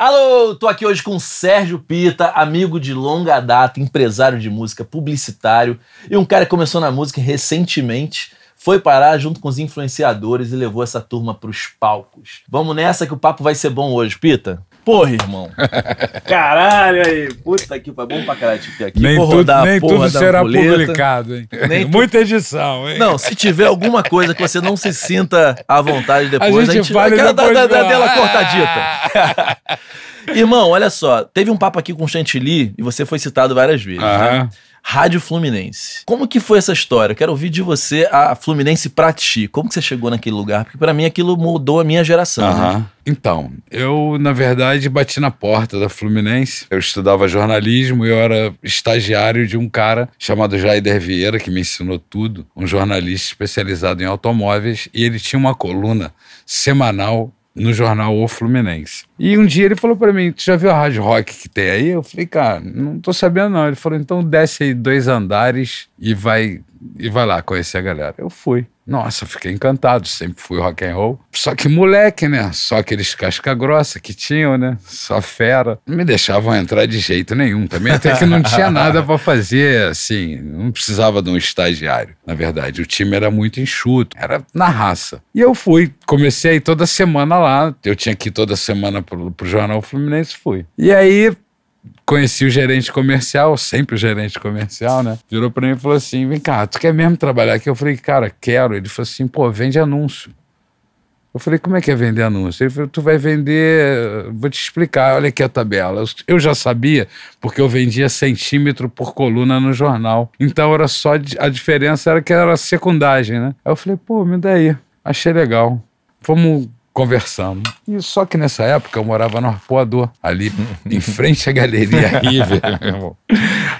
Alô, tô aqui hoje com Sérgio Pita, amigo de longa data, empresário de música, publicitário e um cara que começou na música recentemente, foi parar junto com os influenciadores e levou essa turma pros palcos. Vamos nessa que o papo vai ser bom hoje, Pita. Porra, irmão. Caralho aí. Puta que foi bom pra caralho te ter aqui. Nem Vou tudo, rodar a nem porra tudo da será ampulheta. publicado, hein? Nem Muita edição, hein? Não, se tiver alguma coisa que você não se sinta à vontade depois, a gente fala e aquela depois da, da, fala. dela cortadita. Irmão, olha só, teve um papo aqui com o Chantilly e você foi citado várias vezes, né? Rádio Fluminense. Como que foi essa história? Eu quero ouvir de você a Fluminense pra ti. Como que você chegou naquele lugar? Porque pra mim aquilo mudou a minha geração. né? Aham. Então, eu, na verdade, bati na porta da Fluminense. Eu estudava jornalismo e eu era estagiário de um cara chamado Jaider Vieira, que me ensinou tudo, um jornalista especializado em automóveis, e ele tinha uma coluna semanal no jornal O Fluminense. E um dia ele falou pra mim: Tu já viu a rádio rock que tem aí? Eu falei, cara, não tô sabendo não. Ele falou: então desce aí dois andares e vai, e vai lá conhecer a galera. Eu fui. Nossa, fiquei encantado, sempre fui rock and roll. Só que moleque, né? Só aqueles casca grossa que tinham, né? Só fera. Não me deixavam entrar de jeito nenhum. Também até que não tinha nada pra fazer, assim, não precisava de um estagiário. Na verdade, o time era muito enxuto, era na raça. E eu fui, comecei a ir toda semana lá. Eu tinha que ir toda semana pro, pro Jornal Fluminense, fui. E aí conheci o gerente comercial, sempre o gerente comercial, né? Virou pra mim e falou assim: vem cá, tu quer mesmo trabalhar aqui? Eu falei, cara, quero. Ele falou assim: pô, vende anúncio. Eu falei, como é que é vender anúncio? Ele falou, tu vai vender, vou te explicar, olha aqui a tabela. Eu- já sabia, porque eu vendia centímetro por coluna no jornal. Então era só, a diferença era que era secundagem, né? Aí eu falei, pô, me dá aí. Achei legal. Vamos conversando. E só que nessa época eu morava no Arpoador, ali em frente à Galeria River, meu irmão.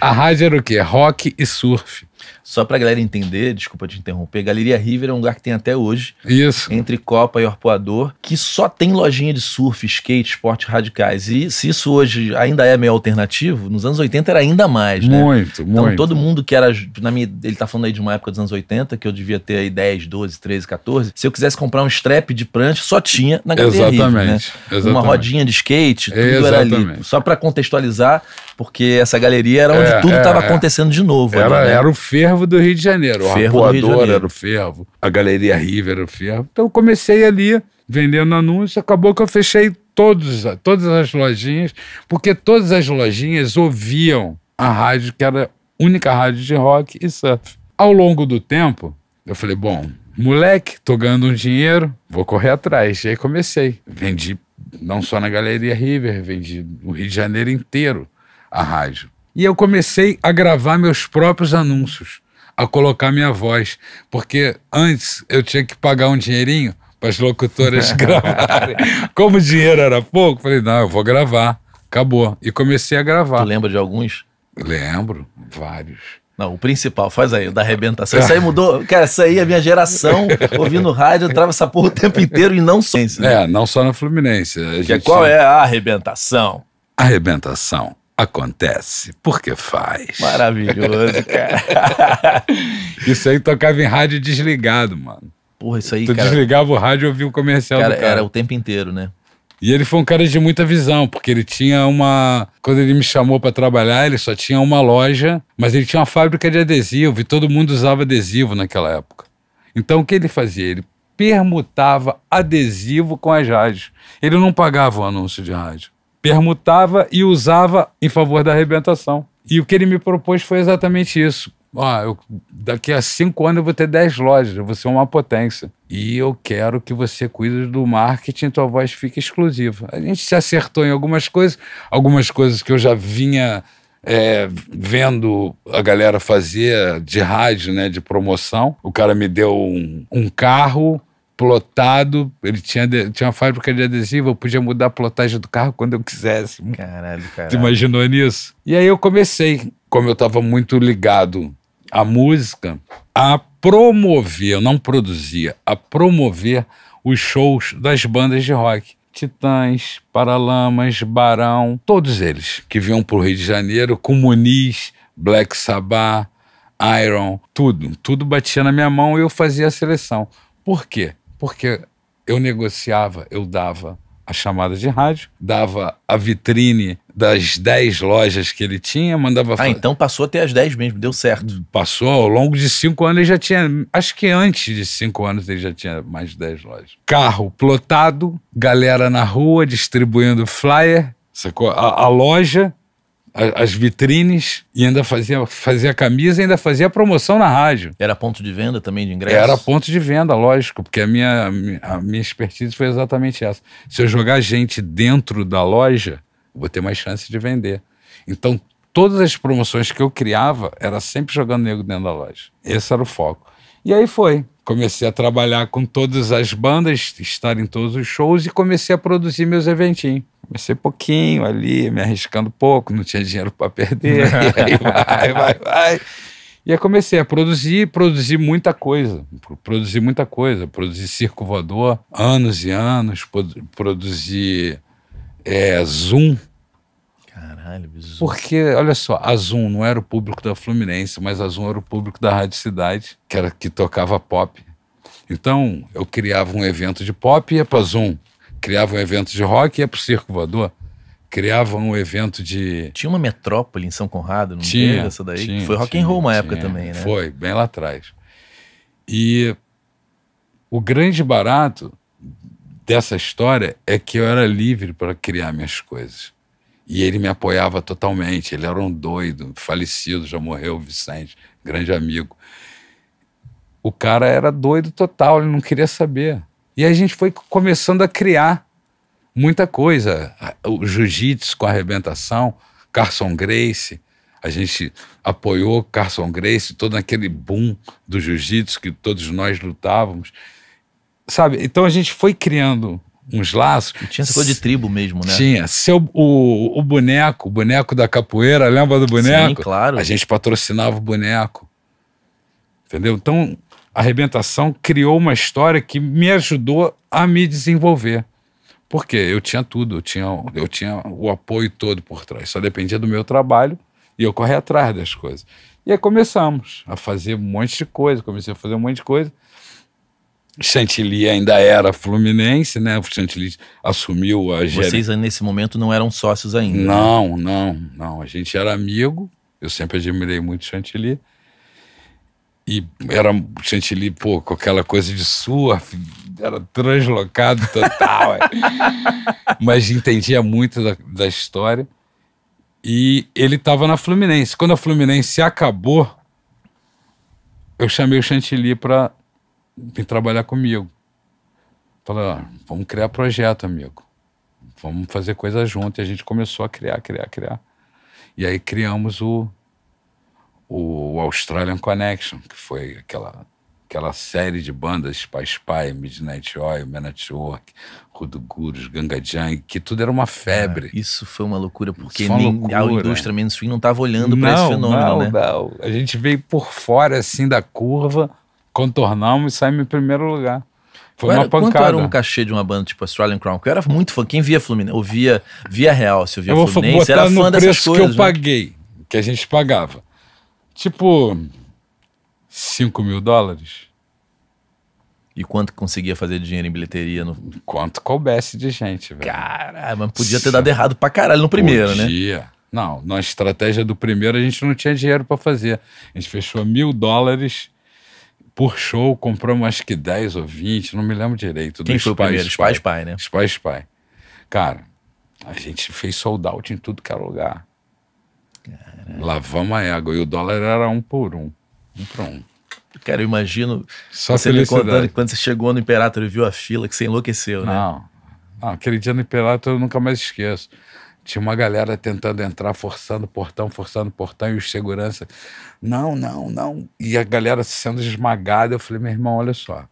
A rádio era o quê? Rock e surf. Só pra galera entender, desculpa te interromper, Galeria River é um lugar que tem até hoje, Isso. entre Copa e Arpoador, que só tem lojinha de surf, skate, esportes radicais. E se isso hoje ainda é meio alternativo, nos anos 80 era ainda mais, né? Muito, Então muito. todo mundo que era, na minha, ele tá falando aí de uma época dos anos 80, que eu devia ter aí 10, 12, 13, 14. Se eu quisesse comprar um strap de prancha, só tinha na Galeria River, né? Exatamente. exatamente. Uma rodinha de skate, tudo era ali. Exatamente. Só pra contextualizar, porque essa galeria era onde É, tudo é, estava é. acontecendo de novo. Era, né? era o fervo do Rio de Janeiro. O Fervo Arpoador era o fervo. A Galeria River era o fervo. Então eu comecei ali vendendo anúncio. Acabou que eu fechei todos, todas as lojinhas, porque todas as lojinhas ouviam a rádio, que era a única rádio de rock e surf. Ao longo do tempo, eu falei, bom, moleque, tô ganhando um dinheiro, vou correr atrás. E aí comecei. Vendi não só na Galeria River, vendi no Rio de Janeiro inteiro a rádio. E eu comecei a gravar meus próprios anúncios, a colocar minha voz, porque antes eu tinha que pagar um dinheirinho para as locutoras gravarem. Como o dinheiro era pouco, falei, não, eu vou gravar. Acabou. E comecei a Tu gravar. lembra de alguns? Lembro, vários. Não, o principal, faz aí, o da arrebentação. Isso aí mudou. Cara, isso aí é a minha geração ouvindo rádio, eu trava essa porra o tempo inteiro e não só. né? É, não só na Fluminense. É, gente qual é a arrebentação? Arrebentação acontece porque faz. Maravilhoso, cara. Isso aí tocava em rádio desligado, mano. Porra, isso aí, Tu cara, desligava o rádio e ouvia o comercial cara, do cara. era o tempo inteiro, né? E ele foi um cara de muita visão, porque ele tinha uma. Quando ele me chamou para trabalhar, ele só tinha uma loja, mas ele tinha uma fábrica de adesivo e todo mundo usava adesivo naquela época. Então o que ele fazia? Ele permutava adesivo com as rádios. Ele não pagava o anúncio de rádio. Permutava e usava em favor da arrebentação. E o que ele me propôs foi exatamente isso. Ó, eu- daqui a cinco anos eu vou ter dez lojas, eu vou ser uma potência. E eu quero que você cuide do marketing, tua voz fique exclusiva. A gente se acertou em algumas coisas, algumas coisas que eu já vinha é, vendo a galera fazer de rádio, né, de promoção. O cara me deu um, um carro plotado, ele tinha, tinha uma fábrica de adesivo, eu podia mudar a plotagem do carro quando eu quisesse. Caralho, Tu cara. imaginou nisso? E aí eu comecei, como eu estava muito ligado à música, a promover, eu não produzia, a promover os shows das bandas de rock. Titãs, Paralamas, Barão, todos eles que vinham para o Rio de Janeiro com Muniz, Black Sabbath, Iron, tudo. Tudo batia na minha mão e eu fazia a seleção. Por quê? Porque eu negociava, eu dava a chamada de rádio, dava a vitrine das 10 lojas que ele tinha, mandava. Ah, fa- então passou até as 10 mesmo, deu certo. Passou ao longo de cinco anos, ele já tinha. Acho que antes de cinco anos ele já tinha mais de 10 lojas. Carro plotado, galera na rua distribuindo flyer, sacou? A, a loja, a- as vitrines, e ainda fazia, fazia camisa e ainda fazia promoção na rádio. Era ponto de venda também de ingresso? Era ponto de venda, lógico, porque a minha, a minha expertise foi exatamente essa. Se eu jogar gente dentro da loja, eu vou ter mais chance de vender. Então, todas as promoções que eu criava era sempre jogando nego dentro da loja. Esse era o foco. E aí foi. Comecei a trabalhar com todas as bandas, estar em todos os shows e comecei a produzir meus eventinhos. Comecei pouquinho ali, me arriscando pouco, não tinha dinheiro para perder. e aí vai, vai, vai. E aí comecei a produzir, produzir muita coisa. Pro- Produzir muita coisa. Produzir circo voador, anos e anos. produ- Produzir é, Zoom. Caralho, bizarro. Porque, olha só, a Zoom não era o público da Fluminense, mas a Zoom era o público da Rádio Cidade, que era que tocava pop. Então, eu criava um evento de pop e ia pra Zoom. Criava um evento de rock e ia pro circo voador. Criava um evento de... Tinha uma metrópole em São Conrado, não Tinha, teve essa daí? tinha, foi rock tinha, and roll uma época também, né? Foi, bem lá atrás. E o grande barato dessa história é que eu era livre para criar minhas coisas. E ele me apoiava totalmente. Ele era um doido, falecido, já morreu, o Vicente, grande amigo. O cara era doido total, ele não queria saber. E a gente foi começando a criar muita coisa. O jiu-jitsu com arrebentação, Carson Grace. A gente apoiou Carson Grace, todo aquele boom do jiu-jitsu que todos nós lutávamos. Sabe? Então a gente foi criando uns laços. E tinha essa coisa de tribo mesmo, né? Tinha. Seu, o, o boneco, o boneco da capoeira, lembra do boneco? Sim, claro. A gente patrocinava o boneco. Entendeu? Então, a arrebentação criou uma história que me ajudou a me desenvolver. Por quê? Eu tinha tudo, eu tinha, eu tinha o apoio todo por trás. Só dependia do meu trabalho e eu corria atrás das coisas. E aí começamos a fazer um monte de coisa, comecei a fazer um monte de coisa. Chantilly ainda era fluminense, né? O Chantilly assumiu a gerência. Vocês nesse momento não eram sócios ainda. né? Não, não, não. A gente era amigo. Eu sempre admirei muito Chantilly. E era Chantilly, pô, com aquela coisa de surf, era translocado total. é. Mas entendia muito da, da história. E ele estava na Fluminense. Quando a Fluminense acabou, eu chamei o Chantilly para vir trabalhar comigo. Falei, ó, vamos criar projeto, amigo. Vamos fazer coisa junto. E a gente começou a criar, criar, criar. E aí criamos o, o Australian Connection, que foi aquela, aquela série de bandas, Spy Spy, Midnight Oil, Man at Work, Rudogurus, Ganga Jang, que tudo era uma febre. Ah, Isso foi uma loucura, porque uma nem a loucura. indústria mainstream não estava olhando para esse fenômeno, não, né? não. A gente veio por fora, assim, da curva, contornamos e saímos em primeiro lugar. Foi Qual uma era- quanto pancada. era um cachê de uma banda tipo Australian Crown? Porque eu era muito fã. Quem via Fluminense, ouvia via Real, se ouvia Eu vou Fluminense, botar era no fã dessas preço coisas. que eu né? paguei, que a gente pagava. Tipo, 5 mil dólares. E quanto conseguia fazer de dinheiro em bilheteria no. Quanto coubesse de gente, velho. Caralho, mas podia ter dado errado pra caralho no primeiro, né? Podia. Não, na estratégia do primeiro a gente não tinha dinheiro para fazer. A gente fechou mil dólares por show, compramos acho que 10 ou 20, não me lembro direito. Quem foi o primeiro? Spy. Spy né? Spy Spy. Cara, a gente fez sold out em tudo que era lugar. Lavamos a égua. E o dólar era um por um. Um por um. Cara, eu imagino Só você me contando que quando você chegou no Imperator e viu a fila, que você enlouqueceu, né? Não. não. Aquele dia no Imperator eu nunca mais esqueço. Tinha uma galera tentando entrar, forçando o portão, forçando o portão, e os segurança. Não, não, não. E a galera sendo esmagada. Eu falei, meu irmão, olha só.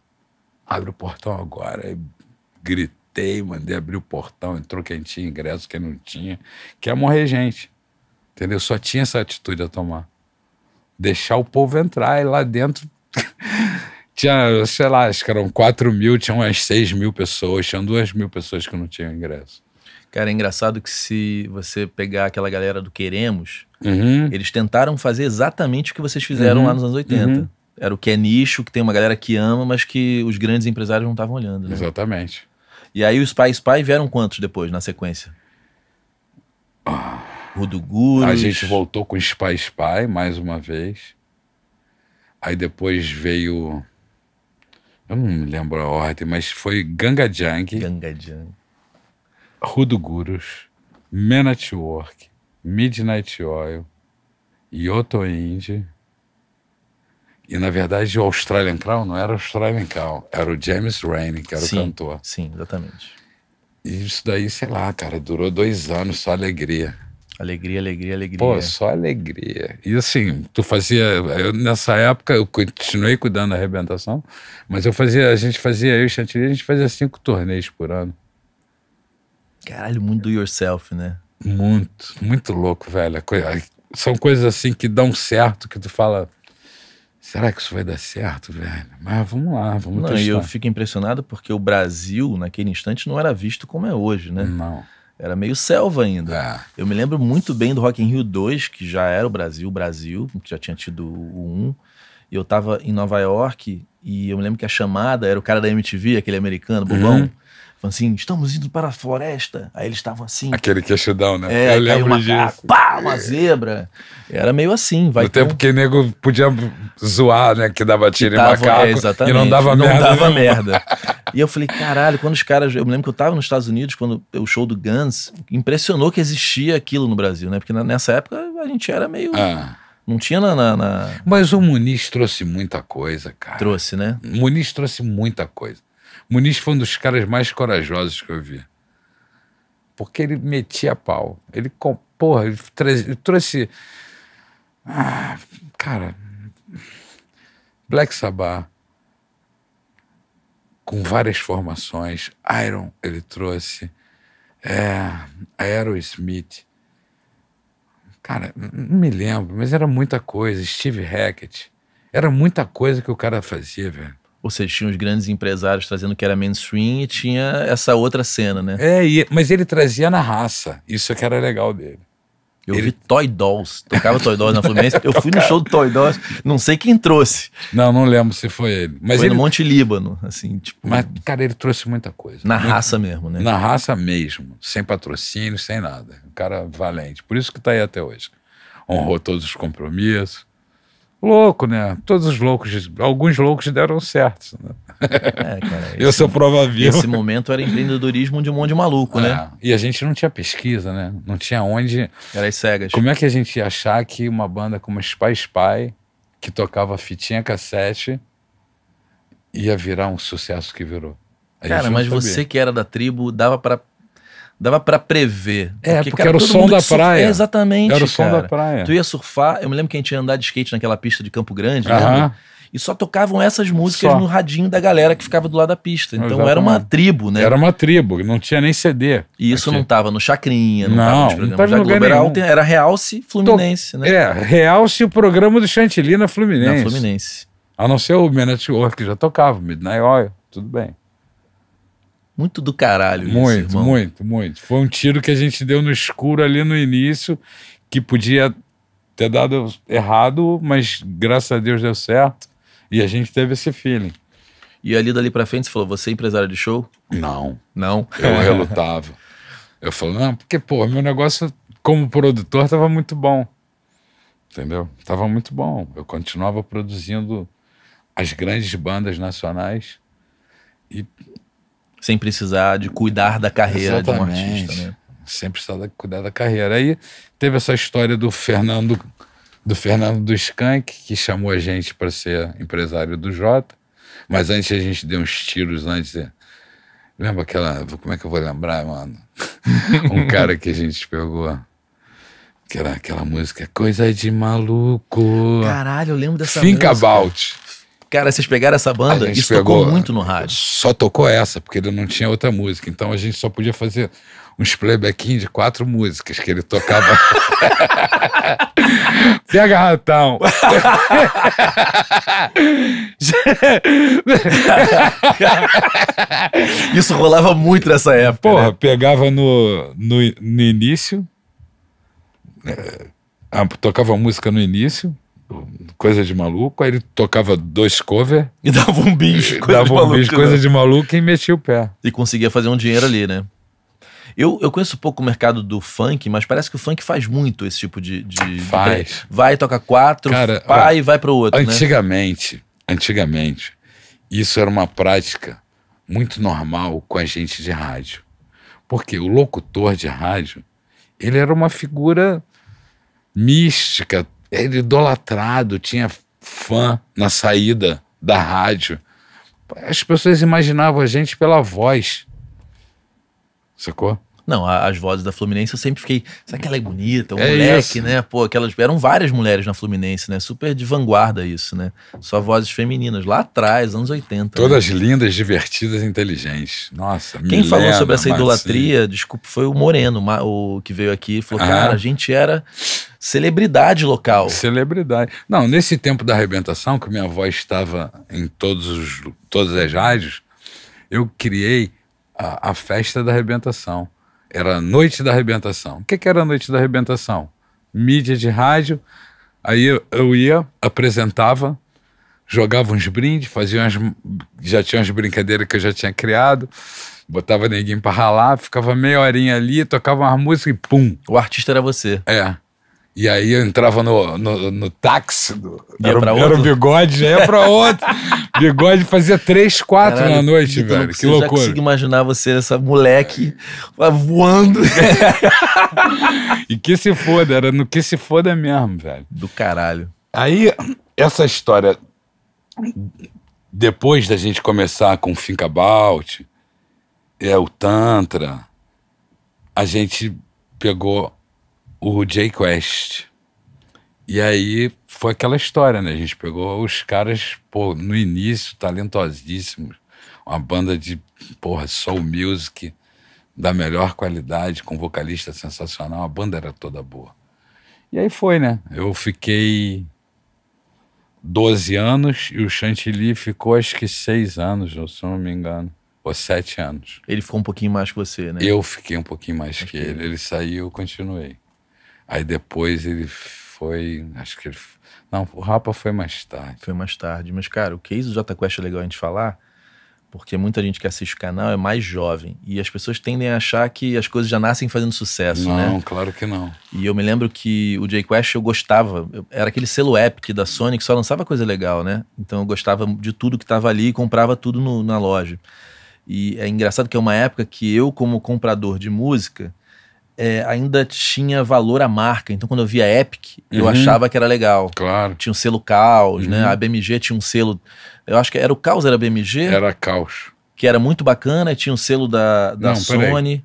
Abre o portão agora. Aí gritei, mandei abrir o portão, entrou quem tinha ingresso, quem não tinha. Quer morrer gente. Entendeu? Só tinha essa atitude a tomar. Deixar o povo entrar e lá dentro. tinha, sei lá, acho que eram 4 mil, tinha umas 6 mil pessoas, tinham 2 mil pessoas que não tinham ingresso. Cara, é engraçado que se você pegar aquela galera do Queremos, Uhum. eles tentaram fazer exatamente o que vocês fizeram Uhum, lá nos anos 80. uhum. Era o que é nicho, que tem uma galera que ama, mas que os grandes empresários não estavam olhando, né? Exatamente. E aí os Spy Spy vieram quantos depois, na sequência? Gurus. A gente voltou com Spy Spy mais uma vez. Aí depois veio. Eu não me lembro a ordem, mas foi Ganga Jang, Ganga Jang. Rudo Gurus, Men at Work, Midnight Oil, Yoto Indie. E na verdade o Australian Crown não era Australian Crown, era o James Rainey, que era Sim. o cantor. Sim, exatamente. E isso daí, sei lá, cara, durou dois anos, só alegria. Alegria, alegria, alegria. Pô, só alegria. E assim, tu fazia. Eu, nessa época eu continuei cuidando da arrebentação, mas eu fazia, a gente fazia, eu e Chantilly, a gente fazia cinco turnês por ano. Caralho, muito do yourself, né? Muito, muito louco, velho. São coisas assim que dão certo, que tu fala. Será que isso vai dar certo, velho? Mas vamos lá, vamos Não, e testar. eu fico impressionado porque o Brasil, naquele instante, não era visto como é hoje, né? Não. Era meio selva ainda. É. Eu me lembro muito bem do Rock in Rio 2, que já era o Brasil, Brasil, que já tinha tido o 1. E eu tava em Nova York e eu me lembro que a chamada era o cara da MTV, aquele americano, bobão. Uhum. Falando assim, estamos indo para a floresta. Aí eles estavam assim. Aquele queixudão, né? É, eu lembro uma disso. pá, uma zebra. Era meio assim, vai no tempo que nego podia zoar, né? Que dava tiro em Tava- macaco é, exatamente, e não dava não merda. dava nenhuma. merda. E eu falei, caralho, quando os caras. Eu me lembro que eu tava nos Estados Unidos, quando o show do Guns, impressionou que existia aquilo no Brasil, né? Porque nessa época a gente era meio. Ah. Não tinha na. na- na- Mas o Muniz trouxe muita coisa, cara. Trouxe, né? Muniz trouxe muita coisa. Muniz foi um dos caras mais corajosos que eu vi. Porque ele metia pau. Ele, porra, ele, ele trouxe. Ah, cara. Black Sabbath. Com várias formações. Iron, ele trouxe. É, Aerosmith. Cara, não me lembro, mas era muita coisa. Steve Hackett. Era muita coisa que o cara fazia, velho. Ou seja, tinha os grandes empresários trazendo que era mainstream e tinha essa outra cena, né? É, e- mas ele trazia na raça. Isso que era legal dele. Eu Ele- vi Toy Dolls, tocava Toy Dolls na Fluminense. Eu fui no show do Toy Dolls, não sei quem trouxe. Não, não lembro se foi ele. Mas Foi ele. no Monte Líbano, assim, tipo, Mas, cara, ele trouxe muita coisa. na Muita- raça mesmo, né? Na raça mesmo. Sem patrocínio, sem nada. Um cara valente. Por isso que tá aí até hoje. Honrou todos os compromissos. Louco, né? Todos os loucos. Alguns loucos deram certo. Né? É, cara. Eu esse- sou prova viva. Esse momento era empreendedorismo de um monte de maluco, né? É. E a gente não tinha pesquisa, né? Não tinha onde. Era as cegas. Como é que a gente ia achar que uma banda como Spy Spy, que tocava fitinha cassete, ia virar um sucesso que virou? A Cara, mas sabia. você que era da tribo, dava pra dava para prever. É, porque era o som da praia. É, exatamente, Era o som cara. da praia. Tu ia surfar, eu me lembro que a gente ia andar de skate naquela pista de Campo Grande, lembra? E só tocavam essas músicas Só. no radinho da galera que ficava do lado da pista. Então Exatamente. era uma tribo, né? Era uma tribo, não tinha nem CD. E isso Aqui. não tava no Chacrinha, não, Não, tava nos não programas tava da Globo. Era, nenhum. alter- era Realce Fluminense, né? É, realce o programa do Chantilly na Fluminense. Na Fluminense. A não ser o at Work, que já tocava, Midnight Oil, tudo bem. Muito do caralho isso, Muito, irmão. muito, muito. Foi um tiro que a gente deu no escuro ali no início, que podia ter dado errado, mas graças a Deus deu certo. E a gente teve esse feeling. E ali dali pra frente você falou, você é empresário de show? Não, Não. eu relutava. Eu falei, não, porque, pô, meu negócio como produtor tava muito bom. Entendeu? Tava muito bom. Eu continuava produzindo as grandes bandas nacionais. Sem precisar de cuidar da carreira de um Exatamente. artista, né? Sem precisar da- cuidar da carreira. Aí teve essa história do Fernando do Fernando do Skank, que chamou a gente para ser empresário do Jota. Mas antes a gente deu uns tiros antes. de- Lembra aquela. Como é que eu vou lembrar, mano? um cara que a gente pegou. Que era aquela música Coisa de Maluco. Caralho, eu lembro dessa Think música. About. Cara, vocês pegaram essa banda? Isso tocou muito no rádio. Só tocou essa, porque ele não tinha outra música. Então a gente só podia fazer uns playbackinhos de quatro músicas que ele tocava. Pega ratão. Isso rolava muito nessa época. Porra, né? pegava no, no, no início. é, ah, tocava música no início. Coisa de maluco, aí ele tocava dois cover, E dava um bicho. coisa dava de um maluco, bicho, né? coisa de maluco e metia o pé. E conseguia fazer um dinheiro ali, né? Eu, eu conheço pouco o mercado do funk, mas parece que o funk faz muito esse tipo de. de Faz. de- vai, toca quatro, Cara, pá, ó, e vai pro outro, né? Antigamente, antigamente, isso era uma prática muito normal com a gente de rádio. Porque o locutor de rádio, ele era uma figura mística, era idolatrado, tinha fã na saída da rádio. As pessoas imaginavam a gente pela voz. Sacou? Não, as vozes da Fluminense eu sempre fiquei. Será que ela é bonita? Um É moleque, isso. né? Pô, aquelas. Eram várias mulheres na Fluminense, né? Super de vanguarda isso, né? Só vozes femininas, lá atrás, anos 80. né? Todas lindas, divertidas, inteligentes. Nossa, Quem falou Milena, sobre essa idolatria, desculpa, foi o Moreno, o que veio aqui e falou: Ah. cara, a gente era celebridade local. Celebridade. Não, nesse tempo da arrebentação, que minha voz estava em todos os, todas as rádios, eu criei a, a festa da arrebentação. Era a noite da arrebentação. O que, que era a noite da arrebentação? Mídia de rádio. Aí eu, eu ia, apresentava, jogava uns brindes, fazia umas. Já tinha umas brincadeiras que eu já tinha criado. Botava neguinho pra ralar, ficava meia horinha ali, tocava uma música e pum, O artista era você. é. E aí eu entrava no, no, no táxi. Do, era, o- era o bigode, já ia pra outro. bigode fazia três, quatro Caralho, na noite, Ítalo, velho. Que eu Já loucura. consigo imaginar você, essa moleque, voando. E que se foda, era no que se foda mesmo, velho. Do caralho. Aí, essa história, depois da gente começar com o Think About, é, o Tantra, a gente pegou o J Quest. E aí foi aquela história, né? A gente pegou os caras, pô, no início, talentosíssimos. Uma banda de, porra, soul music da melhor qualidade, com vocalista sensacional. A banda era toda boa. E aí foi, né? Eu fiquei 12 anos e o Chantilly ficou acho que 6 anos, se não me engano. Ou 7 anos. Ele ficou um pouquinho mais que você, né? Eu fiquei um pouquinho mais que Ok. ele. Ele saiu, eu continuei. Aí depois ele foi. Acho que ele. Não, o Rapa foi mais tarde. Foi mais tarde. Mas, cara, o case do Jota Quest é legal a gente falar, porque muita gente que assiste o canal é mais jovem. E as pessoas tendem a achar que as coisas já nascem fazendo sucesso, não, né? claro que não. E eu me lembro que o J-Quest eu gostava. era aquele selo Epic da Sony que só lançava coisa legal, né? Então eu gostava de tudo que tava ali e comprava tudo no- na loja. E é engraçado que é uma época que eu, como comprador de música, é, ainda tinha valor a marca. Então quando eu via Epic, eu Uhum. achava que era legal. Claro. Tinha um selo Caos, né? Uhum. A BMG tinha um selo. Eu acho que era o Caos, era a BMG, Era caos. que era muito bacana, e tinha um selo da, da Não, peraí.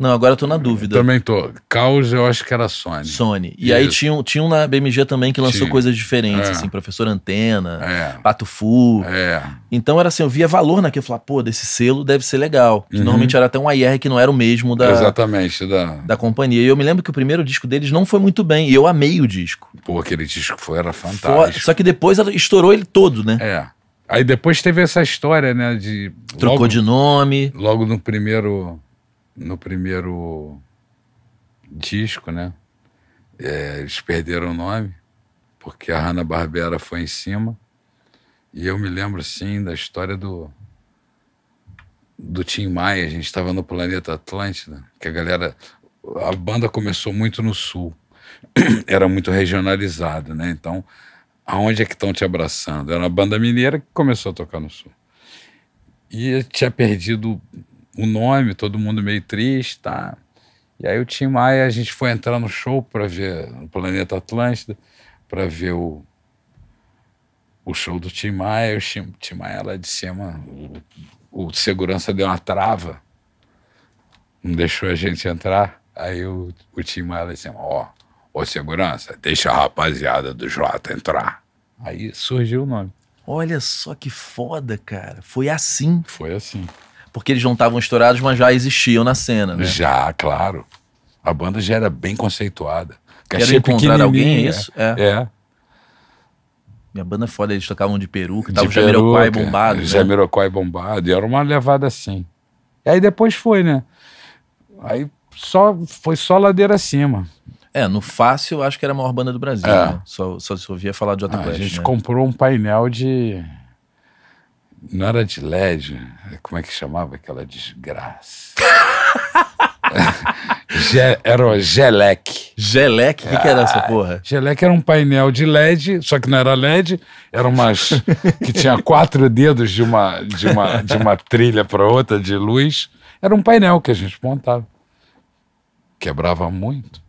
Não, agora eu tô na dúvida. Também tô. Caos eu acho que era Sony. Sony. E aí tinha, um- tinha um na BMG também que lançou Tinha. coisas diferentes, É. assim, Professor Antena, É. Pato Fu. É. Então era assim, eu via valor naquilo, eu falava, pô, desse selo deve ser legal. Que Uhum. normalmente era até um AR que não era o mesmo da, Exatamente. Da... da companhia. E eu me lembro que o primeiro disco deles não foi muito bem, e eu amei o disco. Pô, aquele disco foi, era fantástico. Só que depois estourou ele todo, né? É. Aí depois teve essa história, né? De. Trocou logo, de nome. Logo no primeiro. No primeiro disco, né? é, eles perderam o nome, porque a Hanna-Barbera foi em cima. E eu me lembro, assim, da história do. Do Tim Maia, a gente estava no Planeta Atlântida, que a galera. A banda começou muito no sul, era muito regionalizado, né? Então, aonde é que estão te abraçando? Era uma banda mineira que começou a tocar no sul. E tinha perdido o nome, todo mundo meio triste, tá? E aí o Tim Maia, a gente foi entrar no show para ver no Planeta Atlântida, para ver o, o show do Tim Maia. O Tim, Tim Maia lá de cima, o, o segurança deu uma trava, não deixou a gente entrar. Aí o, o Tim Maia lá de cima, ó, ô segurança, deixa a rapaziada do Jota entrar. Aí surgiu o nome. Olha só que foda, cara. Foi assim. Foi assim. Porque eles não estavam estourados, mas já existiam na cena, né? Já, claro. A banda já era bem conceituada. Quero encontrar alguém, é pequenininho, isso? É. É. Minha banda é foda, eles tocavam de peruca, de tava o Jamiroquai peruca, bombado, né? Jamiroquai bombado. E era uma levada assim. E aí depois foi, né? Aí só, foi só ladeira acima. É, no Fácil acho que era a maior banda do Brasil, É. né? Só, só se ouvia falar de Jota Ah, a gente né? comprou um painel de. Não era de LED, como é que chamava aquela desgraça? Era o Gelec. Gelec, o que, que era essa porra? Gelec era um painel de LED, só que não era LED, era umas que tinha quatro dedos de uma, de uma, de uma trilha para outra de luz. Era um painel que a gente montava. Quebrava muito.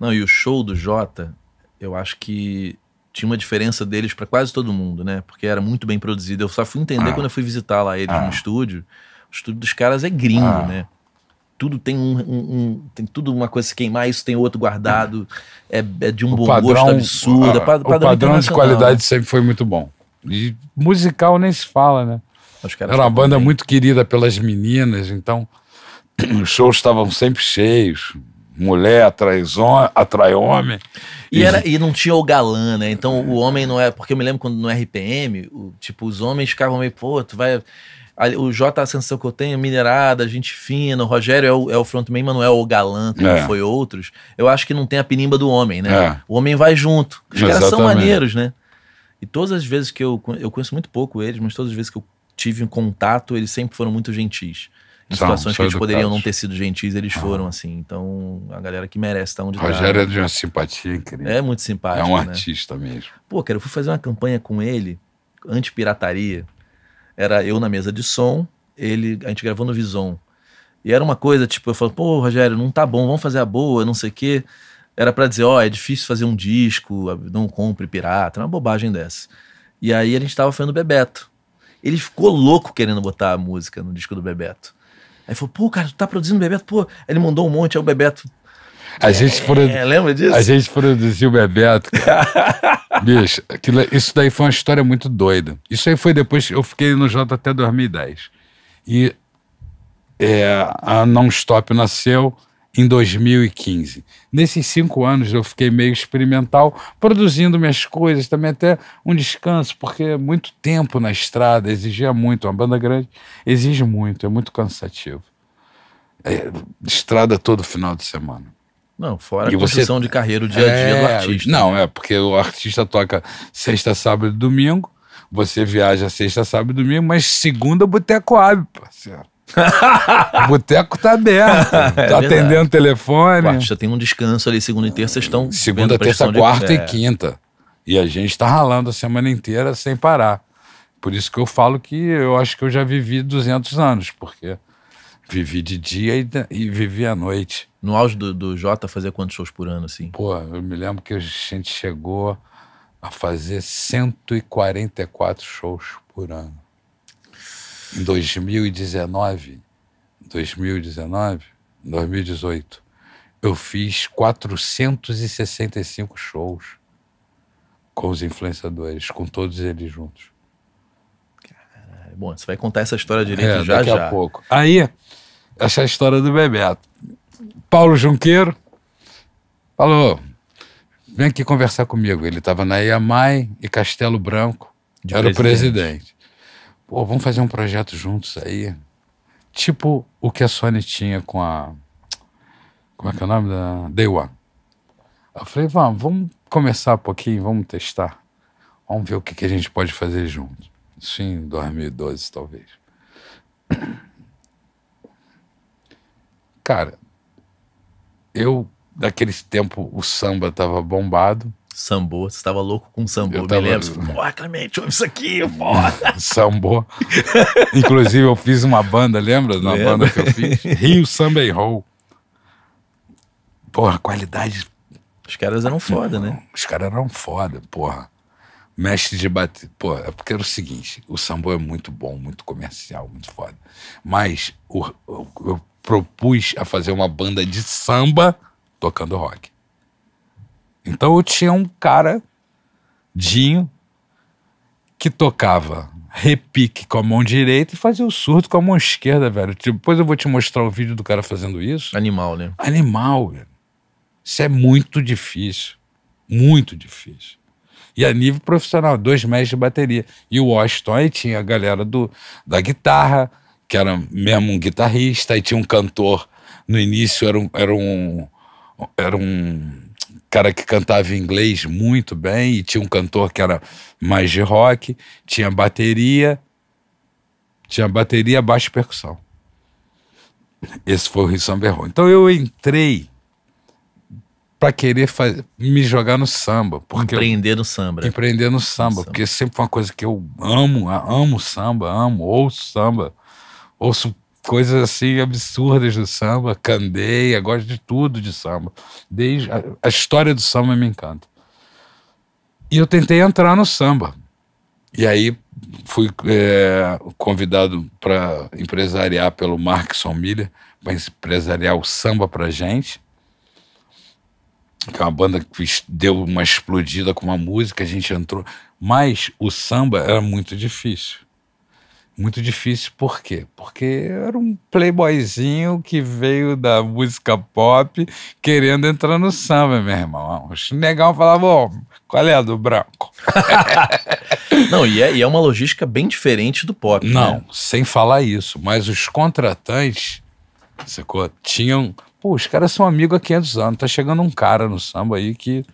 Não, e o show do Jota, eu acho que tinha uma diferença deles pra quase todo mundo, né? Porque era muito bem produzido. Eu só fui entender Ah. quando eu fui visitar lá eles Ah. no estúdio. O estúdio dos caras é gringo, Ah. né? Tudo tem um, um- um- Tem tudo uma coisa se queimar, isso tem outro guardado. É, é de um O bom padrão, gosto absurdo. a- é pa- o padrão de qualidade né? sempre foi muito bom. E musical nem se fala, né? Era uma banda bem. muito querida pelas meninas, então os shows estavam sempre cheios. Mulher atrai, atrai homem. E, era, e não tinha o galã, né? Então o homem não é. Porque eu me lembro quando no RPM, o- tipo, os homens ficavam meio, pô, tu vai. O J, a sensação que eu tenho, minerada, gente fina, o Rogério é o, é o frontman, mas não é o galã, como É. foi outros. Eu acho que não tem a pinimba do homem, né? É. O homem vai junto. Os caras são Exatamente. maneiros, né? E todas as vezes que eu. Eu conheço muito pouco eles, mas todas as vezes que eu tive um contato, eles sempre foram muito gentis. Em São, situações que eles poderiam não ter sido gentis, eles foram, assim. Então, a galera que merece estar onde Rogério é tá. de uma simpatia incrível. É muito É, simpático. um né? artista mesmo. Pô, cara, eu fui fazer uma campanha com ele, anti-pirataria. Era eu na mesa de som, ele, a gente gravou no Vison. E era uma coisa, tipo, eu falo, pô, Rogério, não tá bom, vamos fazer a boa, não sei o quê. Era pra dizer, ó, é difícil fazer um disco, não compre pirata, uma bobagem dessa. E aí a gente tava fazendo Bebeto. Ele ficou louco querendo botar a música no disco do Bebeto. Aí falou, pô, cara, tu tá produzindo Bebeto? Pô, Aí ele mandou um monte, aí o Bebeto. A gente, produ- É, lembra disso? a gente produziu o Bebeto. cara. Bicho, aquilo- isso daí foi uma história muito doida. Isso aí foi depois, eu fiquei no J até 2010. E é, a Non-Stop nasceu em 2015. Nesses cinco anos eu fiquei meio experimental, produzindo minhas coisas, também até um descanso, porque muito tempo na estrada exigia muito. Uma banda grande exige muito, é muito cansativo. É, estrada todo final de semana. Não, fora E a você- construção de carreira, o dia a dia do É, artista. Não, é porque o artista toca sexta, sábado e domingo. Você viaja sexta, sábado e domingo, mas segunda boteco abre, parceiro. o boteco tá aberto. tá É atendendo o telefone. Artista tem um descanso ali, segunda e terça, estão. Segunda, terça, prestação de- quarta é. e quinta. E a gente tá ralando a semana inteira sem parar. Por isso que eu falo que eu acho que eu já vivi 200 anos, porque vivi de dia e, e vivi à noite. No auge do, do Jota, fazia quantos shows por ano, assim? Pô, eu me lembro que a gente chegou a fazer 144 shows por ano. Em 2019, 2019, 2018, eu fiz 465 shows com os influenciadores, com todos eles juntos. É, Bom, você vai contar essa história direito É, já daqui já. a pouco. Aí, essa é a história do Bebeto. Paulo Junqueiro falou: vem aqui conversar comigo. Ele estava na Iamai e Castelo Branco. De era o presidente. Pô, vamos fazer um projeto juntos aí. Tipo o que a Sony tinha com a. Como é que é o nome da. Day One. Eu falei, vamos, vamos começar um pouquinho, vamos testar. Vamos ver o que, que a gente pode fazer junto. Isso em 2012, talvez. Cara, eu, daquele tempo, o samba tava bombado. Sambô, você estava louco com sambô, Eu me tava- lembro. Você Porra, Clemente, ouve isso aqui, porra. Sambô. Inclusive, eu fiz uma banda, lembra? Uma Lembro. banda que eu fiz? Rio Samba and Roll. Porra, qualidade. Os caras eram foda, né? Os caras eram foda, porra. Mestre de bater. Pô, é porque era o seguinte: o sambô é muito bom, muito comercial, muito foda. Mas o- o- eu propus a fazer uma banda de samba tocando rock. Então eu tinha um cara, Dinho, que tocava repique com a mão direita e fazia o surdo com a mão esquerda, velho. Depois eu vou te mostrar o vídeo do cara fazendo isso. Animal, né? Animal, velho. Isso é muito difícil. Muito difícil. E a nível profissional, dois mestres de bateria. E o Washington aí tinha a galera do, da guitarra, que era mesmo um guitarrista, aí tinha um cantor. No início era um. Era um, era um cara que cantava em inglês muito bem, e tinha um cantor que era mais de rock, tinha bateria, tinha bateria, baixo e percussão. Esse foi o Rio Samba Errou. Então eu entrei para querer me jogar no samba. Porque Empreender eu, no samba. Empreender no samba, samba, porque sempre foi uma coisa que eu amo, amo samba, amo, ouço samba, ouço coisas assim absurdas do samba, candeia, gosto de tudo de samba. Desde a, a história do samba me encanta. E eu tentei entrar no samba. E aí fui é, convidado para empresariar pelo Markson Miller, para empresariar o samba pra gente. Que é uma banda que deu uma explodida com uma música, a gente entrou. Mas o samba era muito difícil. Muito difícil, por quê? Porque era um playboyzinho que veio da música pop querendo entrar no samba, meu irmão. O negão falava, ô, qual é a do branco? Não, e é, e é, uma logística bem diferente do pop. Não, né? sem falar isso. Mas os contratantes, sacou? Tinham. Pô, os caras são amigos há 500 anos. Tá chegando um cara no samba aí que.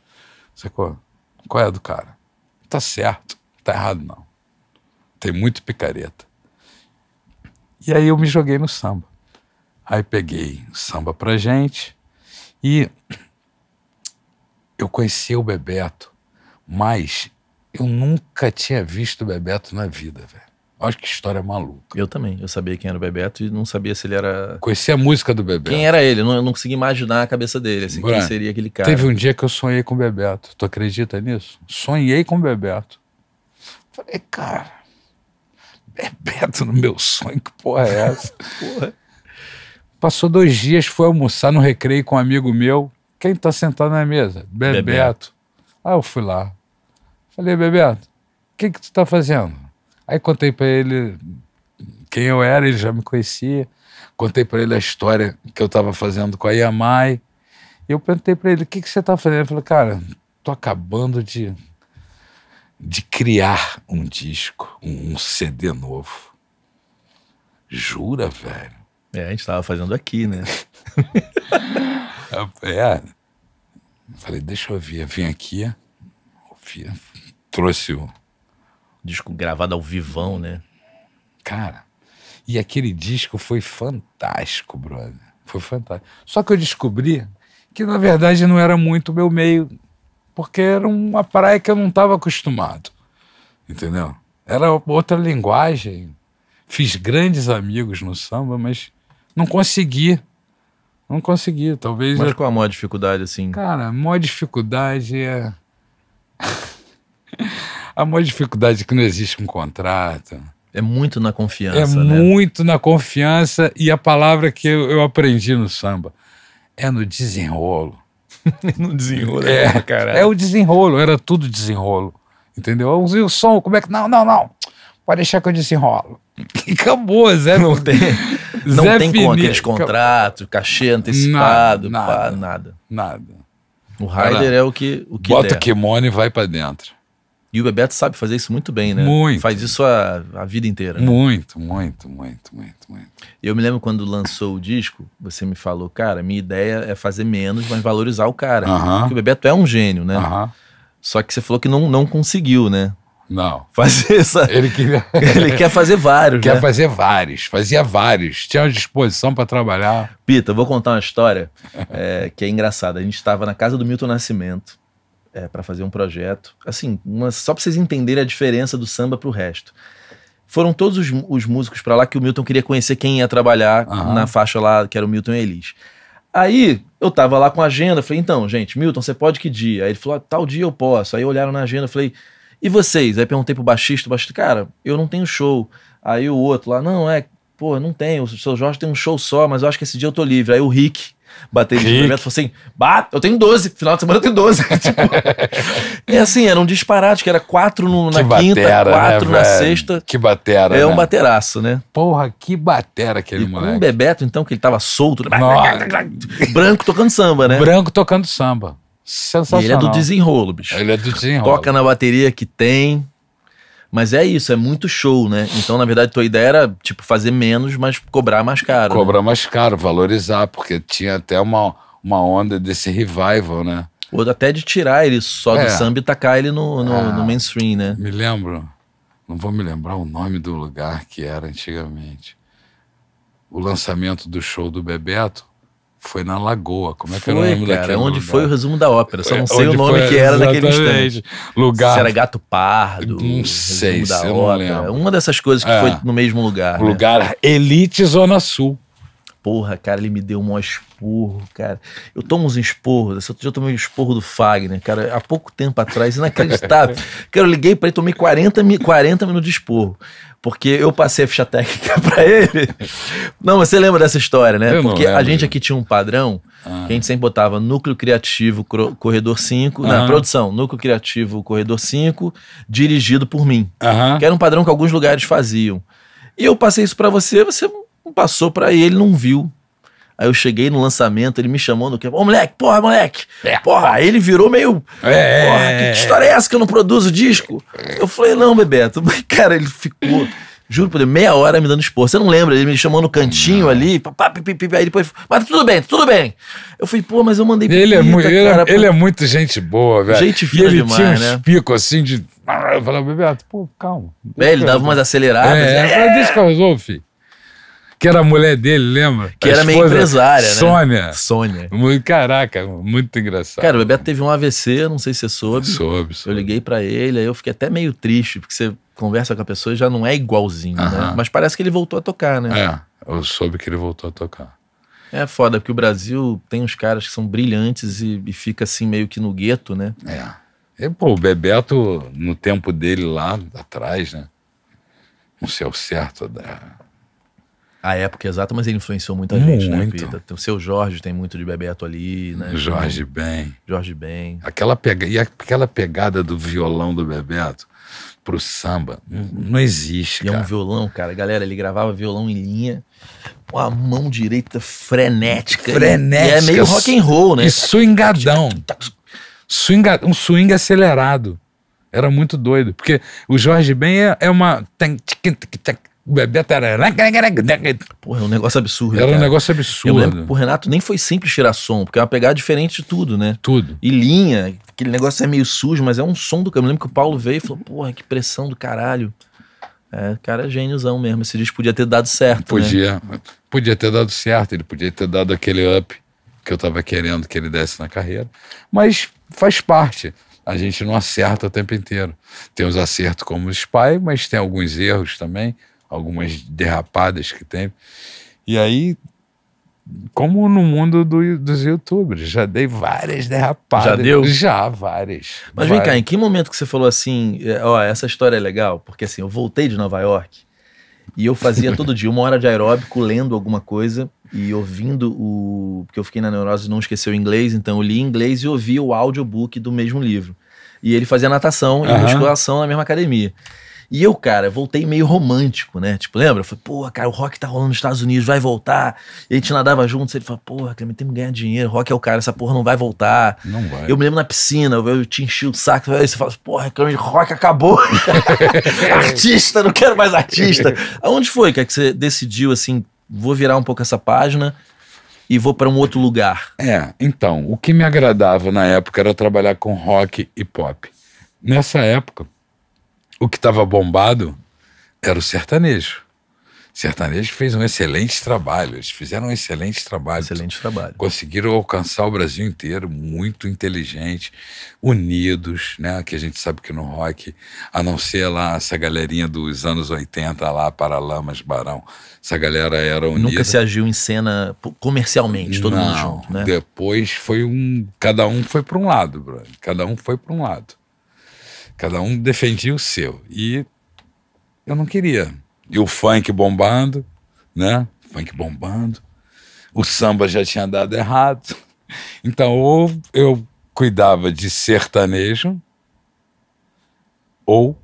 Sacou? Qual é a do cara? Tá certo. Tá errado, não. Tem muito picareta. E aí eu me joguei no samba. Aí peguei samba pra gente e eu conheci o Bebeto, mas eu nunca tinha visto o Bebeto na vida, velho. Olha que história maluca. Eu também. Eu sabia quem era o Bebeto e não sabia se ele era. Conhecia a música do Bebeto. Quem era ele? Eu não, eu não consegui imaginar a cabeça dele, assim, quem seria aquele cara. Teve um dia que eu sonhei com o Bebeto. Tu acredita nisso? Sonhei com o Bebeto. Falei, cara, Bebeto no meu sonho, que porra é essa? porra. Passou dois dias, foi almoçar no recreio com um amigo meu. Quem tá sentado na mesa? Bebeto. Bebeto. Ah, eu fui lá. Falei, Bebeto, o que que tu tá fazendo? Aí contei para ele quem eu era, ele já me conhecia. Contei para ele a história que eu tava fazendo com a Yamai. E eu perguntei para ele, o que que você tá fazendo? Ele falou, cara, tô acabando de de criar um disco, um, CD novo. Jura, velho? É, a gente tava fazendo aqui, né? é. Falei, deixa eu ver. Vim aqui, ouvi, trouxe o. Disco gravado ao vivão, né? Cara, e aquele disco foi fantástico, brother. Foi fantástico. Só que eu descobri que, na verdade, não era muito meu meio porque era uma praia que eu não estava acostumado, entendeu? Era outra linguagem. Fiz grandes amigos no samba, mas não consegui. Não consegui, talvez. Mas qual a maior dificuldade, assim? Cara, a maior dificuldade é. a maior dificuldade é que não existe um contrato. É muito na confiança. É né? muito na confiança e a palavra que eu, eu aprendi no samba é no desenrolo. no desenrolo. É, é, cara. É o desenrolo, era tudo desenrolo. Entendeu? O som, como é que. Não, não, não. Pode deixar que eu desenrolo. E acabou, Zé. Não tem. Não Zé tem com aqueles contratos, cachê antecipado, nada. Pá, nada. Nada. O Raider é o que, o que Bota der. o kimono e vai para dentro. E o Bebeto sabe fazer isso muito bem, né? Muito. Faz isso a, a vida inteira. Né? Muito, muito, muito, muito, muito. Eu me lembro quando lançou o disco, você me falou, cara, minha ideia é fazer menos, mas valorizar o cara. Uh -huh. Porque o Bebeto é um gênio, né? Uh -huh. Só que você falou que não, não conseguiu, né? Não. Fazer essa. Ele, queria... Ele quer fazer vários. Quer né? fazer vários. Fazia vários. Tinha uma disposição para trabalhar. Pita, eu vou contar uma história é, que é engraçada. A gente estava na casa do Milton Nascimento é, para fazer um projeto. Assim, uma, só para vocês entenderem a diferença do samba para o resto. Foram todos os, os músicos para lá que o Milton queria conhecer quem ia trabalhar Aham. na faixa lá, que era o Milton e Elis. Aí eu tava lá com a agenda, falei, então, gente, Milton, você pode que dia? Aí ele falou, ah, tal dia eu posso. Aí olharam na agenda, falei, e vocês? Aí perguntei pro baixista, o baixista, cara, eu não tenho show. Aí o outro lá, não, é, pô, não tenho, o seu Jorge tem um show só, mas eu acho que esse dia eu tô livre. Aí o Rick, baterista do Rick. evento, falou assim, bah, eu tenho 12, final de semana eu tenho 12. tipo, é assim, era um disparate, que era quatro no- na quinta, batera, quatro né, na velho? sexta. Que batera, É um né? bateraço, né? Porra, que batera aquele E moleque. um Bebeto, então, que ele tava solto, né? Nossa. branco tocando samba, né? Branco tocando samba. E Sensacional. ele é do desenrolo, bicho. Ele é do desenrolo. Toca na bateria que tem. Mas é isso, é muito show, né? Então, na verdade, tua ideia era, tipo, fazer menos, mas cobrar mais caro. né? Cobrar mais caro, valorizar, porque tinha até uma, uma onda desse revival, né? Ou até de tirar ele só É. do samba e tacar ele no, no, Ah. no mainstream, né? Me lembro, não vou me lembrar o nome do lugar que era antigamente. O lançamento do show do Bebeto foi na Lagoa. Como é que era o Foi, nome cara, daquele onde lugar? foi o resumo da ópera. Só não sei o onde nome foi- que era naquele instante. Lugar. Se era Gato Pardo. Não o sei, resumo da se eu não ópera. lembro. Uma dessas coisas que É. foi no mesmo lugar. o né? lugar Elite Zona Sul. Porra, cara, ele me deu um maior esporro, cara. Eu tomo uns esporros. Esse outro dia eu tomei um esporro do Fagner, cara, há pouco tempo atrás, inacreditável. cara, eu liguei pra ele, tomei 40, mi- 40 minutos de esporro. Porque eu passei a ficha técnica pra ele. Não, você lembra dessa história, né? Eu Porque a gente aqui tinha um padrão Ah. que a gente sempre botava núcleo criativo, corredor 5, na produção, núcleo criativo, corredor 5, dirigido por mim. Que era um padrão que alguns lugares faziam. E eu passei isso pra você, você passou pra ele, não viu. Aí eu cheguei no lançamento, ele me chamou no que, ô moleque, porra, moleque, É. porra, aí ele virou meio, É. porra, que história é essa que eu não produzo disco? Eu falei, não, Bebeto, cara, ele ficou, juro por Deus, meia hora me dando expor, você não lembra, ele me chamou no cantinho ali, papá, pipi, pipi, aí depois, mas tudo bem, tudo bem. Eu falei, pô, mas eu mandei Ele é, muito, ele, cara, é, ele é muito gente boa, velho. Gente e fina ele demais, tinha uns né? picos assim de. Eu falava, Bebeto, pô, calma. É, ele dava umas aceleradas, É, né? falei, deixa que eu resolvo, filho. Que era a mulher dele, lembra? que A era meio empresária, né? Sônia. Sônia. Muito, caraca, muito engraçado. Cara, o Bebeto teve um AVC, não sei se você soube. soube, Eu soube. liguei pra ele, aí eu fiquei até meio triste, porque você conversa com a pessoa e já não é igualzinho, né? Aham. Mas parece que ele voltou a tocar, né? É, eu soube que ele voltou a tocar. É, foda, porque o Brasil tem uns caras que são brilhantes e, e fica assim meio que no gueto, né? É. E, pô, o Bebeto, no tempo dele lá atrás, né? Não sei ao certo. Da... A época exata, mas ele influenciou muita gente, né. Pita? O seu Jorge tem muito de Bebeto ali, né? Jorge Ben. Jorge Ben. Aquela, pega... e aquela pegada do violão do Bebeto pro samba não, existe, E é um cara. violão, cara. Galera, ele gravava violão em linha com a mão direita frenética. Frenética. E é meio rock and roll, né? E swingadão. Swinga... Um swing acelerado. Era muito doido. Porque o Jorge Ben é, é uma. O Bebeto era. Porra, é um negócio absurdo. Era um cara. negócio Eu absurdo. lembro que pro Renato nem foi simples tirar som, porque é uma pegada diferente de tudo, né? Tudo. E linha, aquele negócio é meio sujo, mas é um som do cara. Eu lembro que o Paulo veio e falou, porra, que pressão do caralho. É, cara, é gêniozão mesmo. Esse disco podia ter dado certo, né? Podia, podia ter dado certo, ele podia ter dado aquele up que eu tava querendo que ele desse na carreira. Mas faz parte. A gente não acerta o tempo inteiro. Tem os acertos como o Spy, mas tem alguns erros também, algumas derrapadas que tem. E aí, como no mundo do- dos youtubers, já dei várias derrapadas. Já deu? Já, várias. Mas vem cá, Várias. em que momento que você falou assim, é, ó, essa história é legal? Porque assim, eu voltei de Nova York e eu fazia todo dia uma hora de aeróbico, lendo alguma coisa e ouvindo o... Porque eu fiquei na neurose e não esqueci o inglês, então eu li em inglês e ouvi o audiobook do mesmo livro. E ele fazia natação e Aham. musculação na mesma academia. E eu, cara, voltei meio romântico, né? Tipo, lembra? Eu falei, porra, cara, o rock tá rolando nos Estados Unidos, vai voltar. E a gente nadava juntos. Ele falou, porra, Clemente, temos que ganhar dinheiro. Rock é o cara, essa porra não vai voltar. Não vai. Eu me lembro na piscina, eu, eu te enchi o saco, aí você fala, porra, Clemente, rock acabou. artista, não quero mais artista. Aonde foi que, é que você decidiu, assim, vou virar um pouco essa página e vou para um outro lugar? É, então, o que me agradava na época era trabalhar com rock e pop. Nessa época, o que estava bombado era o sertanejo. O sertanejo fez um excelente trabalho, eles fizeram um excelente trabalho. Excelente trabalho. Conseguiram alcançar o Brasil inteiro, muito inteligente, unidos, né? Que a gente sabe que no rock, a não ser lá essa galerinha dos anos 80 lá, Paralamas, Barão, essa galera era unida. Nunca se agiu em cena comercialmente, todo mundo Não, junto, né? Depois foi um. Cada um foi para um lado, brother. Cada um foi para um lado. Cada um defendia o seu. E eu não queria. E o funk bombando, né? Funk bombando. O samba já tinha dado errado. Então, ou eu cuidava de sertanejo, ou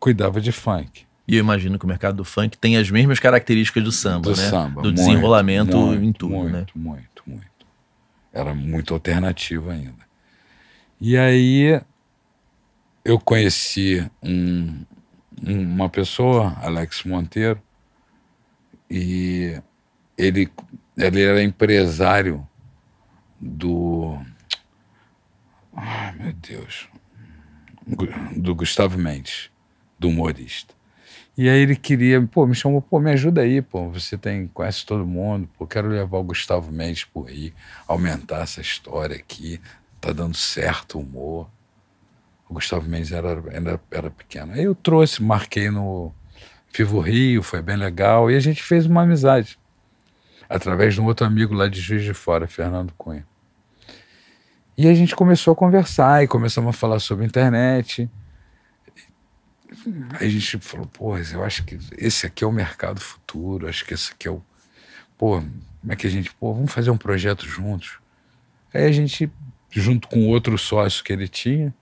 cuidava de funk. E eu imagino que o mercado do funk tem as mesmas características do samba, do né? samba. do muito, desenrolamento muito, em tudo, muito, né? Muito, muito. Era muito alternativo ainda. E aí eu conheci um, um- uma pessoa, Alex Monteiro, e ele, ele era empresário do amigos do Gustavo Mendes, do humorista. E aí ele queria, pô, me chamou, pô, me ajuda aí, pô, você tem, conhece todo mundo, pô, quero levar o Gustavo Mendes por aí, aumentar essa história aqui, tá dando certo o humor. O Gustavo Mendes era, era, era pequeno. Aí eu trouxe, marquei no Vivo Rio, foi bem legal, e a gente fez uma amizade, através de um outro amigo lá de Juiz de Fora, Fernando Cunha. E a gente começou a conversar e começamos a falar sobre internet. Aí a gente falou, pô, eu acho que esse aqui é o mercado futuro, acho que esse aqui é o. Pô, como é que a gente. Pô, vamos fazer um projeto juntos. Aí a gente, junto com outro sócio que ele tinha,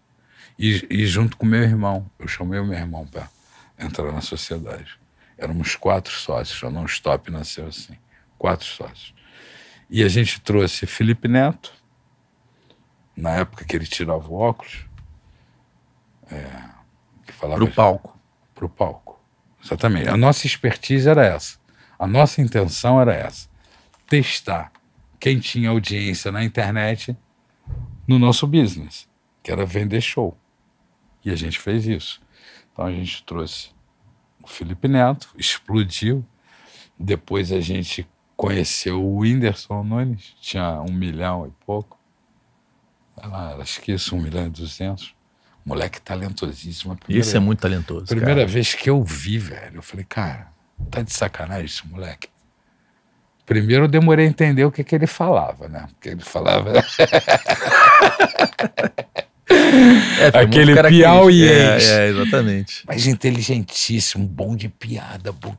e, e junto com meu irmão, eu chamei o meu irmão para entrar na sociedade. Éramos quatro sócios, o não stop nasceu assim. Quatro sócios. E a gente trouxe Felipe Neto, na época que ele tirava o óculos, é, que falava. Pro palco. Pro palco. Exatamente. A nossa expertise era essa. A nossa intenção era essa. Testar quem tinha audiência na internet no nosso business, que era vender show. E a gente fez isso. Então a gente trouxe o Felipe Neto, explodiu. Depois a gente conheceu o Whindersson Nunes, tinha um milhão e pouco lá, acho que isso, um milhão e duzentos. Moleque talentosíssimo. Primeira, Isso é muito talentoso. Primeira cara. vez que eu vi, velho, eu falei, cara, tá de sacanagem esse moleque. Primeiro eu demorei a entender o que, que ele falava, né? Porque ele falava. é, Aquele piauiense. É, é, exatamente. Mas inteligentíssimo, bom de piada. Bom...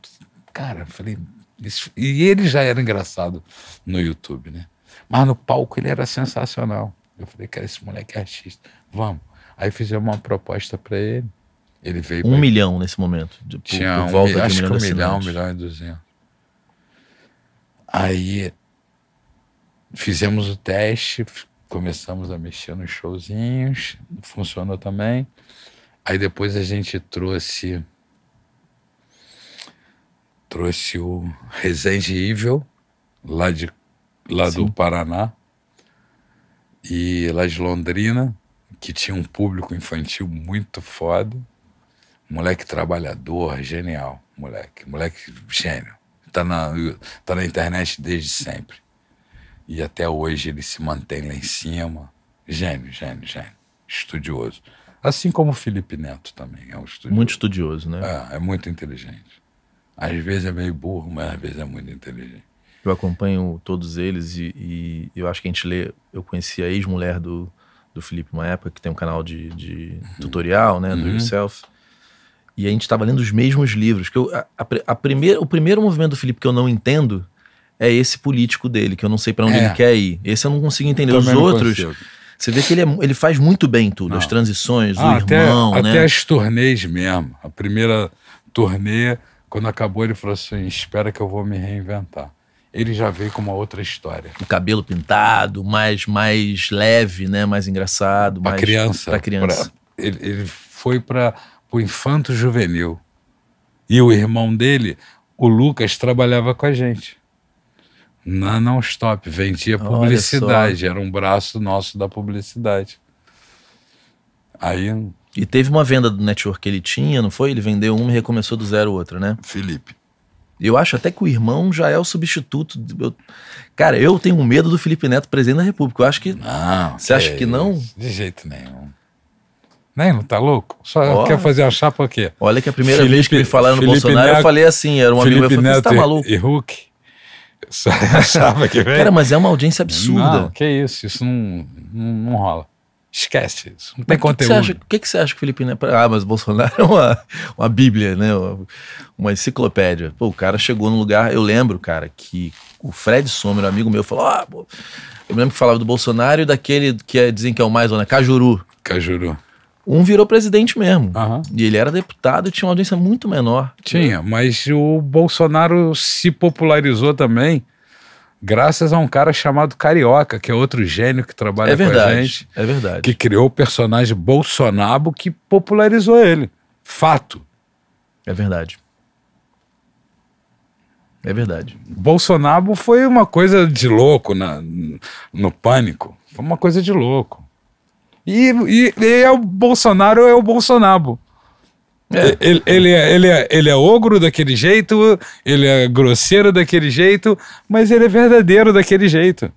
Cara, eu falei. Isso... E ele já era engraçado no YouTube, né? Mas no palco ele era sensacional. Eu falei, cara, esse moleque é artista. Vamos. Aí fizemos uma proposta para ele. Ele veio. Um milhão nesse momento. De, Tinha por, por volta um, de um acho milhão, que um milhão, um milhão e duzentos. Aí fizemos o teste, começamos a mexer nos showzinhos, funcionou também. Aí depois a gente trouxe trouxe o Resende Evil, lá, de, lá do Paraná e lá de Londrina, que tinha um público infantil muito foda. Moleque trabalhador, genial, moleque. Moleque gênio. Tá na, tá na internet desde sempre. E até hoje ele se mantém lá em cima. Gênio, gênio, gênio. Estudioso. Assim como o Felipe Neto também é um estudioso. Muito estudioso, né? É, é muito inteligente. Às vezes é meio burro, mas às vezes é muito inteligente. Eu acompanho todos eles e, e, eu acho que a gente lê. Eu conheci a ex-mulher do, do Felipe uma época, que tem um canal de, de uhum. tutorial, né? Do uhum. Yourself. E a gente estava lendo os mesmos livros. Que eu, a, a, a primeir, o primeiro movimento do Felipe que eu não entendo é esse político dele, que eu não sei para onde é. ele quer ir. Esse eu não consigo entender. Os outros. Você vê que ele, é, ele faz muito bem tudo, não. as transições, ah, o irmão, até, né? Até as turnês mesmo. A primeira turnê, quando acabou, ele falou assim: espera que eu vou me reinventar ele já veio com uma outra história. O cabelo pintado, mais, mais leve, né? Mais engraçado. Para criança. Para criança. Pra, ele, ele foi para o infanto juvenil. E o irmão dele, o Lucas, trabalhava com a gente. Na Não Stop, vendia publicidade, era um braço nosso da publicidade. Aí. E teve uma venda do network que ele tinha, não foi? Ele vendeu uma e recomeçou do zero outra, né? Felipe. Eu acho até que o irmão já é o substituto. Eu, cara, eu tenho medo do Felipe Neto presidente da República. Eu acho que. Não. Você acha que não? De jeito nenhum. Nem, não tá louco? Só oh. quer fazer a chapa o quê? Olha que a primeira Felipe, vez que me falaram no Bolsonaro, Neto, eu falei assim: era um Felipe amigo meu, você tá maluco? E, e Hulk. Achava que vem. Cara, mas é uma audiência absurda. Não, que isso, isso não, não, não rola. Esquece isso. Não tem mas conteúdo. O que, que, você acha que o Felipe Neto. Ah, mas o Bolsonaro é uma, uma bíblia, né? Uma, uma, enciclopédia. Pô, o cara chegou num lugar. Eu lembro, cara, que o Fred Sommer, um amigo meu, falou: Ah, pô. Eu lembro que falava do Bolsonaro e daquele que é, dizem que é o mais, né? Cajuru. Cajuru. Um virou presidente mesmo. Uhum. E ele era deputado e tinha uma audiência muito menor. Tinha, mas o Bolsonaro se popularizou também graças a um cara chamado Carioca, que é outro gênio que trabalha é verdade, com a gente. É verdade. Que criou o personagem Bolsonaro que popularizou ele. Fato. É verdade. É verdade. Bolsonaro foi uma coisa de louco na, no pânico. Foi uma coisa de louco. E, e, e é o Bolsonaro é o Bolsonaro. É. Ele, ele, é, ele, é, ele é ogro daquele jeito, ele é grosseiro daquele jeito, mas ele é verdadeiro daquele jeito.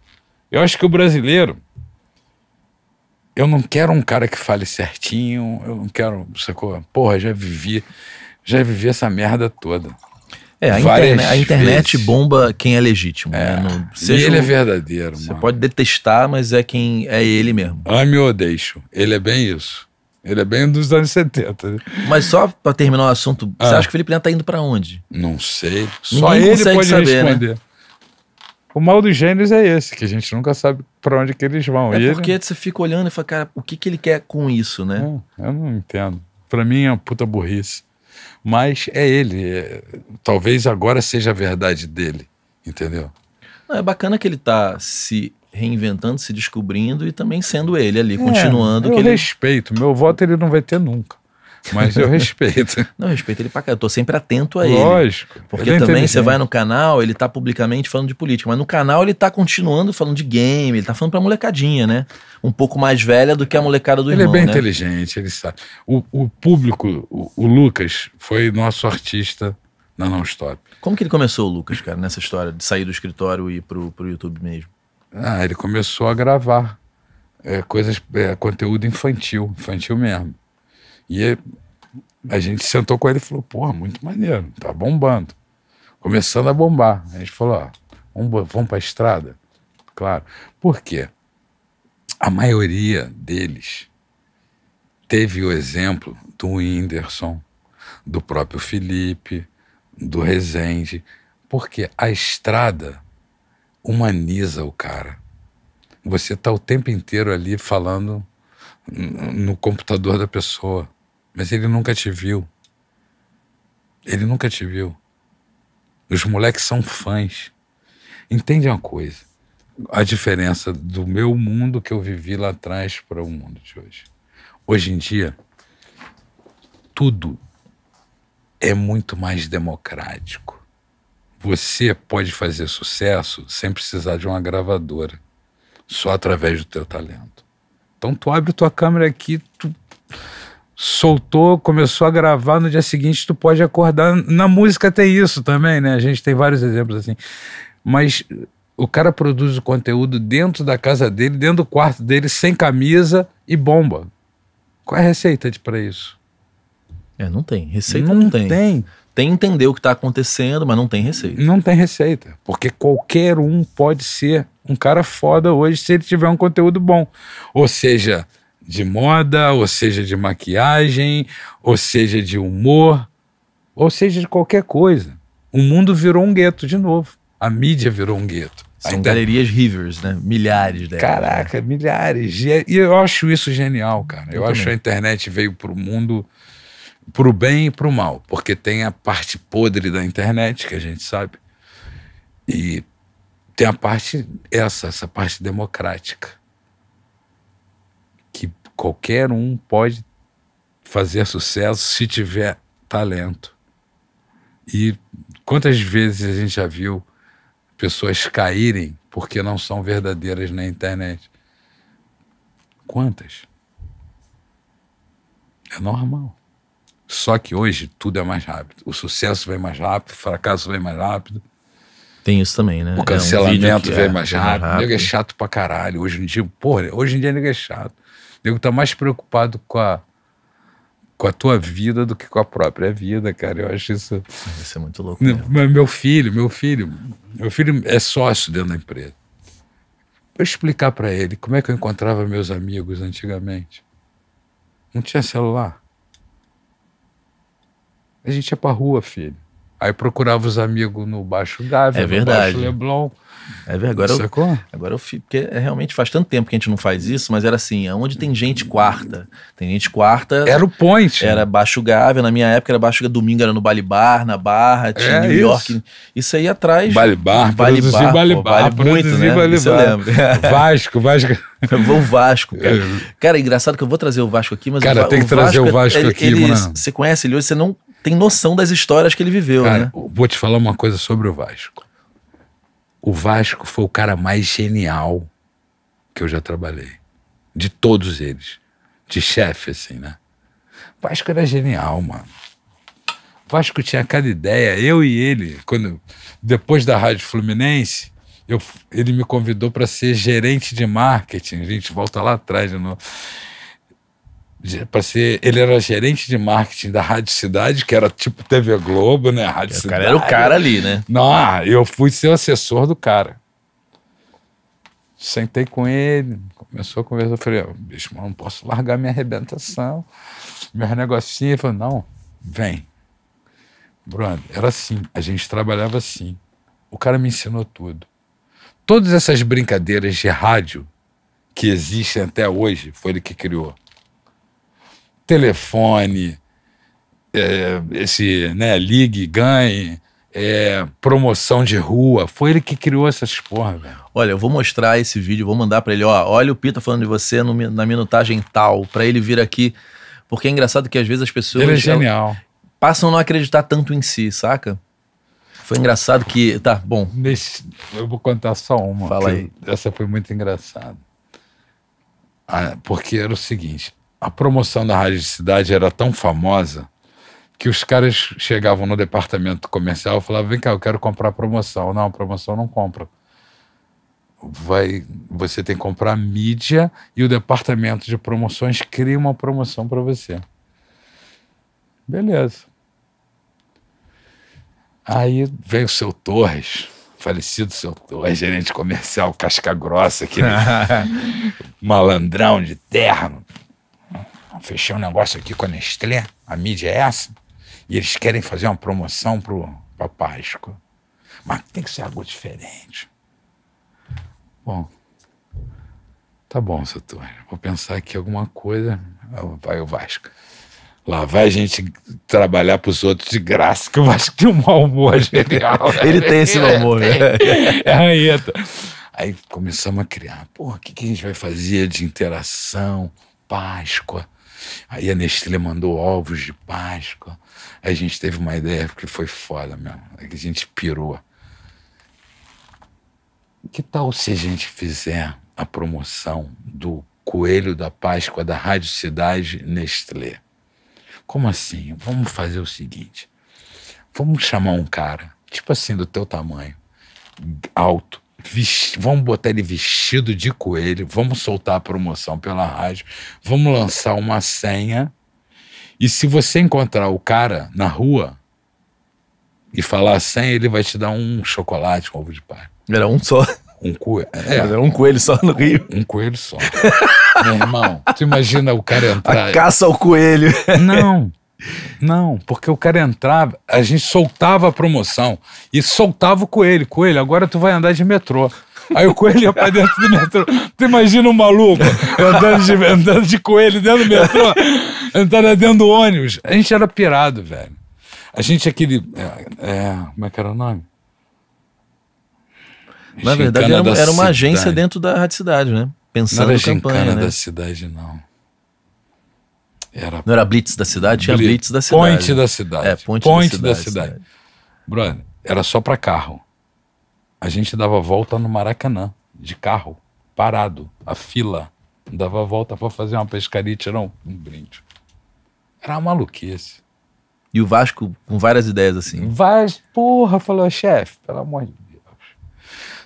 Eu acho que o brasileiro. Eu não quero um cara que fale certinho, eu não quero, sacou? Porra, já vivi, já vivi essa merda toda. É, a, Várias interne- a internet vezes. bomba quem é legítimo. né? Não- e seja ele é verdadeiro, Você mano. pode detestar, mas é quem é ele mesmo. Ame ou deixo. Ele é bem isso. Ele é bem dos anos 70. né? Mas só pra terminar o assunto, você Ah. acha que o Felipe Neto tá indo pra onde? Não sei. Só Ninguém ele consegue pode saber, né? responder. O mal dos gênios é esse, que a gente nunca sabe pra onde que eles vão. É E ele- porque você fica olhando e fala, cara, o que, que ele quer com isso, né? É, eu não entendo. Pra mim é uma puta burrice. Mas é ele. é- Talvez agora seja a verdade dele. Entendeu? Não, é bacana que ele tá se reinventando, se descobrindo e também sendo ele ali, continuando. É, eu que ele... respeito. Meu voto ele não vai ter nunca. Mas eu respeito. Não, eu respeito ele pra cá. Eu tô sempre atento a ele. Lógico. Porque Ele é também você vai no canal, ele tá publicamente falando de política, mas no canal ele tá continuando falando de game, ele tá falando pra molecadinha, né? Um pouco mais velha do que a molecada do Ele é irmão, bem né? inteligente, ele sabe. O, o público, o, o Lucas, foi nosso artista na Non Stop. Como que ele começou, Lucas, cara, nessa história de sair do escritório e ir pro, pro YouTube mesmo? Ah, ele começou a gravar é, coisas, é, conteúdo infantil, infantil mesmo. E a gente sentou com ele e falou, porra, muito maneiro, tá bombando. Começando a bombar. A gente falou, ó, vamos, vamos pra estrada? Claro. Por quê? A maioria deles teve o exemplo do Whindersson, do próprio Felipe, do Rezende, porque a estrada humaniza o cara. Você tá o tempo inteiro ali falando no computador da pessoa, mas ele nunca te viu. Ele nunca te viu. Os moleques são fãs. Entende uma coisa? A diferença do meu mundo que eu vivi lá atrás para o mundo de hoje. Hoje em dia, tudo é muito mais democrático. Você pode fazer sucesso sem precisar de uma gravadora, só através do teu talento. Então tu abre tua câmera aqui, tu soltou, começou a gravar, no dia seguinte tu pode acordar. Na música tem isso também, né? A gente tem vários exemplos assim. Mas o cara produz o conteúdo dentro da casa dele, dentro do quarto dele, sem camisa e bomba. Qual é a receita para isso? É, não tem. Receita não, tem. tem. Tem entender o que tá acontecendo, mas não tem receita. Não tem receita. Porque qualquer um pode ser um cara foda hoje se ele tiver um conteúdo bom. Ou seja, de moda, ou seja, de maquiagem, ou seja, de humor, ou seja, de qualquer coisa. O mundo virou um gueto de novo. A mídia virou um gueto. São inter- galerias Rivers, né? Milhares delas. Caraca, milhares. E é- e eu acho isso genial, cara. Eu, Eu acho que a internet veio pro mundo pro bem e pro mal, porque tem a parte podre da internet, que a gente sabe, e tem a parte essa, essa parte democrática, qualquer um pode fazer sucesso se tiver talento. E quantas vezes a gente já viu pessoas caírem porque não são verdadeiras na internet? Quantas? É normal. Só que hoje tudo é mais rápido. O sucesso vem mais rápido, o fracasso vem mais rápido, Tem isso também, né? É o um cancelamento vídeo que vem é- mais é rápido. O nego é chato pra caralho. Hoje em dia, porra, hoje em dia nego é chato. Nego tá mais preocupado com a, com a tua vida do que com a própria vida, cara. Eu acho isso. Isso é muito louco. mesmo. Meu filho, meu filho, meu filho é sócio dentro da empresa. Vou explicar pra ele como é que eu encontrava meus amigos antigamente. Não tinha celular. A gente ia pra rua, filho. Aí procurava os amigos no Baixo Gávea, É no verdade. Baixo Leblon. É verdade. Agora eu, Sacou? Agora eu fico, porque é, realmente faz tanto tempo que a gente não faz isso, mas era assim, aonde tem gente quarta. Tem gente quarta, Era o point. era Baixo Gávea, na minha época era Baixo Gávea, domingo era no Bali Bar, na Barra, tinha É, New isso. York. Isso aí atrás. Bali Bar, Bali produzir Bar, Bali pô, Bar, vale muito, produzir né? Bali Isso eu Bar. lembro. Vasco, Vasco. Vou Vasco, cara. É. Cara, é engraçado que eu vou trazer o Vasco aqui, mas Cara, o, tem que trazer o Vasco ele- aqui, ele- mano. Você conhece ele hoje, você não tem noção das histórias que ele viveu, Cara, né? vou te falar uma coisa sobre o Vasco. O Vasco foi o cara mais genial que eu já trabalhei. De todos eles. De chefe, assim, né? Vasco era genial, mano. Vasco tinha cada ideia. Eu e ele, quando depois da Rádio Fluminense, eu, ele me convidou para ser gerente de marketing. A gente volta lá atrás de novo. Para ser, ele era gerente de marketing da Rádio Cidade, que era tipo TV Globo, né? Rádio O Cidade. cara era o cara ali, né? Não, eu fui ser o assessor do cara. Sentei com ele, começou a conversar. Eu falei, "Ó, bicho, não posso largar minha arrebentação, meus negocinhos. Ele falou, não, vem. Brother, era assim, a gente trabalhava assim. O cara me ensinou tudo. Todas essas brincadeiras de rádio que existem até hoje, foi ele que criou. Telefone, é, esse, né, ligue, ganhe, é, promoção de rua, foi ele que criou essas porra, velho. Olha, eu vou mostrar esse vídeo, vou mandar pra ele, ó, olha o Pita falando de você no na minutagem tal, pra ele vir aqui, porque é engraçado que às vezes as pessoas Ele é genial. passam a não acreditar tanto em si, saca? Foi engraçado que, tá, bom, Nesse- eu vou contar só uma. Fala aí. Essa foi muito engraçada. Ah, porque era o seguinte: a promoção da Rádio Cidade era tão famosa que os caras chegavam no departamento comercial e falavam: vem cá, eu quero comprar promoção. Não, promoção não compra. Vai, você tem que comprar mídia e o departamento de promoções cria uma promoção para você. Beleza. Aí veio o seu Torres, falecido seu Torres, gerente comercial, casca grossa, aquele malandrão de terno. Fechei um negócio aqui com a Nestlé, a mídia é essa, e eles querem fazer uma promoção para Páscoa. Mas tem que ser algo diferente. Bom, tá bom, Torres, vou pensar aqui alguma coisa. Vai o Vasco. Lá vai a gente trabalhar pros outros de graça, que o Vasco tem um mau humor genial. Ele tem esse mau humor, né? É ranheta. Aí começamos a criar. Porra, o que, que a gente vai fazer de interação? Páscoa. Aí a Nestlé mandou ovos de Páscoa. Aí a gente teve uma ideia que foi foda mesmo. Aí que a gente pirou. Que tal se a gente fizer a promoção do Coelho da Páscoa da Rádio Cidade Nestlé? Como assim? Vamos fazer o seguinte: vamos chamar um cara, tipo assim, do teu tamanho, alto, vesti- vamos botar ele vestido de coelho, vamos soltar a promoção pela rádio, vamos lançar uma senha. E se você encontrar o cara na rua e falar a senha, ele vai te dar um chocolate com ovo de pai. Era um só. Um coelho. É, Era um coelho só no Rio. um coelho só. Meu irmão, tu imagina o cara entrar. A caça ao coelho. Não, não, porque o cara entrava, a gente soltava a promoção e soltava o coelho. Coelho, agora tu vai andar de metrô. Aí o coelho ia pra dentro do metrô. Tu imagina um maluco andando de, andando de coelho dentro do metrô, entrando dentro do ônibus. A gente era pirado, velho. A gente aquele. É, é, como é que era o nome? Na verdade, era, uma- era uma agência dentro da Rádio Cidade, né? Não Pensando era campanha, gincana né? da cidade, não. Era Não era Blitz da cidade? Tinha Blitz, da cidade. Ponte da cidade. É, Ponte, da cidade. Brother, era só pra carro. A gente dava volta no Maracanã, de carro, parado, a fila. Dava volta pra fazer uma pescaria e tirar um, um brinde. Era uma maluquice. E o Vasco com várias ideias assim. Vai, porra, falou, chefe, pelo amor de Deus.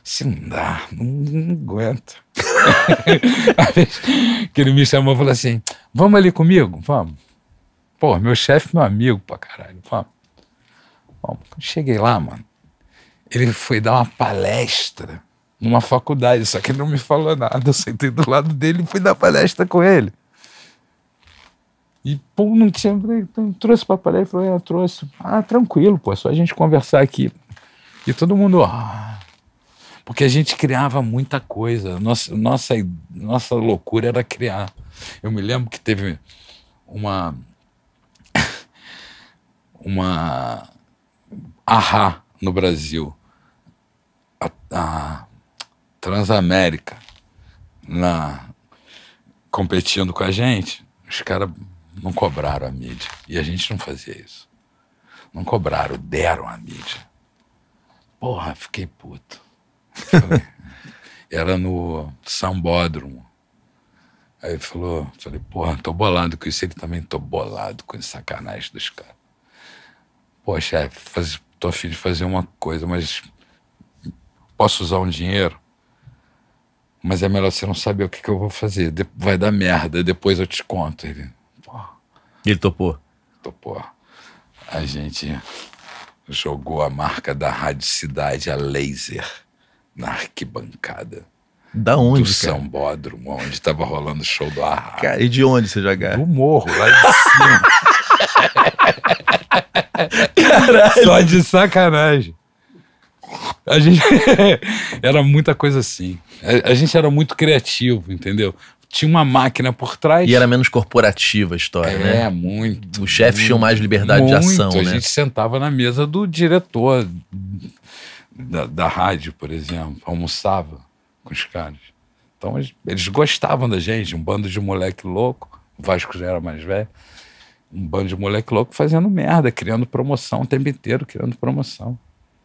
Se não dá, não, não aguento. Vez que ele me chamou e falou assim: vamos ali comigo? Vamos. Pô, meu chefe, meu amigo pra caralho, vamos. Quando cheguei lá, mano, ele foi dar uma palestra numa faculdade, só que ele não me falou nada. Eu sentei do lado dele e fui dar palestra com ele. E, pô, não tinha. Então, trouxe pra palestra, ele falou, eu trouxe. Ah, tranquilo, pô, é só a gente conversar aqui. E todo mundo. Ah, porque a gente criava muita coisa. Nossa, nossa, nossa loucura era criar. Eu me lembro que teve uma. Uma. Ahá no Brasil. A, a Transamérica. Na, competindo com a gente, os caras não cobraram a mídia. E a gente não fazia isso. Não cobraram, deram a mídia. Porra, fiquei puto. Era no Sambódromo. Aí ele falou, falei, porra, tô bolado com isso. Ele também tô bolado com esse sacanagem dos caras. Pô, chefe, faz, tô afim de fazer uma coisa, mas posso usar um dinheiro? Mas é melhor você não saber o que, que eu vou fazer. De- vai dar merda, depois eu te conto. Ele, porra, Ele topou. topou. A gente jogou a marca da Rádio Cidade a laser na arquibancada Da do onde, cara? Sambódromo, onde estava rolando o show do Arra. Cara, e de onde você jogar? Do morro, lá de cima. Só de sacanagem. A gente era muita coisa assim. A, a gente era muito criativo, entendeu? Tinha uma máquina por trás. E era menos corporativa a história, é, né? muito. Os chefes tinham mais liberdade de muito. ação, A né? gente sentava na mesa do diretor da, da rádio, por exemplo, almoçava com os caras. Então eles, eles gostavam da gente, um bando de moleque louco. O Vasco já era mais velho. Um bando de moleque louco fazendo merda, criando promoção o tempo inteiro, criando promoção.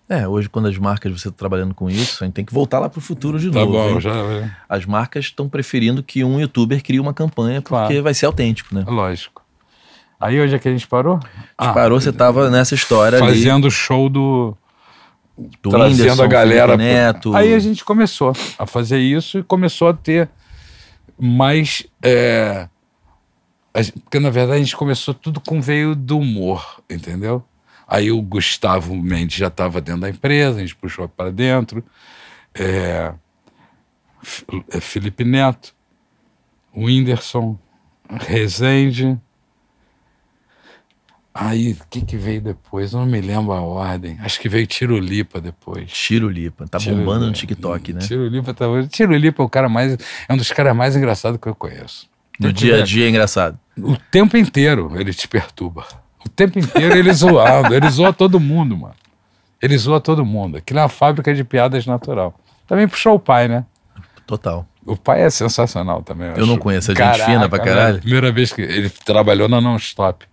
É, hoje quando as marcas, você tá trabalhando com isso, a gente tem que voltar lá pro futuro de Tá novo. bom, já. As marcas estão preferindo que um youtuber crie uma campanha porque Claro. vai ser autêntico, né? Lógico. Aí hoje é que a gente parou? Ah, Parou, você tava nessa história ali fazendo o show do, do trazendo Whindersson, a galera. Felipe Neto. Aí a gente começou a fazer isso e começou a ter mais. é, gente- porque na verdade a gente começou tudo com veio do humor, entendeu? Aí o Gustavo Mendes já estava dentro da empresa, a gente puxou para dentro. É, é, Felipe Neto, o Whindersson, Rezende. Aí, o que, que veio depois? Eu não me lembro a ordem. Acho que veio Tirolipa depois. Tiro Lipa. Tá Tiro- bombando no TikTok, né? Tirolipa tá. Tirolipa é o cara mais. É um dos caras mais engraçados que eu conheço. No dia a dia é engraçado. O tempo inteiro ele te perturba. O tempo inteiro ele zoando. Ele zoa todo mundo, mano. Ele zoa todo mundo. Aquilo é uma fábrica de piadas natural. Também puxou o pai, né? Total. O pai é sensacional também. Eu não acho. conheço, é gente fina pra caralho. Primeira vez que ele trabalhou na Non-Stop.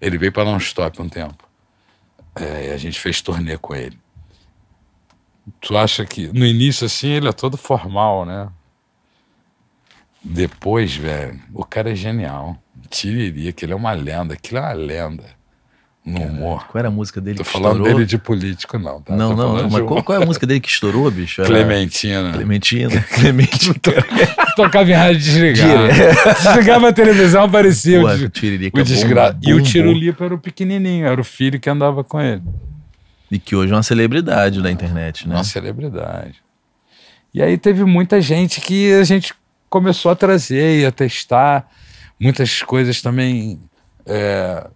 Ele veio pra Non-Stop um tempo. É, a gente fez turnê com ele. Tu acha que no início assim ele é todo formal, né? Depois, velho, o cara é genial. Tiririca, ele é uma lenda. Aquilo é uma lenda. No humor. Qual era a música dele Tô que falando estourou? dele de político, não. Tá? Não, Tô não, não. Mas qual, qual é a música dele que estourou, bicho? Era Clementina. Clementina. Clementina. Tocava em rádio desligado. Desligava a televisão, aparecia Pô, o, Tiririca o bomba- E o. Tirulipa era o pequenininho, era o filho que andava com ele. E que hoje é uma celebridade da internet, né? Uma celebridade. E aí teve muita gente que a gente começou a trazer e a testar. Muitas coisas também é,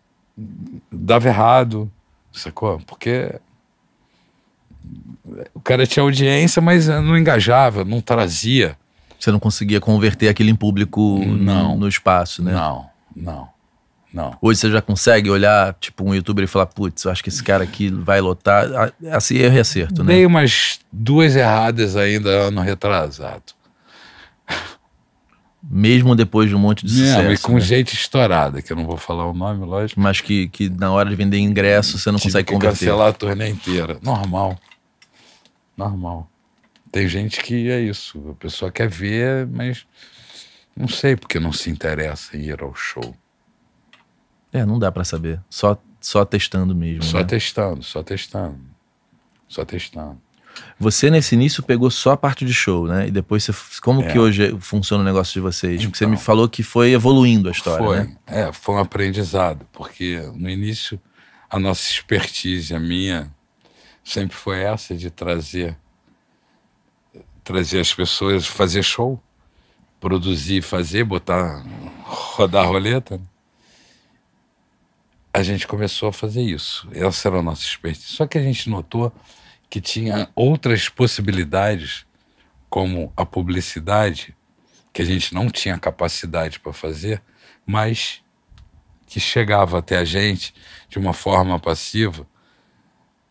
dava errado, sacou? Porque o cara tinha audiência, mas não engajava, não trazia. Você não conseguia converter aquilo em público Não. no, espaço, né? Não, não, não. Hoje você já consegue olhar, tipo, um youtuber e falar, putz, eu acho que esse cara aqui vai lotar. Ah, Assim erro e acerto, né? Dei umas duas erradas ainda ano retrasado. Mesmo depois de um monte de Não, e sucesso. com né? gente estourada, que eu não vou falar o nome, lógico. Mas que, que na hora de vender ingresso você não Tive consegue que converter. cancelar a turnê inteira. Normal. Normal. Tem gente que é isso. A pessoa quer ver, mas não sei porque não se interessa em ir ao show. É, não dá pra saber. Só, só testando mesmo. Só né? testando, só testando. Só testando. Você nesse início pegou só a parte de show, né? E depois você. Como É. que hoje funciona o negócio de vocês? Porque você Então. me falou que foi evoluindo a história, foi, né? é, foi um aprendizado, porque no início a nossa expertise, a minha, sempre foi essa de trazer trazer as pessoas, fazer show, produzir, fazer, botar, rodar a roleta. A gente começou a fazer isso. Essa era a nossa expertise. Só que a gente notou que tinha outras possibilidades, como a publicidade, que a gente não tinha capacidade para fazer, mas que chegava até a gente de uma forma passiva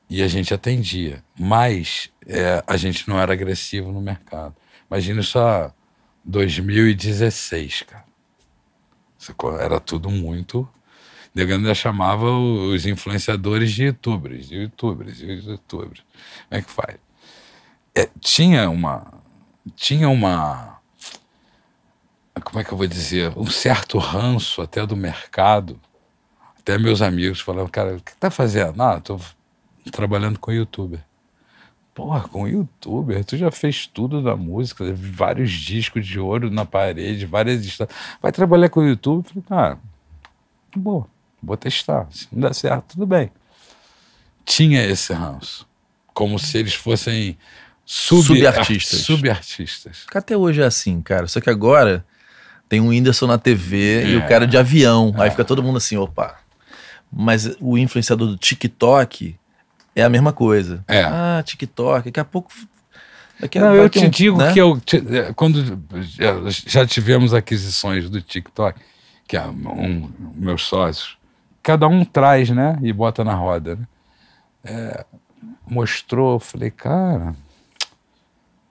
e a gente atendia. Mas é, a gente não era agressivo no mercado. Imagina há 2016, cara. Era tudo muito. Nego ainda chamava os influenciadores de youtubers, de youtubers, de youtubers. Como é que faz? É, tinha uma. Tinha uma como é que eu vou dizer, um certo ranço até do mercado. Até meus amigos falavam, cara, o que tá fazendo? Ah, tô trabalhando com youtuber. Porra, com youtuber, tu já fez tudo da música, vários discos de ouro na parede, várias histórias. Vai trabalhar com o YouTube? Falei, ah, bom, vou testar. Se não der certo, tudo bem. Tinha esse ranço. Como se eles fossem sub Subartistas. Subartistas. Até hoje é assim, cara. Só que agora tem um Whindersson na TV e É. o cara de avião. Aí fica todo mundo assim, opa. Mas o influenciador do TikTok é a mesma coisa. É. Ah, TikTok. Daqui a pouco. Daqui a Não, eu te um, digo né? que eu, te- é, quando já, já tivemos aquisições do TikTok, que é um, meus sócios, cada um traz, né? E bota na roda. Né? É, mostrou, falei, cara,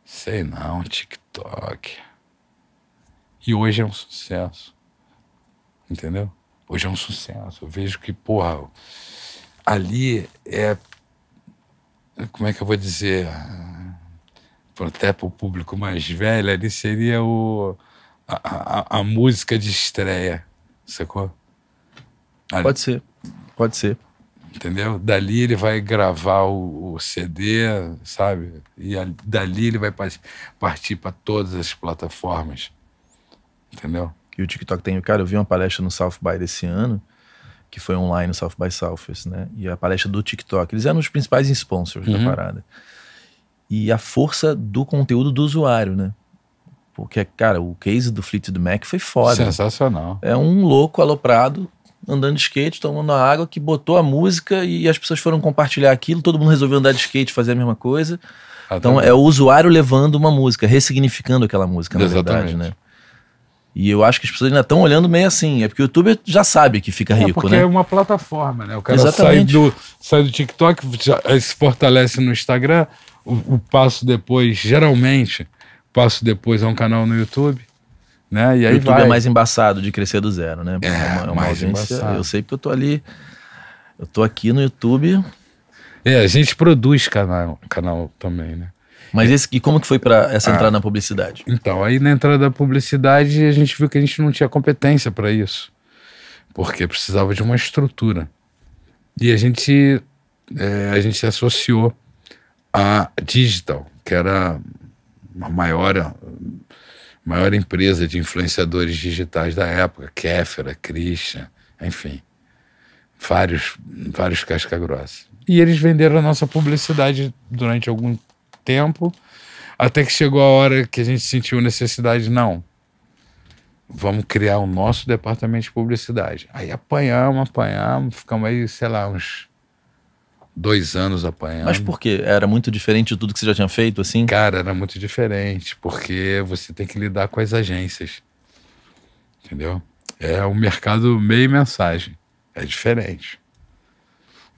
sei não, TikTok. E hoje é um sucesso. Entendeu? Hoje é um sucesso. Eu vejo que, porra, ali é. Como é que eu vou dizer? até para o público mais velho, ali seria o, a, a, a música de estreia, sacou? Ali, Pode ser. Pode ser. Entendeu? Dali ele vai gravar o, o CD, sabe? E a- dali ele vai partir para todas as plataformas. Entendeu? que o TikTok tem. Cara, eu vi uma palestra no South by desse ano, que foi online no South by Southwest, né? E a palestra do TikTok. Eles eram os principais sponsors Uhum. da parada. E a força do conteúdo do usuário, né? Porque, cara, o case do Fleetwood Mac foi foda. Sensacional. É um louco aloprado andando de skate, tomando água, que botou a música e as pessoas foram compartilhar aquilo, todo mundo resolveu andar de skate, fazer a mesma coisa. Então é o usuário levando uma música, ressignificando aquela música, na verdade, Exatamente. né? E eu acho que as pessoas ainda estão olhando meio assim. É porque o YouTube já sabe que fica É rico, porque né? é uma plataforma, né? O cara Exatamente. sai do, sai do TikTok, já- aí se fortalece no Instagram, o, o passo depois, geralmente, o passo depois é um canal no YouTube, né? E O aí YouTube vai. é mais embaçado de crescer do zero, né? É, uma, uma mais audiência. embaçado. Eu sei porque eu tô ali. Eu tô aqui no YouTube. É, a gente produz canal, canal também, né? Mas esse, e como que foi pra essa Ah. entrada na publicidade? Então, aí na entrada da publicidade, a gente viu que a gente não tinha competência para isso, porque precisava de uma estrutura. E a gente, é, a gente se associou à Digital, que era a maior, maior empresa de influenciadores digitais da época, Kéfera, Christian, enfim, vários, vários casca grossa. E eles venderam a nossa publicidade durante algum tempo, até que chegou a hora que a gente sentiu necessidade, não. Vamos criar o nosso departamento de publicidade. Aí apanhamos, apanhamos, ficamos aí, sei lá, uns dois anos apanhando. Mas por quê? Era muito diferente de tudo que você já tinha feito, assim? Cara, era muito diferente, porque você tem que lidar com as agências. Entendeu? É um mercado meio mensagem. É diferente.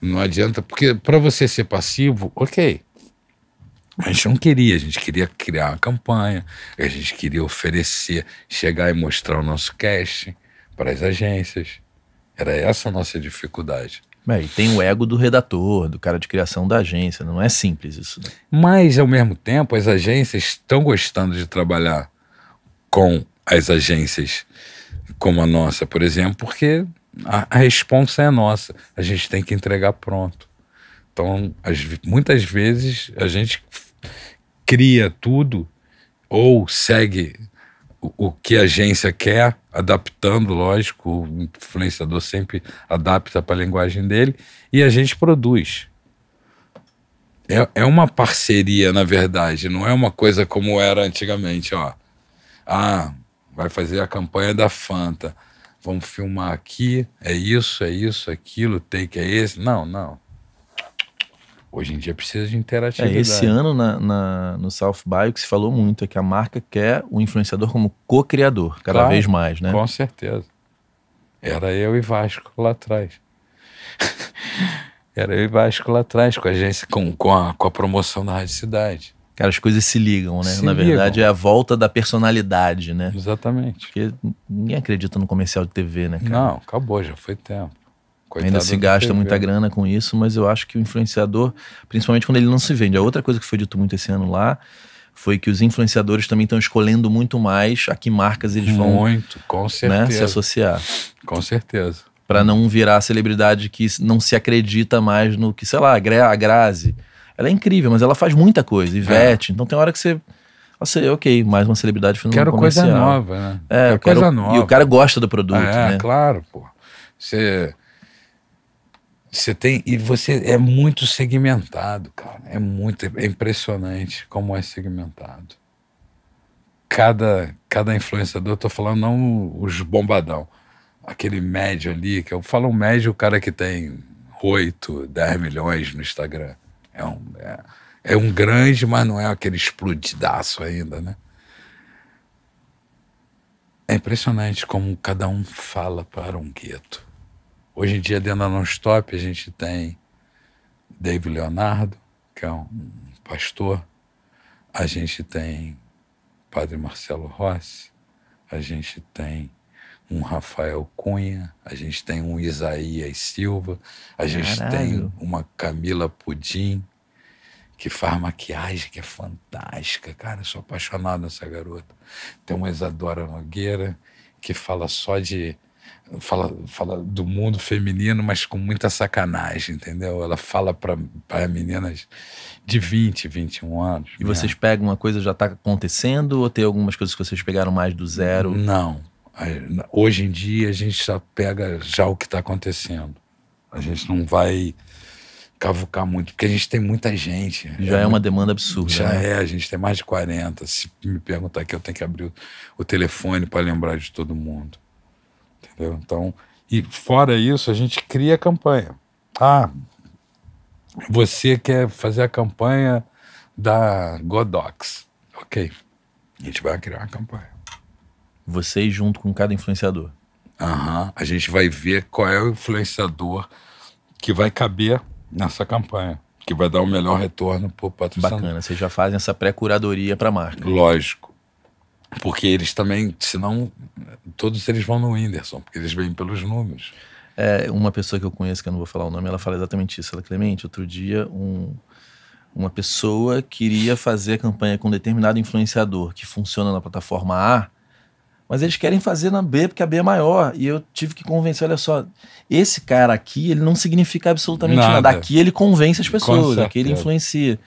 Não adianta, porque para você ser passivo, ok. A gente não queria, a gente queria criar uma campanha, a gente queria oferecer, chegar e mostrar o nosso cast para as agências. Era essa a nossa dificuldade. É, e tem o ego do redator, do cara de criação da agência. Não é simples isso. né? Mas, ao mesmo tempo, as agências estão gostando de trabalhar com as agências como a nossa, por exemplo, porque a, a responsa é nossa. A gente tem que entregar pronto. Então, ve- muitas vezes, a gente cria tudo ou segue o, que a agência quer, adaptando, lógico, o influenciador sempre adapta para a linguagem dele, e a gente produz. É, é uma parceria, na verdade, não é uma coisa como era antigamente, ó. Ah, vai fazer a campanha da Fanta. Vamos filmar aqui, é isso, é isso, aquilo, take é esse. Não, não. Hoje em dia precisa de É, interatividade. esse ano na, na- no South by o que se falou muito é que a marca quer o influenciador como co-criador, cada Claro, vez mais, né? Com certeza. Era eu e Vasco lá atrás. Era eu e Vasco lá atrás, com a agência, com, com, a, com a promoção da Rádio Cidade. Cara, as coisas se ligam, né? Se Na ligam. verdade, é a volta da personalidade, né? Exatamente. Porque ninguém acredita no comercial de TV, né, cara? Não, acabou, já foi tempo. Ainda Coitado se do gasta muita grana com isso, mas eu acho que o influenciador, principalmente quando ele não se vende, a outra coisa que foi dito muito esse ano lá foi que os influenciadores também estão escolhendo muito mais a que marcas eles vão Muito, com né, certeza. se associar. Com certeza. Pra não virar a celebridade que não se acredita mais no que, sei lá, a Gra- a Grazi. Ela é incrível, mas ela faz muita coisa. Ivete. Então tem hora que você. Você, ok, mais uma celebridade fazendo Quero um coisa comercial. nova, né? É, Quero quero- coisa nova. E o cara gosta do produto, é, né? claro, pô. Você. Você tem. E você é muito segmentado, cara. É muito. É impressionante como é segmentado. Cada, cada influenciador, eu tô falando não os bombadão. Aquele médio ali, que eu falo um médio, o cara que tem 8, 10 milhões no Instagram. É um, é, é um grande, mas não é aquele explodidaço ainda, né? É impressionante como cada um fala para um gueto. Hoje em dia, dentro da Non-Stop, a gente tem Dave Leonardo, que é um pastor. A gente tem Padre Marcelo Rossi. A gente tem um Rafael Cunha. A gente tem um Isaías Silva. A gente Caralho. tem uma Camila Pudim, que faz maquiagem, que é fantástica. Cara, eu sou apaixonado nessa garota. Tem uma Isadora Nogueira, que fala só de. Fala, fala do mundo feminino, mas com muita sacanagem, entendeu? Ela fala para meninas de 20, 21 anos. E vocês pegam uma coisa que já está acontecendo ou tem algumas coisas que vocês pegaram mais do zero? Não. Hoje em dia a gente já pega já o que está acontecendo. A gente não vai cavucar muito, porque a gente tem muita gente. Já é uma demanda absurda. Já né? é, a gente tem mais de 40. Se me perguntar aqui, eu tenho que abrir o, o telefone para lembrar de todo mundo. Entendeu? Então, e fora isso, a gente cria campanha. Ah, você quer fazer a campanha da Godox. Ok. A gente vai criar uma campanha. Vocês junto com cada influenciador. Aham. A gente vai ver qual é o influenciador que vai caber nessa campanha, que vai dar o melhor retorno para o patrocinador. Bacana. Vocês já fazem essa pré-curadoria para a marca. Lógico. Porque eles também, senão, todos eles vão no Whindersson, porque eles vêm pelos números. É, uma pessoa que eu conheço, que eu não vou falar o nome, ela fala exatamente isso. Ela, Clemente, outro dia, um, uma pessoa queria fazer a campanha com um determinado influenciador que funciona na plataforma A, mas eles querem fazer na B porque a B é maior. E eu tive que convencer, olha só, esse cara aqui, ele não significa absolutamente nada. Nada. Aqui ele convence as pessoas, aqui ele influencia.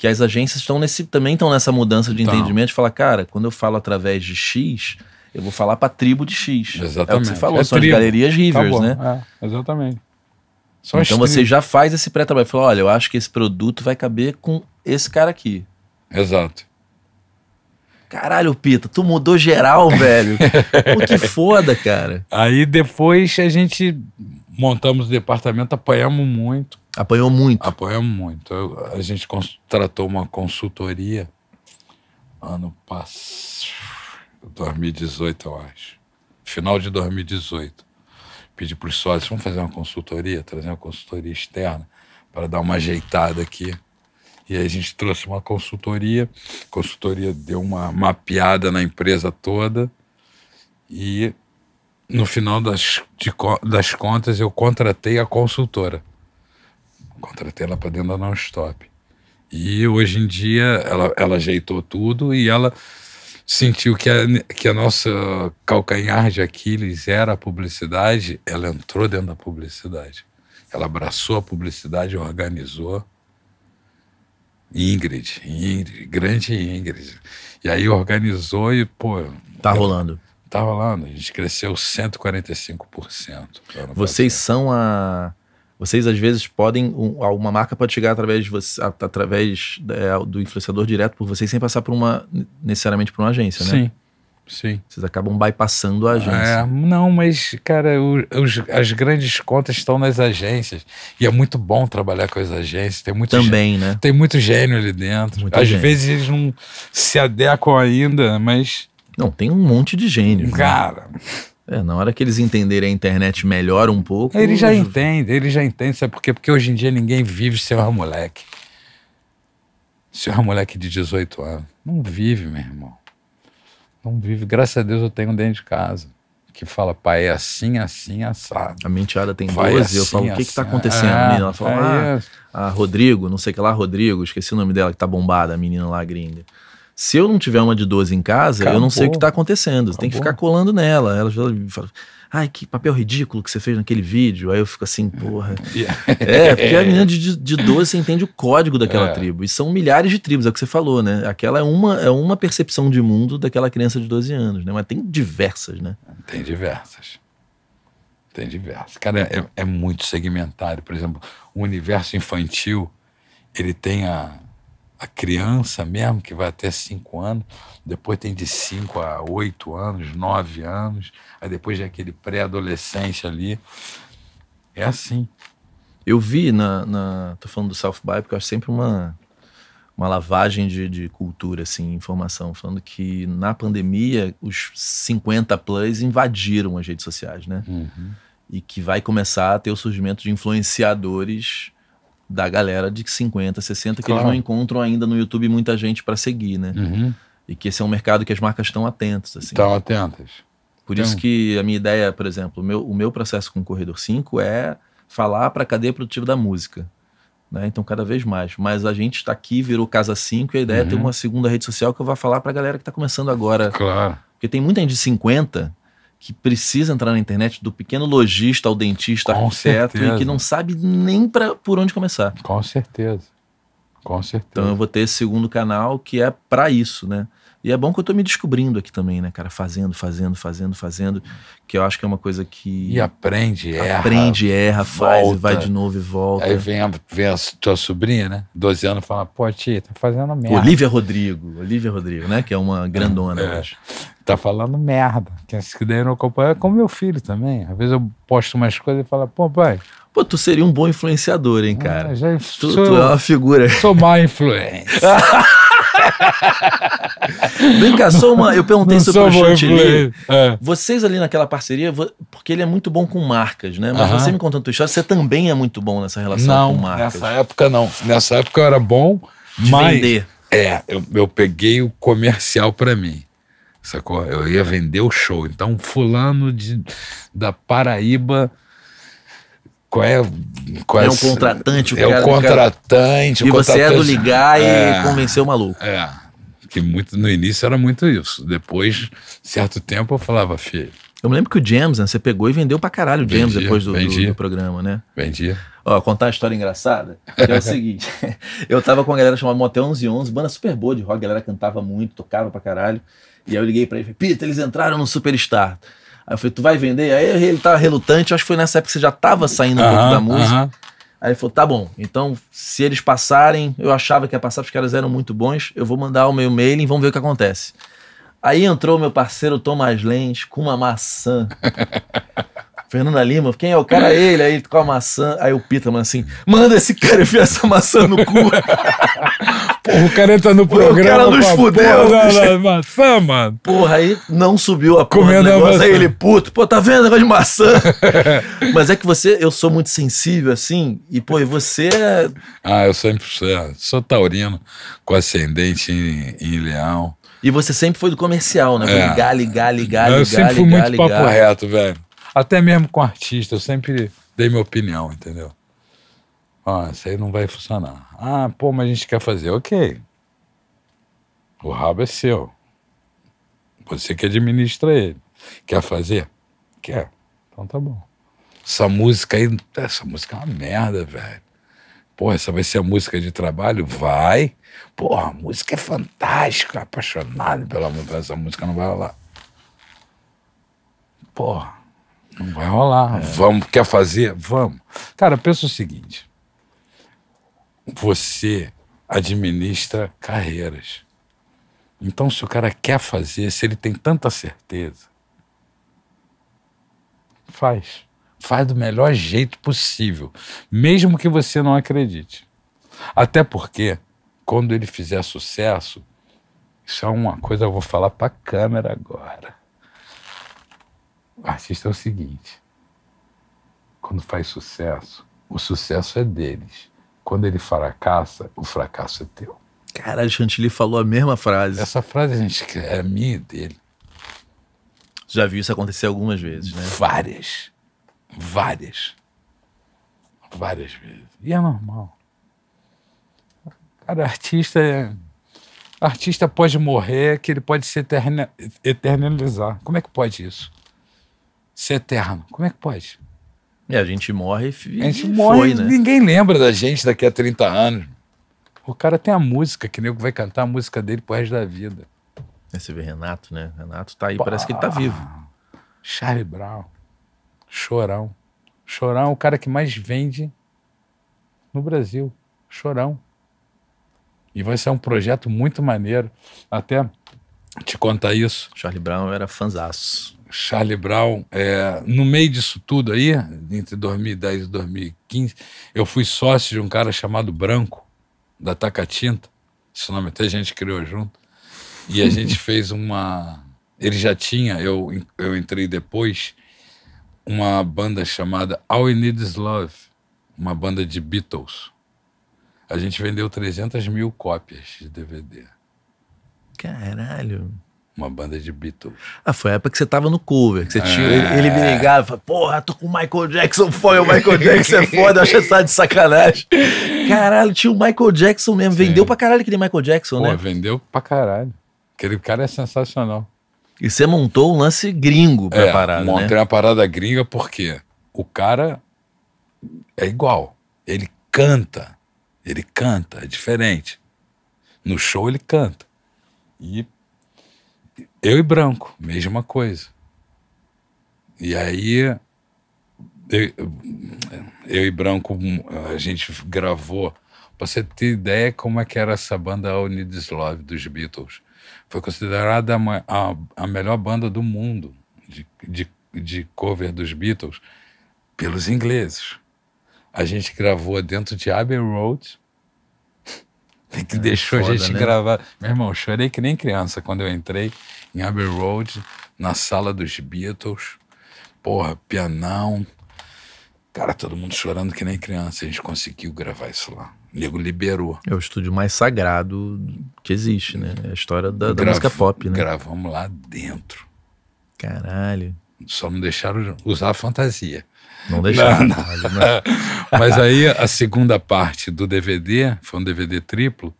Que as agências estão nesse, também estão nessa mudança de Então. entendimento de falar, cara, quando eu falo através de X, eu vou falar pra tribo de X. É o que Exatamente. você falou, É são tribo. as galerias rivers, Acabou. né? É, exatamente. São Então você já faz esse pré-trabalho. Fala, olha, eu acho que esse produto vai caber com esse cara aqui. Exato. Caralho, Pita, tu mudou geral, velho. Pô, que foda, cara. Aí depois a gente montamos o departamento, apoiamos muito. Apanhou muito. Apoiamos muito. Eu- a gente contratou uma consultoria ano passado, 2018, eu acho. Final de 2018. Pedi para os sócios, vamos fazer uma consultoria, trazer uma consultoria externa para dar uma ajeitada aqui. E aí a gente trouxe uma consultoria, a consultoria deu uma mapeada na empresa toda e no final das, de das contas eu contratei a consultora. Contratei ela para dentro da Non-Stop. E hoje em dia ela, ela ajeitou tudo e ela sentiu que a, que a nossa calcanhar de Aquiles era a publicidade, ela entrou dentro da publicidade. Ela abraçou a publicidade, organizou. Ingrid, Ingrid, grande Ingrid. E aí organizou e, pô, Tá rolando. Tá rolando. A gente cresceu 145%. ano Vocês são a. Vocês às vezes podem. um- Uma marca pode chegar através de você, através é, do influenciador direto por vocês sem passar por uma. necessariamente por uma agência, né? Sim, sim. Vocês acabam bypassando a agência. É, não, mas, cara, o- os- as grandes contas estão nas agências. E é muito bom trabalhar com as agências. Tem muito, Também, né? tem muito gênio ali dentro. Muito Às gênio. vezes eles não se adequam ainda, mas, Não, tem um monte de gênios. né? cara, É, na hora que eles entenderem a internet melhor um pouco. eles já entendem, eles já entendem. Sabe por quê? Porque hoje em dia ninguém vive ser um moleque. Ser um moleque de 18 anos. Não vive, meu irmão. Não vive. Graças a Deus eu tenho um dentro de casa. Que fala, pai, é assim, assim, assado. A minha enteada tem Vai 12, eu assim, falo, o que que tá assim. acontecendo? É, menina, ela fala, é ah, a Rodrigo, não sei o que lá, Rodrigo, esqueci o nome dela, que tá bombada, a menina lá gringa. Se eu não tiver uma de 12 em casa, eu não sei o que Acabou. tá acontecendo. Você tem que Acabou. ficar colando nela. Ela fala, ai, que papel ridículo que você fez naquele vídeo. Aí eu fico assim, porra. É, porque a menina de, de 12 você entende o código daquela É. tribo. E são milhares de tribos, é o que você falou, né? Aquela é uma, é uma percepção de mundo daquela criança de 12 anos, né? Mas tem diversas, né? Tem diversas. Tem diversas. Cara, é, é muito segmentário. Por exemplo, o universo infantil, ele tem a, a criança mesmo, que vai até 5 anos, depois tem de 5 a 8 anos, 9 anos, aí depois já aquele pré-adolescente ali. É assim. Eu vi na, na. Tô falando do South By, porque eu acho sempre uma, uma lavagem de, de cultura, assim, informação, falando que na pandemia os 50 plus invadiram as redes sociais, né? Uhum. E que vai começar a ter o surgimento de influenciadores da galera de 50, 60, que Claro. eles não encontram ainda no YouTube muita gente para seguir, né? Uhum. E que esse é um mercado que as marcas estão atentas, assim. Estão atentas. Por Então- isso que a minha ideia, por exemplo, o meu, o meu processo com o Corredor 5 é falar para a cadeia produtiva da música. Né? Então, cada vez mais. Mas a gente está aqui, virou Casa 5, e a ideia é ter Uhum. uma segunda rede social que eu vou falar para a galera que está começando agora. Claro. Porque tem muita gente de 50 que precisa entrar na internet, do pequeno lojista ao dentista, Com arquiteto, e certeza. que não sabe nem pra, por onde começar. Com certeza. Com certeza. Então eu vou ter esse segundo canal que é para isso, né? E é bom que eu tô me descobrindo aqui também, né, cara? Fazendo, fazendo, fazendo, fazendo. Que eu acho que é uma coisa que. E aprende, erra. aprende, erra, faz, volta. vai de novo e volta. Aí vem a, vem a tua sobrinha, né? 12 anos, fala, pô, tia, tá fazendo merda. Olivia Rodrigo, Olivia Rodrigo, né? Que é uma grandona É. hoje. Tá falando merda. Que esse daí não acompanha. É como meu filho também. Às vezes eu posto umas coisas e falo, pô, pai, Pô, tu seria um bom influenciador, hein, ah, cara? já Tu, sou, tu é uma figura. sou má influência. Vem cá, sou uma. Eu perguntei não sobre o Chantilly. É. Vocês ali naquela parceria, porque ele é muito bom com marcas, né? Mas Aham. você me contando a tua história, você também é muito bom nessa relação Não, com marcas. nessa época não. Nessa época eu era bom, de mas... vender. É, eu, eu peguei o comercial pra mim. Sacou? Eu ia vender o show. Então, fulano de, da Paraíba. Qual é, qual É um esse- contratante, o É o contratante. E o você é do contratante- ligar e É. convencer o maluco. É. Que muito, no início era muito isso. Depois, certo tempo, eu falava, filho, Eu me lembro que o James, né? Você pegou e vendeu pra caralho o James Vendi, depois do, do- vendi. do programa, né? vendia. Ó, contar uma história engraçada, é o seguinte. eu tava com a galera chamada Motel 1111, banda super boa de rock, a galera cantava muito, tocava pra caralho. E aí eu liguei pra ele e falei, Pita, eles entraram no Superstar. Aí eu falei, tu vai vender? Aí ele tava relutante, acho que foi nessa época que você já tava saindo um pouco da música. Aí ele falou, tá bom, então se eles passarem, eu achava que ia passar, porque os caras eram muito bons, eu vou mandar o meu e-mail e vamos ver o que acontece. Aí entrou meu parceiro Thomas Lens com uma maçã. Fernanda Lima, quem é o cara? Ele, aí com a maçã. Aí o Pita, mano, assim, manda esse cara enfiar essa maçã no cu. Porra, o cara entra no Pô, o programa. cara nos fudeu, da- da maçã, mano. Porra, aí não subiu a porra do Comendo a negócio. maçã. Aí ele, puto, pô, tá vendo negócio de maçã? Mas é que você, eu sou muito sensível, assim, e, pô, e você é Ah, eu sempre é, sou taurino, com ascendente em, em leão. E você sempre foi do comercial, né? É. Ligar, ligar, ligar, eu ligar, sempre fui ligar, muito papo ligar. reto, velho. Até mesmo com artista, eu sempre dei minha opinião, entendeu? Ó, isso aí não vai funcionar. Ah, pô, mas a gente quer fazer. Ok. O rabo é seu. Você que administra ele. Quer fazer? Quer. Então tá bom. Essa música aí, essa música é uma merda, velho. Pô, essa vai ser a música de trabalho? Vai. Pô, a música é fantástica, apaixonado pela música. Essa música não vai rolar. Pô, não vai rolar. Vamos, quer fazer? Vamos. Cara, pensa o seguinte. Você administra carreiras. Então, se o cara quer fazer, se ele tem tanta certeza, faz. Faz do melhor jeito possível, mesmo que você não acredite. Até porque, quando ele fizer sucesso, isso é uma coisa que eu vou falar para a câmera agora. O artista é o seguinte: quando faz sucesso, o sucesso é deles. Quando ele fracassa, o fracasso é teu. Caralho, Chantilly falou a mesma frase. Essa frase, gente, é minha e dele. Já viu isso acontecer algumas vezes, né? Várias. Várias. Várias vezes. E é normal. Cara, artista é. artista pode morrer, que ele pode se eterna, eternalizar. Como é que pode isso? Ser eterno. Como é que pode? É, a gente morre e A gente e morre, foi, né? ninguém lembra da gente daqui a 30 anos. O cara tem a música, que nego vai cantar a música dele pro resto da vida. Você vê Renato, né? Renato tá aí, parece que ele tá vivo. Charlie Brown. Chorão. Chorão é o cara que mais vende no Brasil. Chorão. E vai ser um projeto muito maneiro. Até te contar isso. Charlie Brown era fanzaço. Charlie Brown, é, no meio disso tudo aí, entre 2010 e 2015, eu fui sócio de um cara chamado Branco, da Taca Tinta. Esse nome até a gente criou junto. E a gente fez uma. Ele já tinha, eu, eu entrei depois, uma banda chamada All We Need Is Love, uma banda de Beatles. A gente vendeu 300 mil cópias de DVD. Caralho. Uma banda de Beatles. Ah, foi a época que você tava no cover. Que você tinha, É. ele, ele me ligava e falava, porra, tô com o Michael Jackson foda, o Michael Jackson é foda, eu acho que você tá de sacanagem. Caralho, tinha o Michael Jackson mesmo. Vendeu pra caralho aquele Michael Jackson, Pô, né? vendeu pra caralho. Aquele cara é sensacional. E você montou um lance gringo pra é, parada, montei né? uma parada gringa porque o cara é igual. Ele canta. Ele canta, é diferente. No show ele canta. E eu e Branco, mesma coisa. E aí eu, eu e Branco, a gente gravou. Pra você ter ideia como é que era essa banda All Love dos Beatles. Foi considerada a, a, a melhor banda do mundo de, de, de cover dos Beatles pelos ingleses. A gente gravou dentro de Abbey Road, que deixou foda, a gente né? gravar. Meu irmão, chorei que nem criança quando eu entrei em Abbey Road, na sala dos Beatles. Porra, pianão. Cara, todo mundo chorando que nem criança. A gente conseguiu gravar isso lá. O nego liberou. É o estúdio mais sagrado que existe, né? É a história da, da Grava- música pop, né? Gravamos lá dentro. Caralho. Só não deixaram usar a fantasia. Não deixaram. Não, né? Mas aí a segunda parte do DVD, foi um DVD triplo,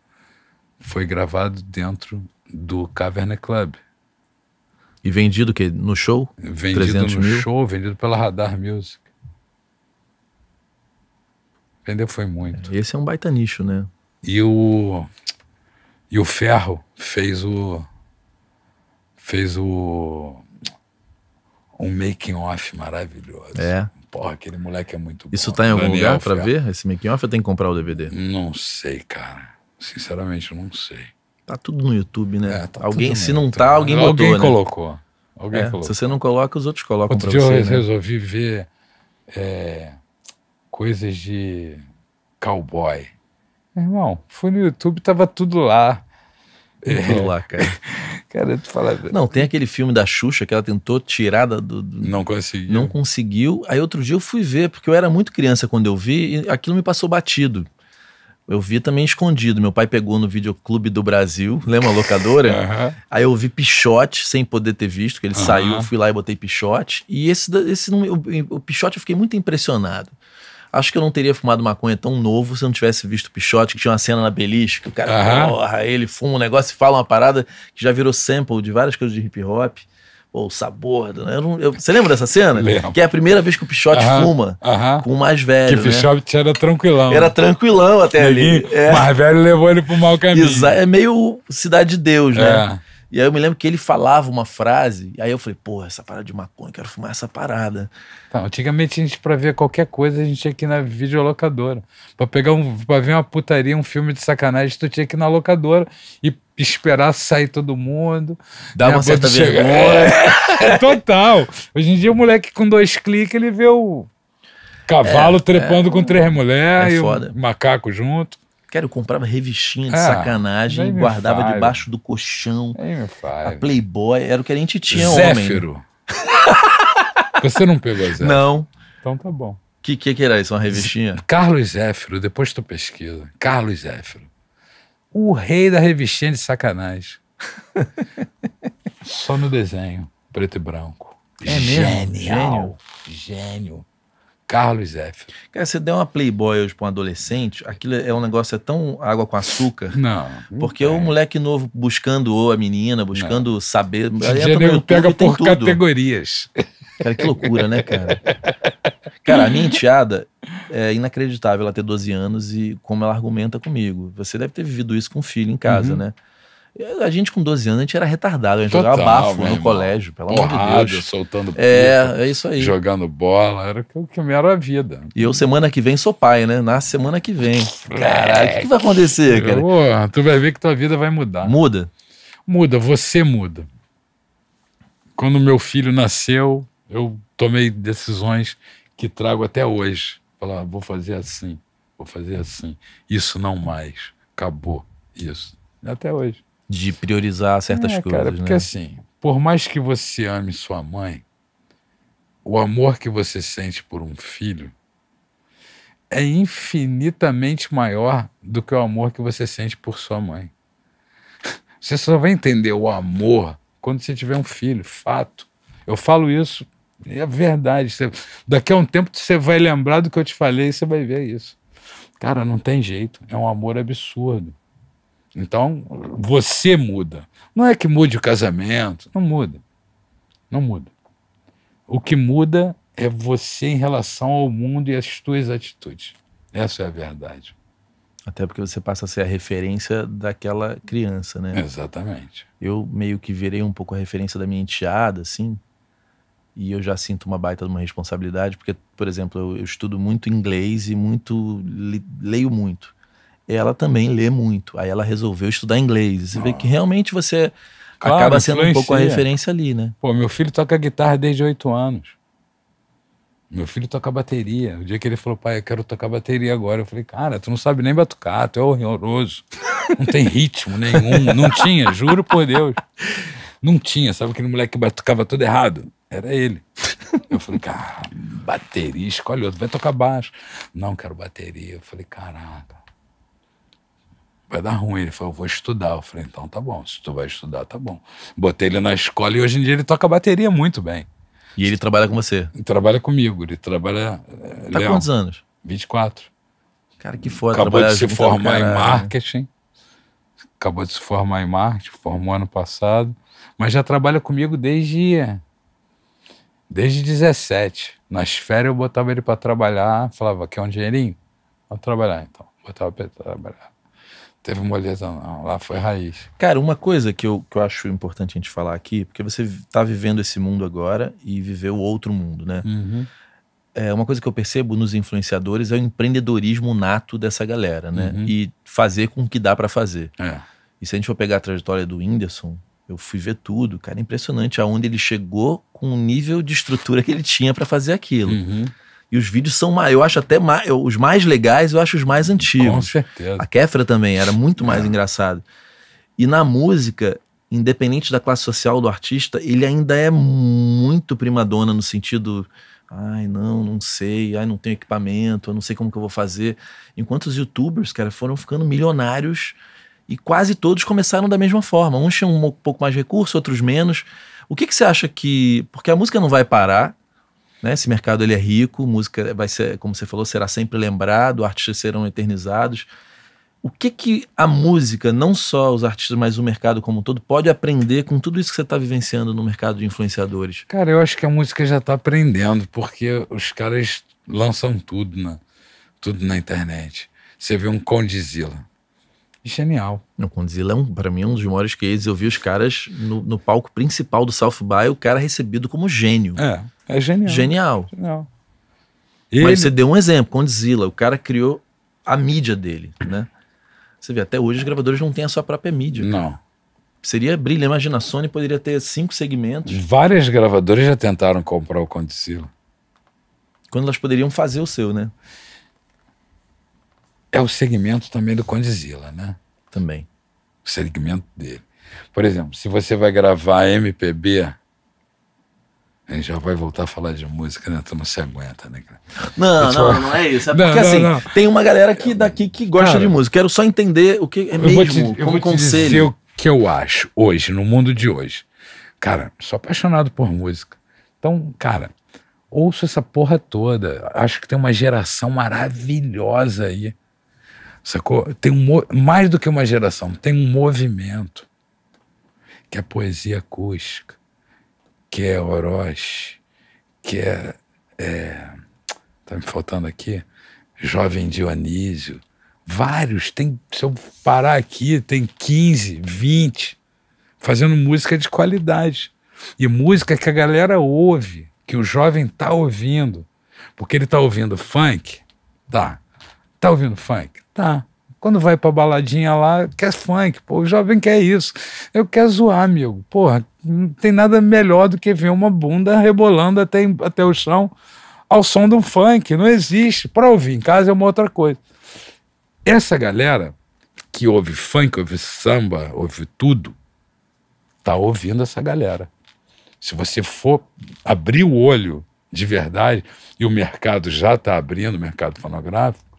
foi gravado dentro do Cavern Club. E vendido o quê? No show? Vendido 300 no mil? show, vendido pela Radar Music. Vendeu foi muito. Esse é um baita nicho, né? E o e o Ferro fez o fez o um making off maravilhoso. É. Porra, aquele moleque é muito bom. Isso tá em algum Daniel lugar pra Ferro. ver? Esse making off eu tenho que comprar o DVD? Não sei, cara. Sinceramente, eu não sei. Tá tudo no YouTube, né? É, tá alguém, se não tá, alguém botou, Alguém né? colocou. Alguém É, colocou. se você não coloca, os outros colocam Outro pra dia eu você. né? resolvi ver é, coisas de cowboy. Meu irmão, fui no YouTube, tava tudo lá. Tudo lá, cara. Cara, tu fala. Não, tem aquele filme da Xuxa que ela tentou tirar da- do, do- Não consegui. não conseguiu. Aí outro dia eu fui ver, porque eu era muito criança quando eu vi, e aquilo me passou batido. Eu vi também escondido. Meu pai pegou no videoclube do Brasil, lembra a locadora? Aham. Aí eu vi Pichote, sem poder ter visto, que ele Aham. saiu, fui lá e botei Pichote. E esse, esse o, o Pichote eu fiquei muito impressionado. Acho que eu não teria fumado maconha tão novo se eu não tivesse visto o Pichote, que tinha uma cena na beliche, que o cara, Aham. porra, ele fuma um negócio e fala uma parada que já virou sample de várias coisas de hip hop. Pô, o sabor. do- eu não- eu- você lembra dessa cena? Lembro. Que é a primeira vez que o Pichote Aham. fuma Aham. com o mais Que velho. o né? Era tranquilão. Era tranquilão até ali. Neguinho, É, mais velho levou ele pro mau caminho. exa- é meio Cidade de Deus, né? É. E aí eu me lembro que ele falava uma frase, e aí eu falei, porra, essa parada de maconha, quero fumar essa parada. Então, antigamente a gente, pra ver qualquer coisa, a gente tinha que ir na videolocadora. Pra pegar um, pra ver uma putaria, um filme de sacanagem, tu tinha que ir na locadora e esperar sair todo mundo. Dá uma certa vergonha. É, total. Hoje em dia o moleque com dois cliques, ele vê o cavalo trepando com três mulheres é e o macaco junto. Cara, eu comprava revistinha de Ah, sacanagem e guardava fale. debaixo do colchão. A. Playboy, era o que a gente tinha homem. Zéfiro. Você não pegou Zéfiro? Não. Então tá bom. Que que que era isso? Uma revistinha? Carlos Zéfiro, depois tu pesquisa. Carlos Zéfiro. O rei da revistinha de sacanagem. Só no desenho, preto e branco. É mesmo? Genial. Gênio. Carlos Zéfiro. Cara, você der uma Playboy hoje pra um adolescente, aquilo é um negócio, é tão água com açúcar. Não. não Porque o tem. moleque novo buscando ou a menina, buscando saber. No nego YouTube pega por tudo. categorias. Cara, que loucura, né, cara? Cara, a minha enteada é inacreditável ela ter 12 anos e como ela argumenta comigo. Você deve ter vivido isso com um filho em casa, Uhum. né? A gente com 12 anos, a gente era retardado, a gente Total, jogava bafo no irmão. colégio, pelo amor de Deus. soltando pipa, É, é isso aí. jogando bola. Era o que me era a vida. E eu, semana que vem, sou pai, né? Nasce semana que vem. Caralho, o que, que vai acontecer, cara? Pô, tu vai ver que tua vida vai mudar. Muda. Muda, você muda. Quando meu filho nasceu, eu tomei decisões que trago até hoje. Falar, vou fazer assim, vou fazer assim. Isso não mais. Acabou. Isso. Até hoje. De priorizar certas É, coisas, cara, porque né? assim, por mais que você ame sua mãe, o amor que você sente por um filho é infinitamente maior do que o amor que você sente por sua mãe. Você só vai entender o amor quando você tiver um filho, fato. Eu falo isso, é verdade. Você- daqui a um tempo você vai lembrar do que eu te falei e você vai ver isso. Cara, não tem jeito. É um amor absurdo. Então, você muda. Não é que mude o casamento, não muda. Não muda. O que muda é você em relação ao mundo e às suas atitudes. Essa é a verdade. Até porque você passa a ser a referência daquela criança, né? Exatamente. Eu meio que virei um pouco a referência da minha enteada, assim. E eu já sinto uma baita de uma responsabilidade, porque, por exemplo, eu, eu estudo muito inglês e muito leio muito. Ela também lê muito. Aí ela resolveu estudar inglês. Você vê que realmente você Claro, acaba sendo um pouco a influencia. referência ali, né? Pô, meu filho toca guitarra desde oito anos. Meu filho toca bateria. O dia que ele falou, pai, eu quero tocar bateria agora. Eu falei, cara, tu não sabe nem batucar, tu é horroroso. Não tem ritmo nenhum. Não tinha, juro por Deus. Não tinha, sabe aquele moleque que batucava tudo errado? Era ele. Eu falei, cara, bateria, escolhe outro, vai tocar baixo. Não, quero bateria. Eu falei, caraca. Vai dar ruim. Ele falou, vou estudar. Eu falei, então tá bom. Se tu vai estudar, tá bom. Botei ele na escola e hoje em dia ele toca bateria muito bem. E ele trabalha com você. Ele trabalha comigo, ele trabalha. eh, Tá Leão, quantos anos? 24. Cara, que foda. Acabou de se formar em marketing. Acabou de se formar em marketing, formou ano passado. Mas já trabalha comigo desde. Desde 17. Nas férias eu botava ele para trabalhar, falava, quer um dinheirinho? Vamos trabalhar então. Botava para trabalhar. Teve moleza, não. Lá foi raiz. Cara, uma coisa que eu, que eu acho importante a gente falar aqui, porque você tá vivendo esse mundo agora e viveu outro mundo, né? É, uma coisa que eu percebo nos influenciadores é o empreendedorismo nato dessa galera, né? Uhum. E fazer com o que dá pra fazer. É. E se a gente for pegar a trajetória do Whindersson, eu fui ver tudo, cara, é impressionante aonde ele chegou com o nível de estrutura que ele tinha pra fazer aquilo. Uhum. E os vídeos são mais, eu acho até mais, os mais legais, eu acho os mais antigos. Com certeza. A Kéfera também era muito mais É. engraçado. E na música, independente da classe social do artista, ele ainda é muito primadona no sentido, ai, não, não sei, ai, não tenho equipamento, eu não sei como que eu vou fazer. Enquanto os youtubers, cara, foram ficando milionários e quase todos começaram da mesma forma. Uns tinham um pouco mais de recurso, outros menos. O que que você acha que, porque a música não vai parar, né? Esse mercado ele é rico, música vai ser, como você falou, será sempre lembrado, artistas serão eternizados. O que que a música, não só os artistas, mas o mercado como um todo, pode aprender com tudo isso que você está vivenciando no mercado de influenciadores? Cara, eu acho que a música já tá aprendendo, porque os caras lançam tudo na, tudo na internet. Você vê um Condzilla. Genial. O Condzilla é, um, para mim, um dos maiores cases. Eu vi os caras no, no palco principal do South By, o cara recebido como gênio. É, é genial. Genial. Genial. Ele, Mas você deu um exemplo, Condzilla, o cara criou a mídia dele, né? Você vê, até hoje os gravadores não têm a sua própria mídia. Não. Seria brilho, imagina, a Sony poderia ter cinco segmentos, Várias gravadoras já tentaram comprar o Condzilla. quando elas poderiam fazer o seu, né? É o segmento também do Condzilla, né? Também. O segmento dele. Por exemplo, se você vai gravar MPB, a gente já vai voltar a falar de música, né? Tu não se aguenta, né? cara? Não, não, não é isso. É Não, porque não, assim, não. tem uma galera que daqui que gosta Cara, de música. Quero só entender o que é eu vou te, mesmo, eu vou te dizer o que eu acho hoje, no mundo de hoje. Cara, sou apaixonado por música. Então, cara, Ouço essa porra toda. Acho que tem uma geração maravilhosa aí. Sacou? Tem um, mais do que uma geração, tem um movimento. Que é poesia acústica, que é Orochi, que é, é. Tá me faltando aqui? Jovem Dionísio. Vários. Tem, se eu parar aqui, tem 15, 20 fazendo música de qualidade. E música que a galera ouve, que o jovem tá ouvindo. Porque ele tá ouvindo funk? Tá. Tá ouvindo funk? Tá. Quando vai pra baladinha lá, quer funk. Pô, o jovem quer isso. Eu quero zoar, amigo. Porra, não tem nada melhor do que ver uma bunda rebolando até, até o chão ao som de um funk. Não existe. Pra ouvir em casa é uma outra coisa. Essa galera que ouve funk, ouve samba, ouve tudo, tá ouvindo essa galera. Se você for abrir o olho de verdade, e o mercado já está abrindo, o mercado fonográfico,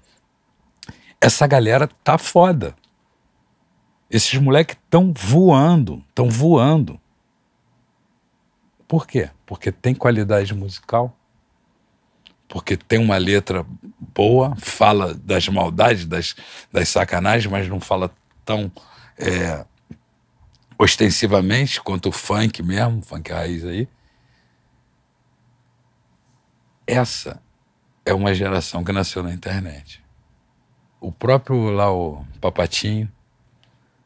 essa galera tá foda. Esses moleques estão voando, estão voando. Por quê? Porque tem qualidade musical, porque tem uma letra boa, fala das maldades, das, das sacanagens, mas não fala tão é, ostensivamente quanto o funk mesmo, funk raiz aí. Essa é uma geração que nasceu na internet. O próprio lá, o Papatinho,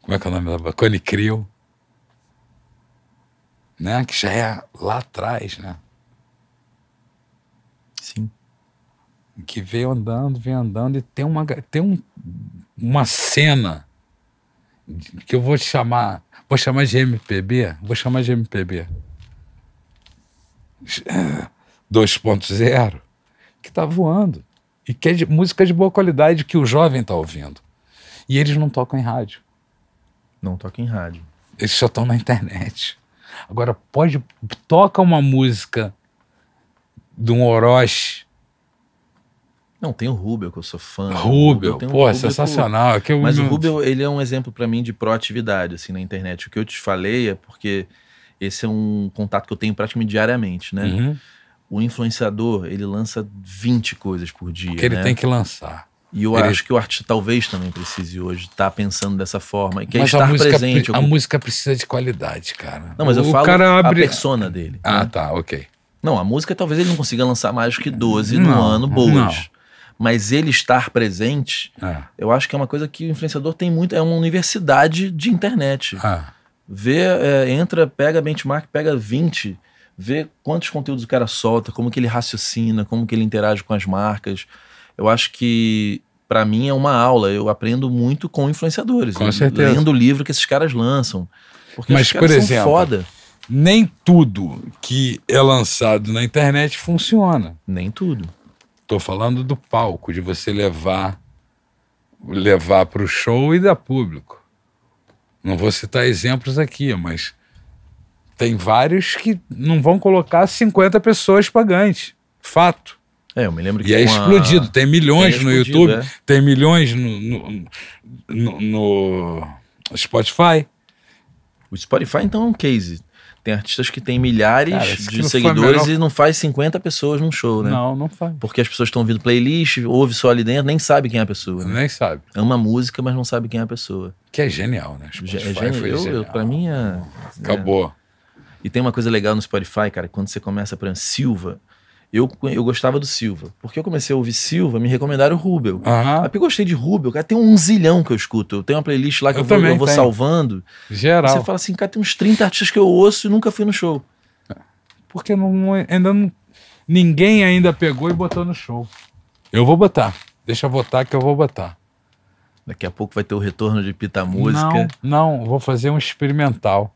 como é que é o nome da Cone Crio, né? Que já é lá atrás, né? Sim. que veio andando, veio andando, e tem uma, tem um, uma cena que eu vou chamar, vou chamar de MPB, vou chamar de MPB 2.0, que tá voando, e que é de, música de boa qualidade que o jovem tá ouvindo. E eles não tocam em rádio, Não toca em rádio. eles só estão na internet. Agora, pode, toca uma música de um Orochi, Não, tem o Rubel, que eu sou fã. Rubel, tenho pô, é Rubel, sensacional. É Mas o Rubel, ele é um exemplo pra mim de proatividade, assim, na internet. O que eu te falei é porque esse é um contato que eu tenho praticamente diariamente, né? Uhum. O influenciador, ele lança 20 coisas por dia, que ele né? tem que lançar. E eu ele- acho que o artista talvez também precise hoje estar pensando dessa forma. E que é Mas a estar música, presente. a música precisa de qualidade, cara. Não, mas eu o falo cara abre... a persona dele. Ah, né? tá, ok. Não, a música talvez ele não consiga lançar mais que 12 no Não, ano boas. não. Mas ele estar presente, É. eu acho que é uma coisa que o influenciador tem muito. É uma universidade de internet. Ah, Vê, é, entra, pega benchmark, pega 20, vê quantos conteúdos o cara solta, como que ele raciocina, como que ele interage com as marcas. Eu acho que, pra mim, é uma aula. Eu aprendo muito com influenciadores. Com certeza. Lendo o livro que esses caras lançam. Porque Mas, por são exemplo, foda. nem tudo que é lançado na internet funciona. Nem tudo. Tô falando do palco, de você levar levar para o show e dar público. Não vou citar exemplos aqui, mas tem vários que não vão colocar 50 pessoas pagantes. Fato. É, eu me lembro que E é com a- explodido. Tem milhões Tem no explodido, YouTube, é. tem milhões no, no, no- no Spotify. O Spotify, então, é um case. Tem artistas que têm milhares Cara, de seguidores e não faz 50 pessoas num show, né? Não, não faz. Porque as pessoas estão ouvindo playlist, ouve só ali dentro, nem sabe quem é a pessoa. Né? Nem sabe. Ama música, mas não sabe quem é a pessoa. Que é genial, né? Spotify é genial. foi Eu, genial. eu, pra mim é. Acabou. E tem uma coisa legal no Spotify, cara, quando você começa, por exemplo, Silva. Eu, eu gostava do Silva. Porque eu comecei a ouvir Silva, me recomendaram o Rubel. Aham, Aí eu gostei de Rubel, cara, tem um zilhão que eu escuto. Eu tenho uma playlist lá que Eu eu, vou, eu vou salvando. geral. Você fala assim, cara, tem uns 30 artistas que eu ouço e nunca fui no show. Porque não, não- ainda não, ninguém ainda pegou e botou no show. Eu vou botar. Deixa eu votar que eu vou botar. Daqui a pouco vai ter o retorno de Pita Música. Não, não, vou fazer um experimental.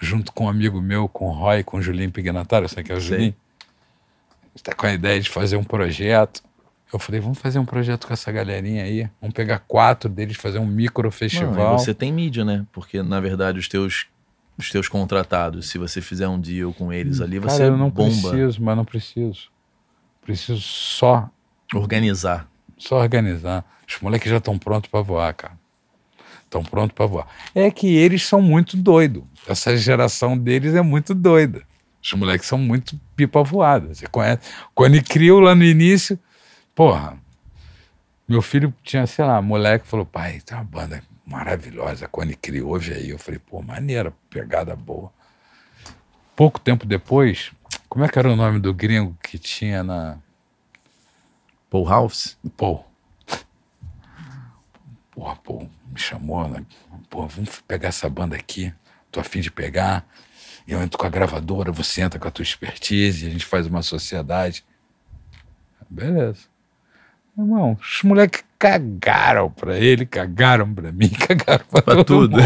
Junto com um amigo meu, com o Roy, com o Julinho Pignatário, sabe que é o Sei. Julinho? Está com a ideia de fazer um projeto. Eu falei, vamos fazer um projeto com essa galerinha aí. Vamos pegar quatro deles, fazer um micro Não, festival. e você tem mídia, né? Porque, na verdade, os teus, os teus contratados, se você fizer um deal com eles ali, você Cara, eu não bomba. preciso, mas não preciso. Preciso só Organizar. Só organizar. Os moleques já estão prontos para voar, cara. Estão prontos para voar. É que eles são muito doidos. Essa geração deles é muito doida. Os moleques são muito pipa voada. Você conhece? Quando criou lá no início, porra, meu filho tinha, sei lá, moleque falou, pai, tem uma banda maravilhosa, Cone criou, ouve aí. Eu falei, pô, maneira, pegada boa. Pouco tempo depois, como é que era o nome do gringo que tinha na. Paul House? Paul. Porra, Paul, me chamou, né? Pô, vamos pegar essa banda aqui. Tô afim de pegar. Eu entro com a gravadora, você entra com a tua expertise, a gente faz uma sociedade. Beleza. Irmão, os moleques cagaram pra ele, cagaram pra mim, cagaram pra, pra tudo.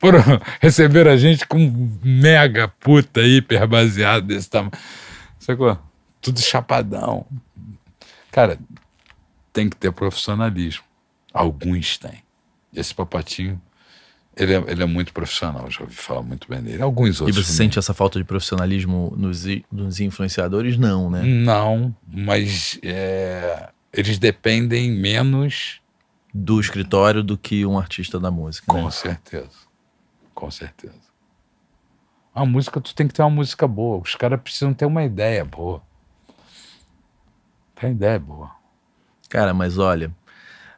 Foram receber a gente com mega puta hiper baseado desse tamanho. Sacou? Tudo chapadão. Cara, tem que ter profissionalismo. Alguns têm. Esse papatinho, ele é, ele é muito profissional, já ouvi falar muito bem dele. Alguns outros. E você sente essa falta de profissionalismo nos, nos influenciadores? Não, né? Não, mas é, eles dependem menos do escritório do que um artista da música. Com né? certeza. Com certeza. A música, tu tem que ter uma música boa. Os caras precisam ter uma ideia boa. Tem ideia boa. Cara, mas olha,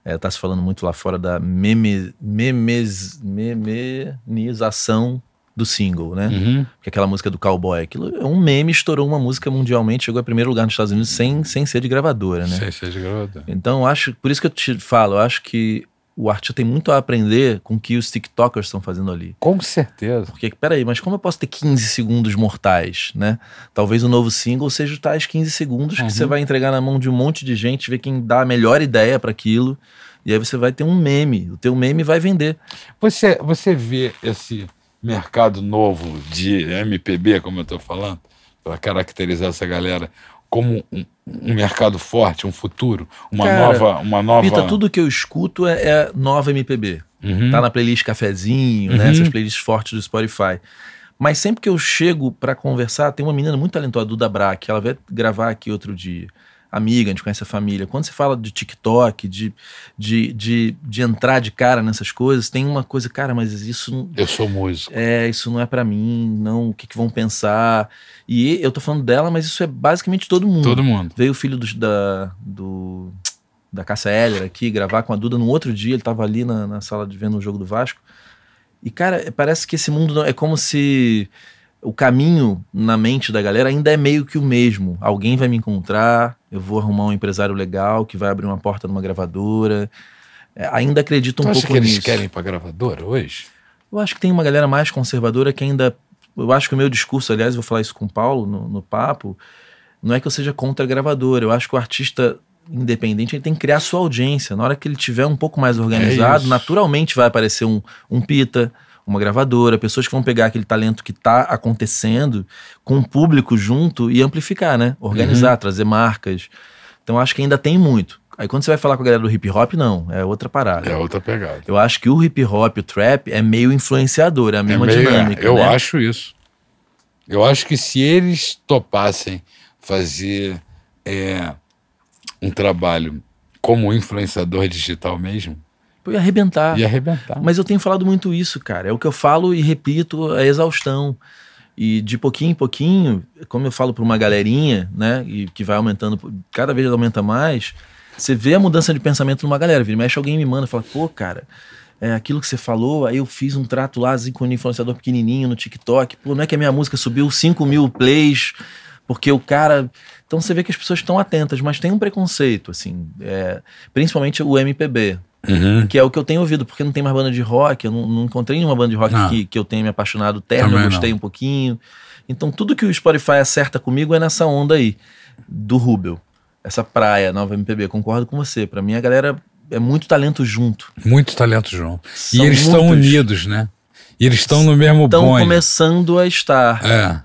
é, tá se falando muito lá fora da meme, memes, memenização do single, né? Uhum. Que é aquela música do cowboy, aquilo é um meme, estourou uma música mundialmente, chegou a primeiro lugar nos Estados Unidos sem, sem ser de gravadora, né? Sem ser de gravadora. Então, acho, por isso que eu te falo, eu acho que o artista tem muito a aprender com o que os TikTokers estão fazendo ali. Com certeza. Porque, peraí, mas como eu posso ter 15 segundos mortais, né? Talvez o novo single seja tais 15 segundos Uhum. que você vai entregar na mão de um monte de gente, ver quem dá a melhor ideia para aquilo, e aí você vai ter um meme. O teu meme vai vender. Você, você vê esse mercado novo de MPB, como eu estou falando, para caracterizar essa galera, como um, um mercado forte, um futuro, uma Cara, nova. Uma nova... Pita, tudo que eu escuto é, é nova MPB. Uhum. Tá na playlist cafezinho, né? Uhum. Essas playlists fortes do Spotify. Mas sempre que eu chego para conversar, tem uma menina muito talentosa, Duda Braque, ela veio gravar aqui outro dia. Amiga, a gente conhece a família. Quando você fala de TikTok, de, de, de, de entrar de cara nessas coisas, tem uma coisa, cara, mas isso não, Eu sou músico. é, isso não é para mim, não, o que, que vão pensar? E eu tô falando dela, mas isso é basicamente todo mundo. Todo mundo. Veio o filho do, da, do, da Cássia Eller aqui gravar com a Duda no outro dia, ele tava ali na, na sala de vendo o jogo do Vasco. E, cara, parece que esse mundo não- é como se o caminho na mente da galera ainda é meio que o mesmo. Alguém vai me encontrar, eu vou arrumar um empresário legal que vai abrir uma porta numa gravadora. É, ainda acredito um Tu acha pouco que eles nisso. querem ir pra gravadora hoje? Eu acho que tem uma galera mais conservadora que ainda. Eu acho que o meu discurso, aliás, vou falar isso com o Paulo no, no papo, não é que eu seja contra a gravadora. Eu acho que o artista independente ele tem que criar sua audiência. Na hora que ele tiver um pouco mais organizado, isso. naturalmente vai aparecer um, um pita, uma gravadora, pessoas que vão pegar aquele talento que está acontecendo com o público junto e amplificar, né? Organizar, trazer marcas. Então acho que ainda tem muito. Aí quando você vai falar com a galera do hip hop, não, é outra parada. É outra pegada. Eu acho que o hip hop, o trap, é meio influenciador, é a É mesma meio- dinâmica. eu né? acho isso. Eu acho que se eles topassem fazer é, um trabalho como influenciador digital mesmo, Pô, ia arrebentar. ia arrebentar. Mas eu tenho falado muito isso, cara. É o que eu falo e repito a exaustão. E de pouquinho em pouquinho, como eu falo para uma galerinha, né, e que vai aumentando, cada vez aumenta mais, você vê a mudança de pensamento numa galera. Vira mexe, alguém me manda, fala, pô, cara, é aquilo que você falou, aí eu fiz um trato lá assim, com um influenciador pequenininho no TikTok, pô, não é que a minha música subiu 5 mil plays, porque o cara... Então você vê que as pessoas estão atentas, mas tem um preconceito, assim, é, principalmente o MPB, Uhum. que é o que eu tenho ouvido, porque não tem mais banda de rock, eu não, não encontrei nenhuma banda de rock Não. que, que eu tenha me apaixonado terno, eu gostei não. um pouquinho. Então tudo que o Spotify acerta comigo é nessa onda aí, do Rubel. Essa praia, nova MPB, concordo com você. Pra mim a galera é muito talento junto. Muito talento junto. E eles estão muitos. unidos, né? E eles estão no mesmo Estão bonde. começando a estar. É,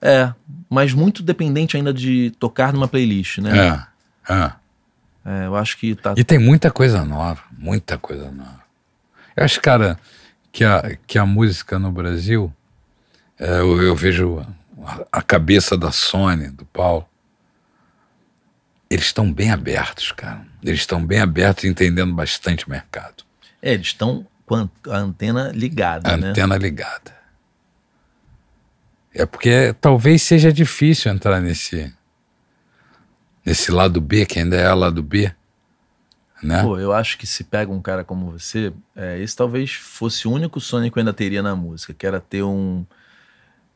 É, mas muito dependente ainda de tocar numa playlist, né? é, é. É, eu acho que tá. E tem muita coisa nova, muita coisa nova. Eu acho, cara, que a, que a música no Brasil, é, eu, eu vejo a, a cabeça da Sony, do Paulo, eles estão bem abertos, cara. Eles estão bem abertos, entendendo bastante o mercado. É, eles estão com a antena ligada, A né? antena ligada. É porque talvez seja difícil entrar nesse nesse lado B, que ainda é lado B, né? Pô, eu acho que se pega um cara como você, é, esse talvez fosse o único sonho que eu ainda teria na música, que era ter um.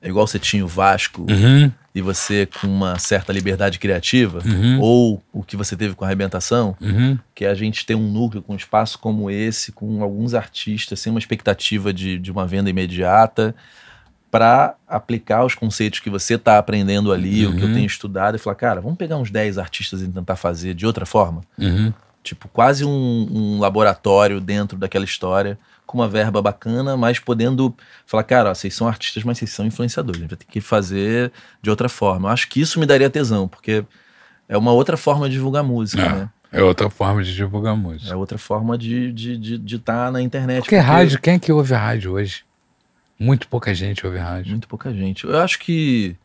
É igual você tinha o Vasco Uhum, e você com uma certa liberdade criativa, Uhum. ou o que você teve com a arrebentação, uhum, que é a gente ter um núcleo com um espaço como esse, com alguns artistas, sem uma expectativa de, de uma venda imediata, para aplicar os conceitos que você está aprendendo ali, o que eu Uhum. tenho estudado, e falar, cara, vamos pegar uns 10 artistas e tentar fazer de outra forma? uhum. Tipo, quase um, um laboratório dentro daquela história, com uma verba bacana, mas podendo falar, cara, ó, vocês são artistas, mas vocês são influenciadores. A gente vai ter que fazer de outra forma. Eu acho que isso me daria tesão, porque é uma outra forma de divulgar música, É. né? É outra forma de divulgar música. É outra forma de estar de, de, de tá na internet. Porque rádio, quem é que ouve rádio hoje? Muito pouca gente ouve rádio. Muito pouca gente. Eu acho que,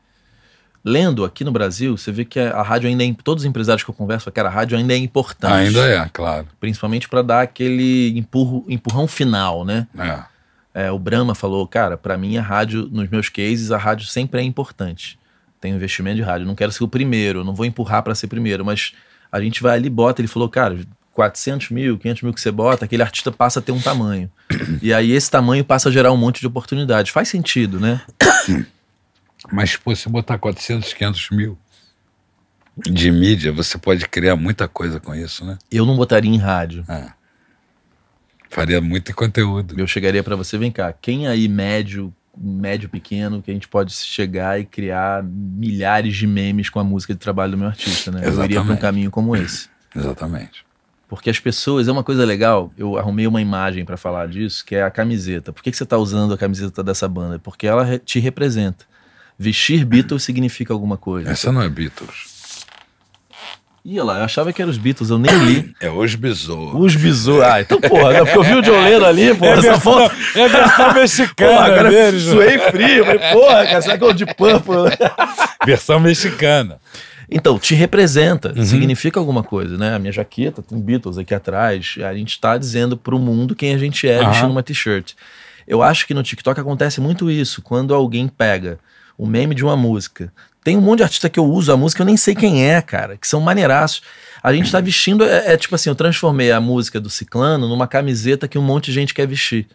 lendo aqui no Brasil, você vê que a, rádio ainda é. Todos os empresários que eu converso, cara, a rádio ainda é importante. Ainda é, claro. Principalmente para dar aquele empurro, empurrão final, né? É. É, o Brahma falou, cara, pra mim a rádio, nos meus cases, a rádio sempre é importante. Tem investimento de rádio. Não quero ser o primeiro, não vou empurrar pra ser primeiro, mas a gente vai ali e bota. Ele falou, cara, 400 mil, 500 mil que você bota, aquele artista passa a ter um tamanho. e aí esse tamanho passa a gerar um monte de oportunidades. Faz sentido, né? Mas pô, se botar 400, 500 mil de mídia, você pode criar muita coisa com isso, né? Eu não botaria em rádio. Faria muito conteúdo. Eu chegaria pra você, vem cá, quem aí médio, médio pequeno, que a gente pode chegar e criar milhares de memes com a música de trabalho do meu artista, né? Eu iria pra um Exatamente. caminho como esse. Exatamente. Porque as pessoas, é uma coisa legal, eu arrumei uma imagem pra falar disso, que é a camiseta. Por que, que você tá usando a camiseta dessa banda? Porque ela te representa. Vestir Beatles significa alguma coisa. Essa não é Beatles. Ih, olha lá, eu achava que era os Beatles, eu nem li. É os besouros. Os Bizu. Ah, então porra, né? porque eu vi o John Lennon ali, porra, essa foto. é a versão mexicana Porra, agora deles, né? suei frio. Falei, porra, cara, será que é o de Purple? Versão mexicana. Então, te representa, Uhum. significa alguma coisa, né? A minha jaqueta tem Beatles aqui atrás. A gente está dizendo pro mundo quem a gente é Aham. vestindo uma t-shirt. Eu acho que no TikTok acontece muito isso. Quando alguém pega o meme de uma música. Tem um monte de artista que eu uso a música, eu nem sei quem é, cara, que são maneiraços. A gente tá vestindo, é, é tipo assim, eu transformei a música do Ciclano numa camiseta que um monte de gente quer vestir.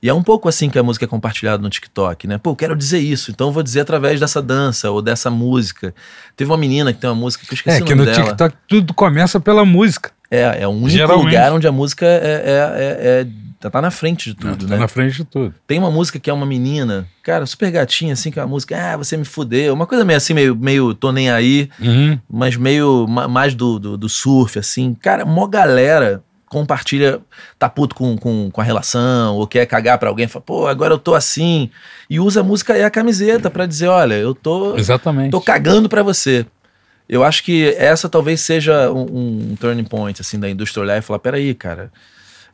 E é um pouco assim que a música é compartilhada no TikTok, né? Pô, eu quero dizer isso, então eu vou dizer através dessa dança ou dessa música. Teve uma menina que tem uma música que eu esqueci É o que nome no dela. TikTok tudo começa pela música. É, é o único Geralmente. lugar onde a música é, é, é- é- tá na frente de tudo, tá né? na frente de tudo. Tem uma música que é uma menina, cara, super gatinha, assim, que é uma música, ah, você me fudeu. Uma coisa meio assim, meio, meio tô nem aí, Uhum. mas meio ma- mais do, do, do surf, assim. Cara, mó galera compartilha, tá puto com, com, com a relação, ou quer cagar pra alguém, fala, pô, agora eu tô assim. E usa a música e a camiseta pra dizer, olha, eu tô, Exatamente. tô cagando pra você. Eu acho que essa talvez seja um, um turning point, assim, da indústria olhar e falar, peraí, cara,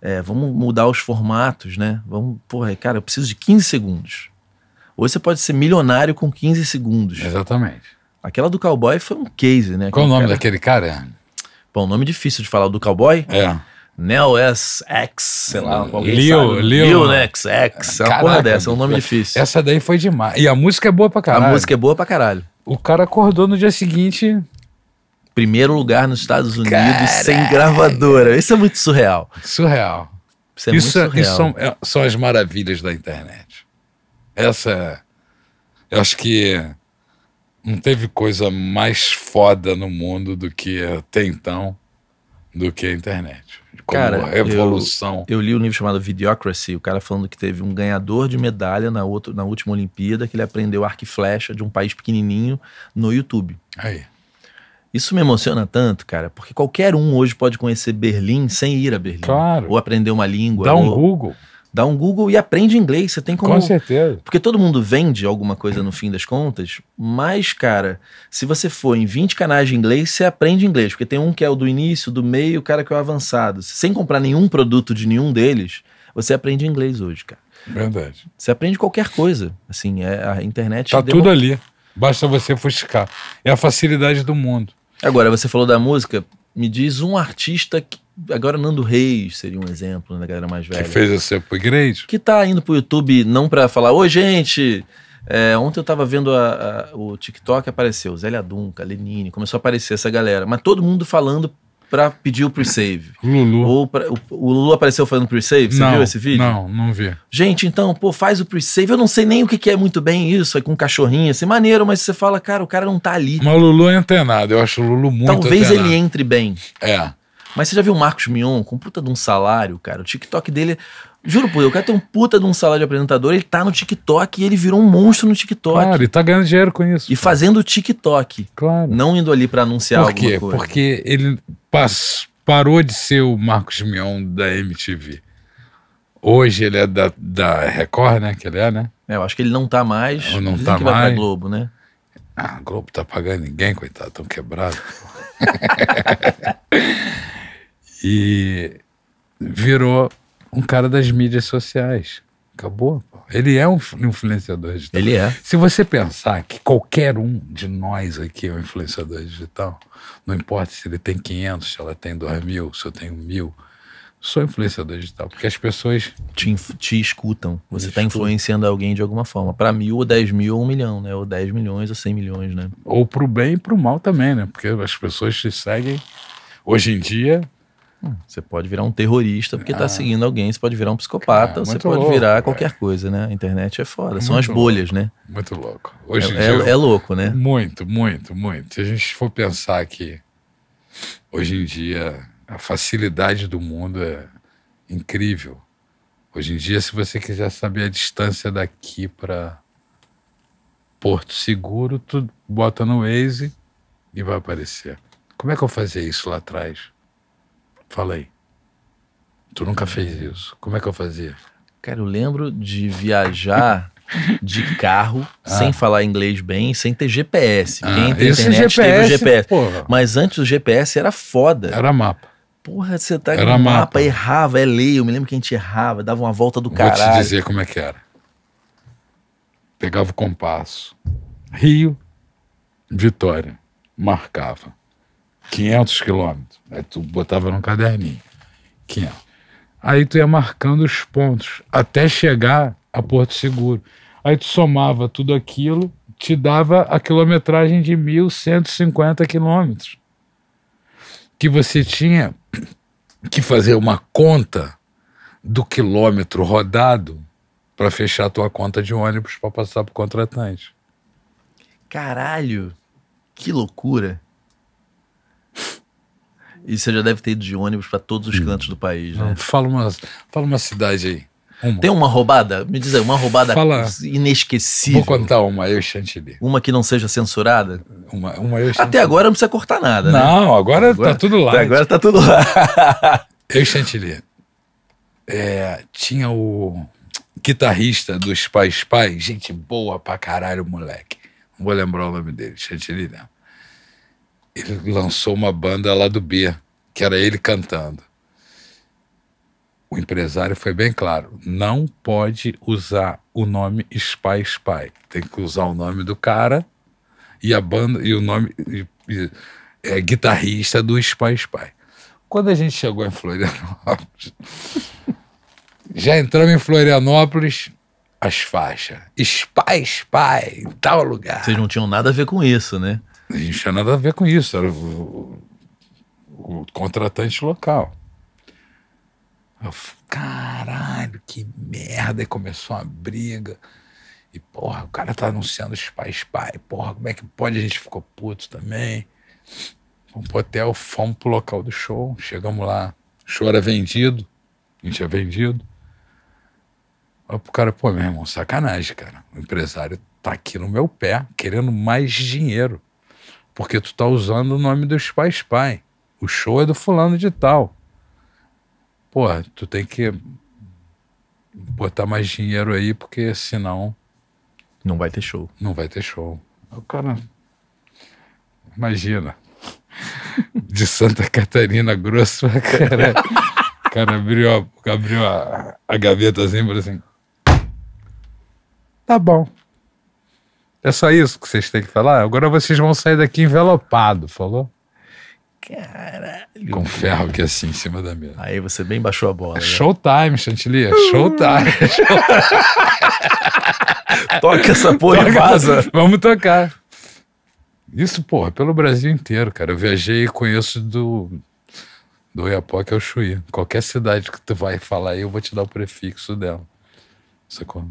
é, vamos mudar os formatos, né? Vamos, porra, cara, eu preciso de 15 segundos. Hoje você pode ser milionário com 15 segundos. Exatamente. Aquela do cowboy foi um case, né? Qual o nome cara- daquele cara? Bom, nome difícil de falar. O do cowboy? É. Neo SX, sei lá. alguém Leo- sabe. Leo- Leo XX, é uma porra dessa, é um nome difícil. Essa daí foi demais. E a música é boa pra caralho. A música é boa pra caralho. O cara acordou no dia seguinte. Primeiro lugar nos Estados Unidos Caralho. sem gravadora. Isso é muito surreal. Surreal. Isso é isso muito surreal. isso são, é- são as maravilhas da internet. Essa é. Eu acho que não teve coisa mais foda no mundo do que até então do que a internet. Como Cara, revolução. Eu li um livro chamado Videocracy, o cara falando que teve um ganhador de medalha na, outro, na última Olimpíada, que ele aprendeu arco e flecha de um país pequenininho no YouTube. Aí. Isso me emociona tanto, cara, porque qualquer um hoje pode conhecer Berlim sem ir a Berlim. Claro. Ou aprender uma língua. Dá um ou Google. Dá um Google e aprende inglês. Você tem como. Com certeza. Porque todo mundo vende alguma coisa no fim das contas, mas, cara, se você for em 20 canais de inglês, você aprende inglês. Porque tem um que é o do início, do meio o cara que é o avançado. Sem comprar nenhum produto de nenhum deles, você aprende inglês hoje, cara. Verdade. Você aprende qualquer coisa. Assim, é, a internet. Tá tudo ali. Basta você fuscar. É a facilidade do mundo. Agora, você falou da música, me diz um artista que. Agora, Nando Reis seria um exemplo né, da galera mais velha. Que fez esse upgrade. que tá indo pro YouTube não pra falar, oi gente, É, ontem eu tava vendo a- a- o TikTok, apareceu Zélia Dunca, Lenine, começou a aparecer essa galera. Mas todo mundo falando pra pedir o pre-save. Lulu. Ou pra- o, o Lulu apareceu fazendo pre-save, você não, viu esse vídeo? Não, não vi. Gente, então, pô, faz o pre-save. Eu não sei nem o que, que é muito bem isso, aí com um cachorrinho, assim, maneiro, mas você fala, cara, o cara não tá ali. Mas o Lulu é antenado. Eu acho o Lulu muito Talvez antenado. ele entre bem. É. Mas você já viu o Marcos Mion com puta de um salário, cara? O TikTok dele. Juro por Deus, o cara tem um puta de um salário de apresentador, ele tá no TikTok e ele virou um monstro no TikTok. Claro, e tá ganhando dinheiro com isso. E fazendo o TikTok. Claro. Não indo ali pra anunciar Por quê? alguma coisa. Porque ele parou de ser o Marcos Mion da MTV. Hoje ele é da, da Record, né? Que ele é, né? É, eu acho que ele não tá mais. Ou não Dizem tá que vai mais. pra Globo, né? Ah, a Globo tá pagando ninguém, coitado, tão quebrado. e virou um cara das mídias sociais. Acabou. Ele é um influenciador digital. Ele é. Se você pensar que qualquer um de nós aqui é um influenciador digital, não importa se ele tem 500, se ela tem 2 mil, se eu tenho mil, sou influenciador digital, porque as pessoas Te, te escutam. Você tá escutam. influenciando alguém de alguma forma. Pra mil, ou 10 mil, ou um milhão, né? Ou 10 milhões, ou 100 milhões, né? ou pro bem e pro mal também, né? Porque as pessoas te seguem. Hoje em dia, Você pode virar um terrorista porque tá Ah. seguindo alguém, você pode virar um psicopata, Ah, você pode louco, virar qualquer coisa, né? A internet é foda. São as bolhas, né? muito louco. Hoje em É, dia, é- é louco, né? muito, muito, muito. Se a gente for pensar que hoje em dia a facilidade do mundo é incrível. Hoje em dia, se você quiser saber a distância daqui para Porto Seguro, tu bota no Waze e vai aparecer. Como é que eu fazia isso lá atrás? Fala aí. Tu nunca fez isso. Como é que eu fazia? Cara, eu lembro de viajar de carro sem falar inglês bem, sem ter GPS. Quem Ah, tem esse internet teve o GPS. porra, Mas antes o GPS era foda. era mapa. Porra, você tá Era no mapa, mapa. errava, é lei. Eu me lembro que a gente errava, dava uma volta do Vou te caralho. dizer como é que era. Pegava o compasso. Rio, Vitória. Marcava. 500 quilômetros. Aí tu botava no caderninho. 500. Aí tu ia marcando os pontos até chegar a Porto Seguro. Aí tu somava tudo aquilo, te dava a quilometragem de 1.150 quilômetros. Que você tinha que fazer uma conta do quilômetro rodado para fechar a tua conta de ônibus para passar pro contratante. Caralho, que loucura. E você já deve ter ido de ônibus pra todos os cantos do país, né? Fala uma, fala uma cidade aí. Uma. Tem uma roubada? Me diz aí, uma roubada Fala. inesquecível. Vou contar uma, eu Chantilly. Uma que não seja censurada? Uma, uma eu e Até Chantilly. agora não precisa cortar nada, né? Não, agora, Agora- tá tudo lá. Até agora tá tudo lá. Eu Chantilly. É, tinha o guitarrista do Spy Spy, gente boa pra caralho, moleque. Não vou lembrar o nome dele, Chantilly não. Ele lançou uma banda lá do B, que era ele cantando. O empresário foi bem claro: não pode usar o nome Spy Spy. Tem que usar o nome do cara e a banda e o nome e- e- é guitarrista do Spy Spy. Quando a gente chegou em Florianópolis, já entramos em Florianópolis, as faixas. Spy Spy, em tal lugar. Vocês não tinham nada a ver com isso, né? A gente tinha nada a ver com isso, era o, o- contratante local. Eu, f- caralho, que merda! E começou uma briga. E, porra, o cara tá anunciando Spy Spy. Porra, como é que pode? A gente ficou puto também. Fomos pro hotel, fomos pro local do show. Chegamos lá, o show era vendido. A gente tinha vendido. Olha pro cara, pô, meu irmão, sacanagem, cara. O empresário tá aqui no meu pé, querendo mais dinheiro. Porque tu tá usando o nome dos pais pai. O show é do fulano de tal. Pô, tu tem que botar mais dinheiro aí, porque senão Não vai ter show. não vai ter show. O cara. Imagina. De Santa Catarina, grosso pra caralho. O cara abriu, a, abriu a, a gavetazinha e falou assim: Tá bom. É só isso que vocês têm que falar? Agora vocês vão sair daqui envelopado, falou? Caralho. Com ferro aqui assim em cima da mesa. Aí você bem baixou a bola. né? Showtime, Chantilly. Showtime. Toca essa porra e Toca- vaza. Vamos tocar. Isso, porra, pelo Brasil inteiro, cara. Eu viajei e conheço do, do Oiapoque ao Chuí. Qualquer cidade que tu vai falar aí, eu vou te dar o prefixo dela. Sacou?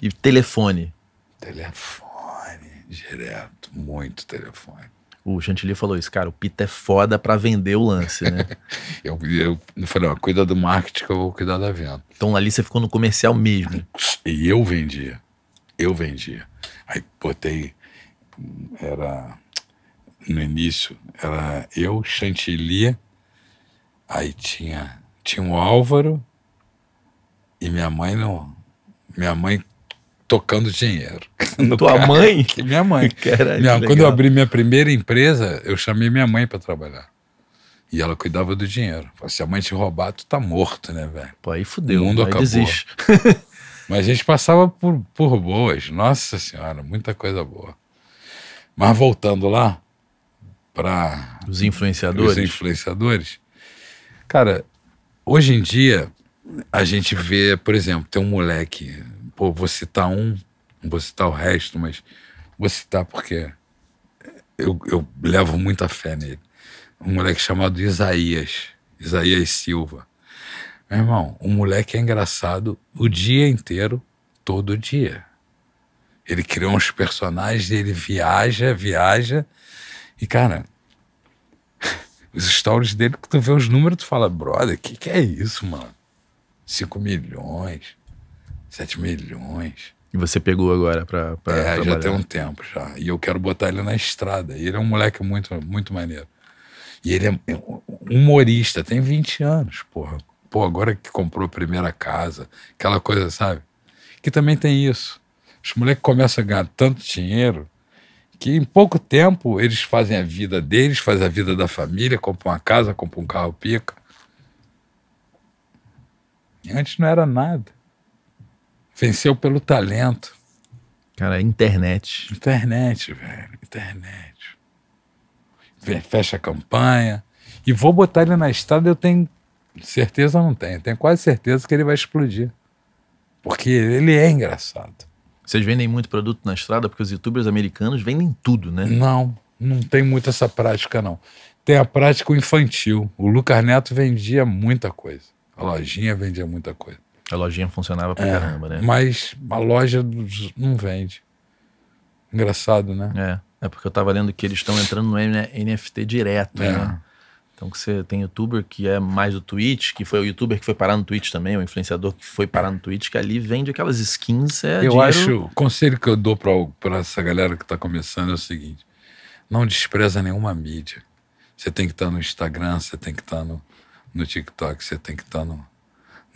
E telefone. Telefone, direto, muito telefone. O Chantilly falou isso, cara, o Pita é foda pra vender o lance, né? Eu, eu, eu falei, ó, cuida do marketing que eu vou cuidar da venda. então ali você ficou no comercial mesmo. E eu vendia. Eu vendia. Aí botei. Era. No início, era eu, Chantilly. Aí tinha, tinha o Álvaro. E minha mãe não. Minha mãe tocando dinheiro. Tua carro. mãe? Que minha mãe. Caralho, Minha- quando eu abri minha primeira empresa, eu chamei minha mãe para trabalhar. E ela cuidava do dinheiro. Se a mãe te roubar, tu tá morto, né, velho? Pô, aí fudeu. O mundo acabou. desiste. Mas a gente passava por, por boas. Nossa Senhora, muita coisa boa. Mas voltando lá para Os os influenciadores. influenciadores, cara, hoje em dia a gente vê, por exemplo, tem um moleque, pô, vou citar um, não vou citar o resto, mas vou citar porque eu, eu levo muita fé nele. Um moleque chamado Isaías, Isaías Silva. Meu irmão, o moleque é engraçado o dia inteiro, todo dia. Ele criou uns personagens, ele viaja, viaja. E, cara, os stories dele, que tu vê os números, tu fala, brother, que que é isso, mano? 5 milhões, 7 milhões. E você pegou agora pra, pra é, já trabalhar. tem um tempo já. E eu quero botar ele na estrada. E ele é um moleque muito, muito maneiro. E ele é um humorista, tem 20 anos, porra. Pô, agora que comprou a primeira casa, aquela coisa, sabe? Que também tem isso. Os moleques começam a ganhar tanto dinheiro que em pouco tempo eles fazem a vida deles, fazem a vida da família, compram uma casa, compram um carro pica. E antes não era nada. Venceu pelo talento. Cara, internet. Internet, velho. Internet. Fecha a campanha. E vou botar ele na estrada, eu tenho certeza, não tenho. Tenho quase certeza que ele vai explodir. Porque ele é engraçado. Vocês vendem muito produto na estrada porque os youtubers americanos vendem tudo, né? Não, não tem muito essa prática, não. Tem a prática infantil. O Lucas Neto vendia muita coisa. A lojinha vendia muita coisa. A lojinha funcionava pra É, caramba, né? Mas a loja dos- não vende. Engraçado, né? É, é porque eu tava lendo que eles estão entrando no NFT direto, É. né? Então que você tem youtuber que é mais do Twitch, que foi o youtuber que foi parar no Twitch também, o influenciador que foi parar no Twitch, que ali vende aquelas skins, é Eu dinheiro... acho, o conselho que eu dou para essa galera que está começando é o seguinte: não despreza nenhuma mídia. Você tem que estar no Instagram, você tem que estar no, no TikTok, você tem que estar no,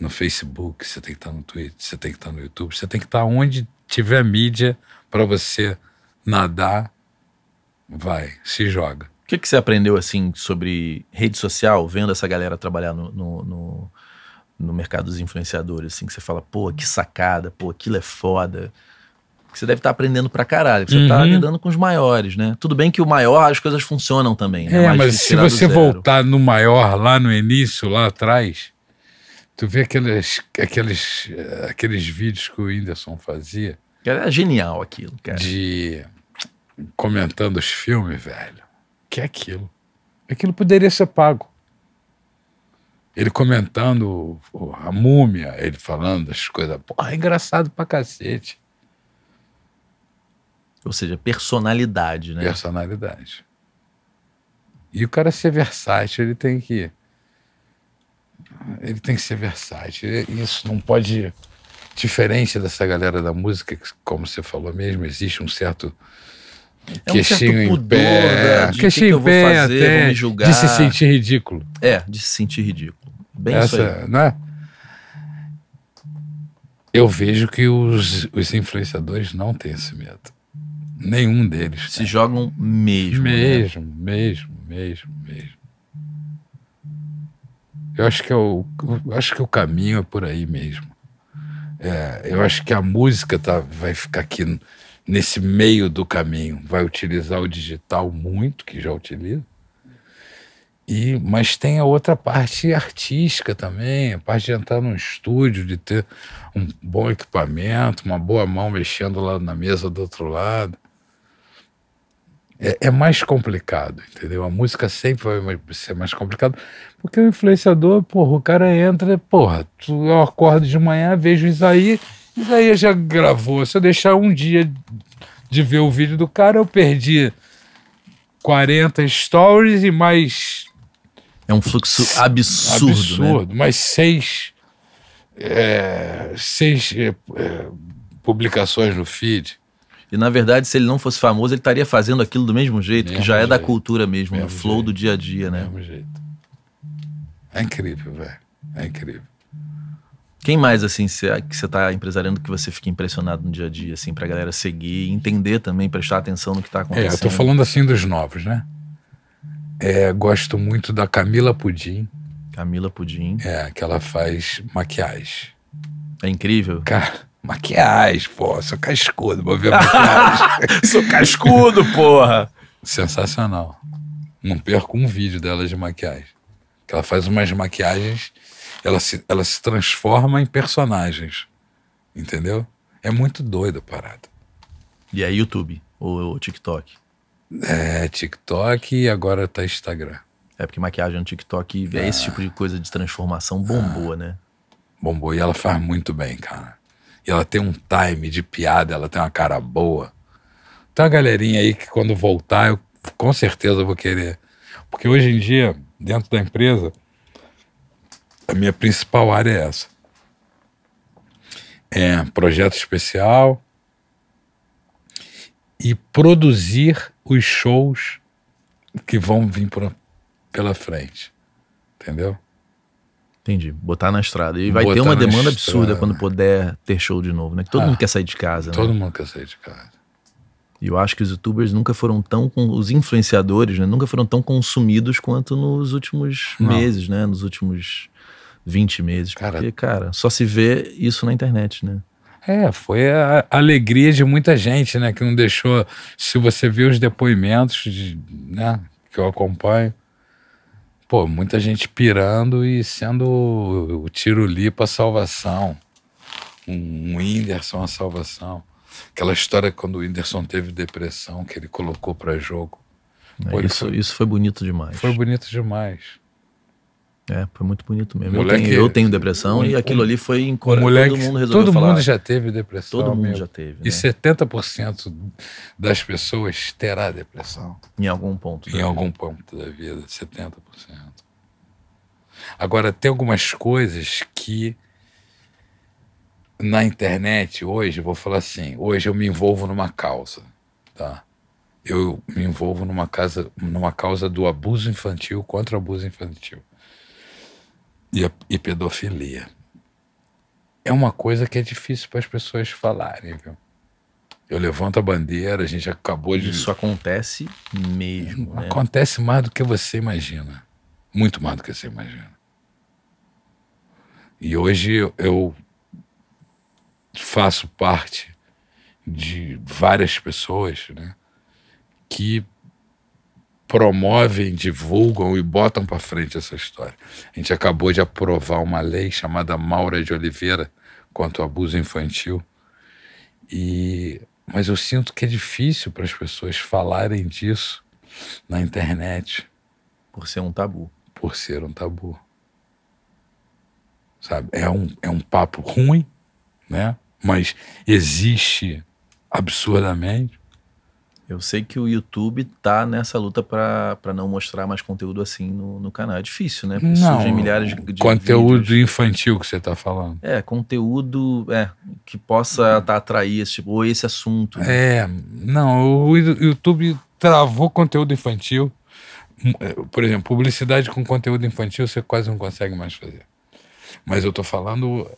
no Facebook, você tem que estar no Twitter, você tem que estar no YouTube, você tem que estar onde tiver mídia para você nadar. Vai, se joga. O que, que você aprendeu, assim, sobre rede social, vendo essa galera trabalhar no, no, no, no mercado dos influenciadores, assim, que você fala, pô, que sacada, pô, aquilo é foda. Que você deve estar aprendendo pra caralho, que você tá Uhum. lidando com os maiores, né? Tudo bem que o maior, as coisas funcionam também, né? É, mas difícil se você voltar no maior, lá no início, lá atrás, tu vê aqueles, aqueles, aqueles vídeos que o Whindersson fazia. Era genial aquilo, cara. de comentando os filmes, velho. Que é aquilo? Aquilo poderia ser pago. Ele comentando a múmia, ele falando das coisas. Porra, é engraçado pra cacete. Ou seja, personalidade, né? Personalidade. E o cara ser versátil, ele tem que. Ele tem que ser versátil. Isso não pode. Diferente dessa galera da música, que, como você falou mesmo, existe um certo É um certo queixinho em pudor, pé, né, de queixinho que que eu em vou fazer, até, vão me julgar. de se sentir ridículo. É, de se sentir ridículo. Bem isso aí. Essa, né? Eu vejo que os, os influenciadores não têm esse medo. Nenhum deles. Se tem. jogam mesmo. né? Mesmo, mesmo, mesmo, mesmo. Eu acho que, é o, acho que o caminho é por aí mesmo. É, eu acho que a música tá, vai ficar aqui nesse meio do caminho. Vai utilizar o digital muito, que já utiliza. E, mas tem a outra parte artística também, a parte de entrar num estúdio, de ter um bom equipamento, uma boa mão mexendo lá na mesa do outro lado. É, é mais complicado, entendeu? A música sempre vai ser mais complicado, porque o influenciador, porra, o cara entra, porra, eu acordo de manhã, vejo isso aí, isso aí já gravou. Se eu deixar um dia de ver o vídeo do cara, eu perdi 40 stories e mais. É um fluxo absurdo. Absurdo, né? mais seis, é, seis é, é, publicações no feed. E na verdade, se ele não fosse famoso, ele estaria fazendo aquilo do mesmo jeito, mesmo que já jeito. é da cultura mesmo, mesmo do flow jeito. do dia a dia, né? Do mesmo jeito. É incrível, velho. É incrível. Quem mais, assim, cê, que você está empresariando que você fica impressionado no dia a dia, assim, pra galera seguir, entender também, prestar atenção no que está acontecendo? É, eu tô falando assim dos novos, né? É, gosto muito da Camila Pudim. Camila Pudim. É, que ela faz maquiagem. É incrível. Cara, Maquiagem, pô, sou cascudo, vou ver maquiagem. sou cascudo, porra! Sensacional. Não perco um vídeo dela de maquiagem. Ela faz umas maquiagens, ela se, ela se transforma em personagens. Entendeu? É muito doido a parada. E é YouTube ou, ou TikTok? É, TikTok e agora tá Instagram. É porque maquiagem no TikTok é esse tipo de coisa de transformação bombou, ah, né? Bombou. E ela faz muito bem, cara. E ela tem um time de piada, ela tem uma cara boa. Tem uma galerinha aí que quando voltar, eu com certeza vou querer. Porque hoje em dia, dentro da empresa, a minha principal área é essa. É projeto especial e produzir os shows que vão vir pra, pela frente. Entendeu? Entendi. Botar na estrada. E vai Botar ter uma demanda absurda quando puder ter show de novo, né? Que todo ah, mundo quer sair de casa, Todo né? mundo quer sair de casa. E eu acho que os youtubers nunca foram tão. Os influenciadores, né? Nunca foram tão consumidos quanto nos últimos Não. meses, né? Nos últimos 20 meses. Cara, Porque, cara, só se vê isso na internet, né? É, foi a alegria de muita gente, né? Que não deixou. Se você vê os depoimentos, de, né? Que eu acompanho pô, muita gente pirando e sendo o, o tiro lipa a salvação. Um, um Whindersson a salvação. Aquela história quando o Whindersson teve depressão, que ele colocou para jogo. É, pô, isso, foi, isso foi bonito demais. Foi bonito demais. É, foi muito bonito mesmo. Moleque, eu, tenho, eu tenho depressão um, e aquilo ali foi. Moleque, todo mundo resolveu Todo falar. mundo já teve depressão. Todo mundo já teve. E né? 70% das pessoas terá depressão. Em algum ponto. Em algum vida. ponto da vida, 70%. Agora, tem algumas coisas que na internet hoje, vou falar assim, hoje eu me envolvo numa causa, tá? Eu me envolvo numa, casa, numa causa do abuso infantil contra o abuso infantil e, a, e pedofilia. É uma coisa que é difícil para as pessoas falarem, viu? Eu levanto a bandeira, a gente acabou de. Isso acontece mesmo. Né? Acontece mais do que você imagina. Muito mais do que você imagina. E hoje eu faço parte de várias pessoas né, que promovem, divulgam e botam para frente essa história. A gente acabou de aprovar uma lei chamada Maura de Oliveira contra o abuso infantil. E mas eu sinto que é difícil para as pessoas falarem disso na internet por ser um tabu. Por ser um tabu. Sabe? É um, é um papo ruim, né? Mas existe absurdamente. Eu sei que o YouTube tá nessa luta para não mostrar mais conteúdo assim no, no canal. É difícil, né? Porque não, surgem milhares de, de Conteúdo vídeos. infantil que você tá falando. É, conteúdo é, que possa tá, atrair esse tipo, ou esse assunto. Né? É, não, o YouTube travou conteúdo infantil. Por exemplo, publicidade com conteúdo infantil você quase não consegue mais fazer. Mas eu tô falando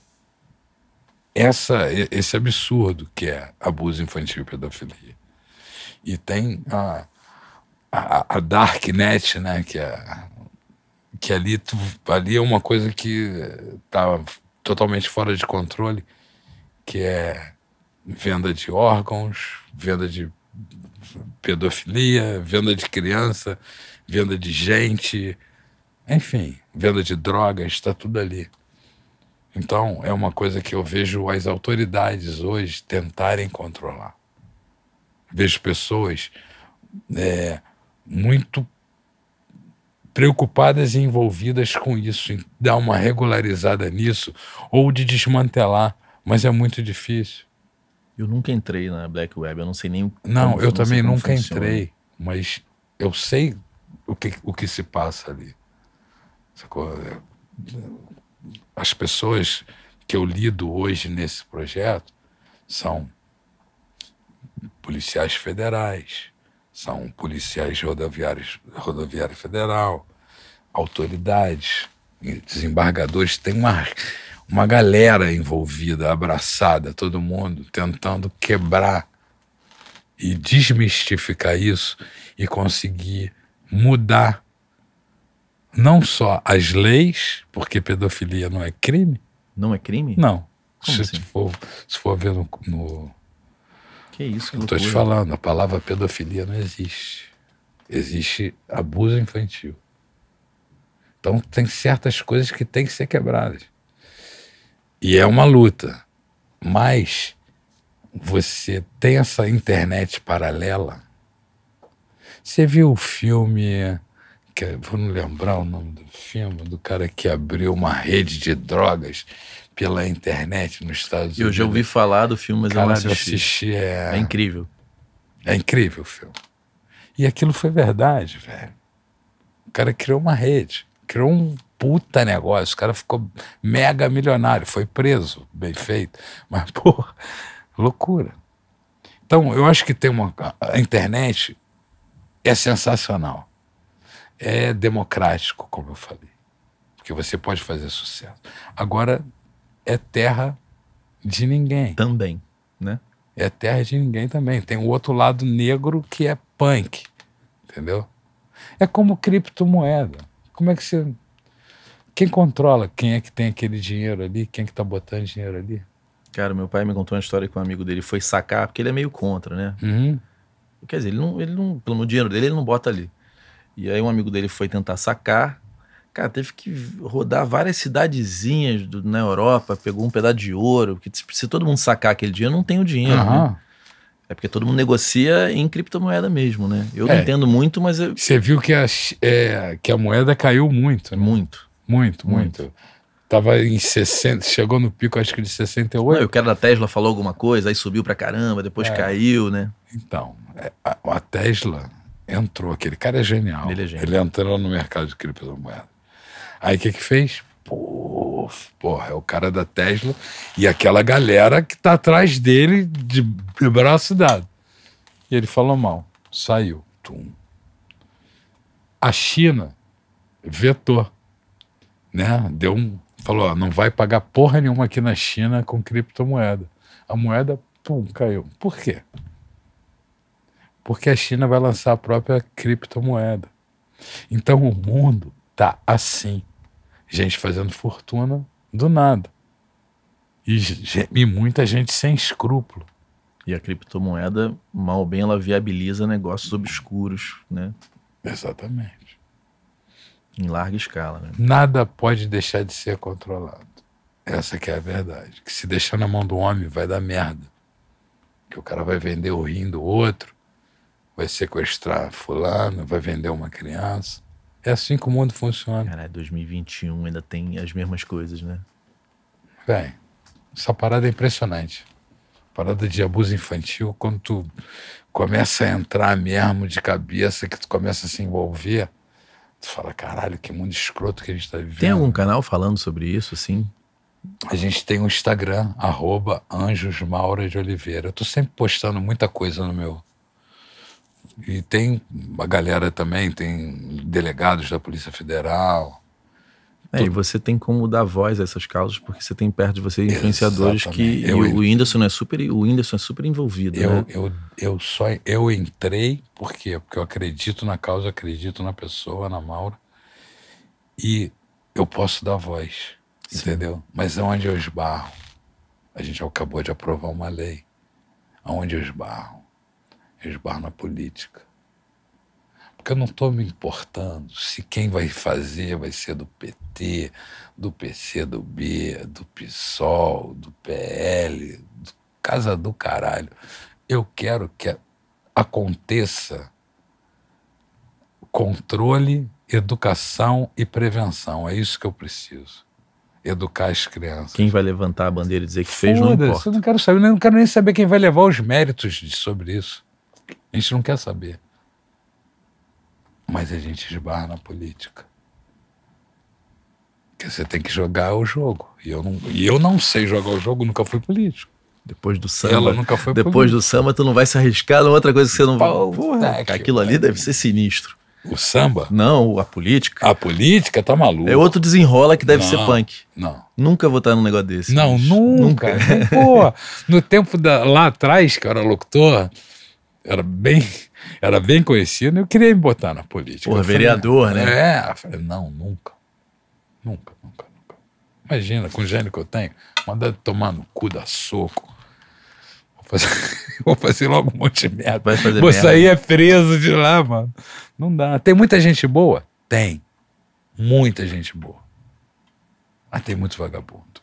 essa, esse absurdo que é abuso infantil e pedofilia. E tem a, a, a Darknet, né? Que, é, que ali, tu, ali é uma coisa que tá totalmente fora de controle, que é venda de órgãos, venda de pedofilia, venda de criança, venda de gente, Enfim, venda de drogas, está tudo ali. Então, é uma coisa que eu vejo as autoridades hoje tentarem controlar. Vejo pessoas é, muito preocupadas e envolvidas com isso, em dar uma regularizada nisso, ou de desmantelar, mas é muito difícil. Eu nunca entrei na Black Web, eu não sei nem. Não, eu também nunca funciona. entrei, mas eu sei o que, o que se passa ali. As pessoas que eu lido hoje nesse projeto são policiais federais, são policiais rodoviários, rodoviária federal, autoridades, desembargadores, tem uma, uma galera envolvida, abraçada, todo mundo tentando quebrar e desmistificar isso e conseguir mudar não só as leis, porque pedofilia não é crime. Não é crime? Não. se, assim? for, se for ver no, no que isso, Estou te falando, a palavra pedofilia não existe. Existe abuso infantil. Então tem certas coisas que têm que ser quebradas. E é uma luta. Mas você tem essa internet paralela. Você viu o filme, que, vou não lembrar o nome do filme, do cara que abriu uma rede de drogas pela internet nos Estados Unidos. Eu já ouvi falar do filme, mas eu não assisti. assisti é... é incrível. É incrível o filme. E aquilo foi verdade, velho. O cara criou uma rede, criou um puta negócio. O cara ficou mega milionário, foi preso, bem feito. Mas, pô, loucura. Então, eu acho que tem uma. A internet é sensacional. É democrático, como eu falei. Porque você pode fazer sucesso. Agora, é terra de ninguém. Também, né? É terra de ninguém também. Tem o outro lado negro que é punk, entendeu? É como criptomoeda. Como é que você... Quem controla quem é que tem aquele dinheiro ali? Quem é que tá botando dinheiro ali? Cara, meu pai me contou uma história que um amigo dele foi sacar, porque ele é meio contra, né? Uhum. Quer dizer, ele não, ele não, pelo dinheiro dele, ele não bota ali. E aí um amigo dele foi tentar sacar, Cara, teve que rodar várias cidadezinhas do, na Europa, pegou um pedaço de ouro, porque se todo mundo sacar aquele dinheiro, não tem o dinheiro, uhum. né? É porque todo mundo negocia em criptomoeda mesmo, né? Eu é. não entendo muito, mas... Eu... Você viu que a, é, que a moeda caiu muito, né? Muito. Muito, muito. muito. Tava em 60, chegou no pico acho que de 68. Não, o cara da Tesla falou alguma coisa, aí subiu pra caramba, depois é. caiu, né? Então, é, a, a Tesla entrou, aquele cara é genial. Ele é genial. Ele entrou no mercado de criptomoeda. Aí o que que fez? Pô, porra, é o cara da Tesla e aquela galera que tá atrás dele de, de braço dado. E ele falou mal, saiu. Tum. A China vetou, né? Deu um, falou, ó, não vai pagar porra nenhuma aqui na China com criptomoeda. A moeda, pum, caiu. Por quê? Porque a China vai lançar a própria criptomoeda. Então o mundo tá assim gente fazendo fortuna do nada. E, e muita gente sem escrúpulo. E a criptomoeda, mal ou bem, ela viabiliza negócios obscuros, né? Exatamente. Em larga escala, né? Nada pode deixar de ser controlado. Essa que é a verdade. Que se deixar na mão do homem, vai dar merda. Que o cara vai vender o rim do outro, vai sequestrar fulano, vai vender uma criança. É assim que o mundo funciona. Cara, 2021 ainda tem as mesmas coisas, né? Bem, essa parada é impressionante. Parada de abuso infantil, quando tu começa a entrar mesmo de cabeça, que tu começa a se envolver, tu fala, caralho, que mundo escroto que a gente tá vivendo. Tem algum canal falando sobre isso, assim? A gente tem um Instagram, arroba Anjos Maura de Oliveira. Eu tô sempre postando muita coisa no meu, e tem a galera também, tem delegados da Polícia Federal. É, e você tem como dar voz a essas causas, porque você tem perto de você influenciadores Exatamente. que. Eu, o Whindersson é super, o Whindersson é super envolvido. Eu, né? eu, eu só eu entrei, por quê? Porque eu acredito na causa, acredito na pessoa, na Maura. E eu posso dar voz, Sim. entendeu? Mas aonde eu esbarro? A gente acabou de aprovar uma lei. Aonde eu esbarro? Esbarro na política. Porque eu não estou me importando se quem vai fazer vai ser do PT, do PC, do B, do PSOL, do PL, do Casa do Caralho. Eu quero que aconteça controle, educação e prevenção. É isso que eu preciso. Educar as crianças. Quem vai levantar a bandeira e dizer que fez não importa. Eu não quero saber, eu não quero nem saber quem vai levar os méritos de, sobre isso. A gente não quer saber. Mas a gente esbarra na política. Porque você tem que jogar o jogo. E eu não, e eu não sei jogar o jogo, nunca fui político. Depois do samba. Ela nunca foi Depois política. do samba, tu não vai se arriscar numa outra coisa que você não vai. Porra, que aquilo ali deve ser sinistro. O samba? Não, a política. A política tá maluco. É outro desenrola que deve Não. ser punk. Não. Nunca vou estar num negócio desse. Não, bicho. nunca. Pô, no tempo da, lá atrás, que eu era locutor, era bem, era bem conhecido, eu queria me botar na política. Falei, vereador, né? É, eu falei, não, nunca. Nunca, nunca, nunca. Imagina, com o gênio que eu tenho, mandar tomar no cu da soco. Vou fazer, vou fazer logo um monte de merda. Vai fazer Vou merda. sair é preso de lá, mano. Não dá. Tem muita gente boa? Tem. Muita gente boa. Mas tem muito vagabundo.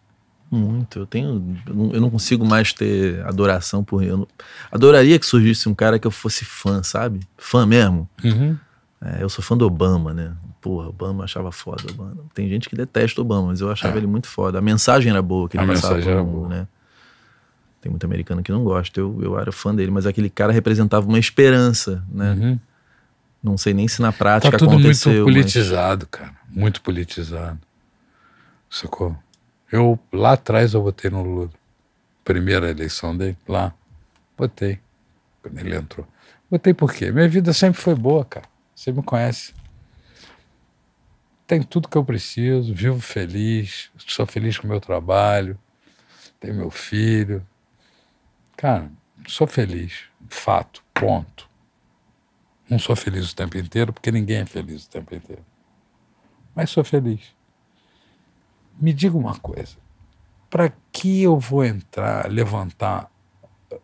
Muito. Eu tenho. Eu não, consigo mais ter adoração por. Eu não- adoraria que surgisse um cara que eu fosse fã, sabe? Fã mesmo. Uhum. É, eu sou fã do Obama, né? Porra, Obama achava foda. Obama. Tem gente que detesta Obama, mas eu achava É. ele muito foda. A mensagem era boa que ele A passava mensagem era boa. né? Tem muito americano que não gosta. Eu, eu era fã dele, mas aquele cara representava uma esperança, né? Uhum. Não sei nem se na prática Tá tudo muito aconteceu. mas- politizado, cara. Muito politizado. Sacou? Eu, lá atrás, eu votei no Lula. Primeira eleição dele, lá. Votei. Quando ele entrou. Votei por quê? Minha vida sempre foi boa, cara. Você me conhece. Tem tudo que eu preciso, vivo feliz, sou feliz com o meu trabalho, tenho meu filho. Cara, sou feliz. Fato, ponto. Não sou feliz o tempo inteiro, porque ninguém é feliz o tempo inteiro. Mas sou feliz. Me diga uma coisa. Para que eu vou entrar, levantar eh,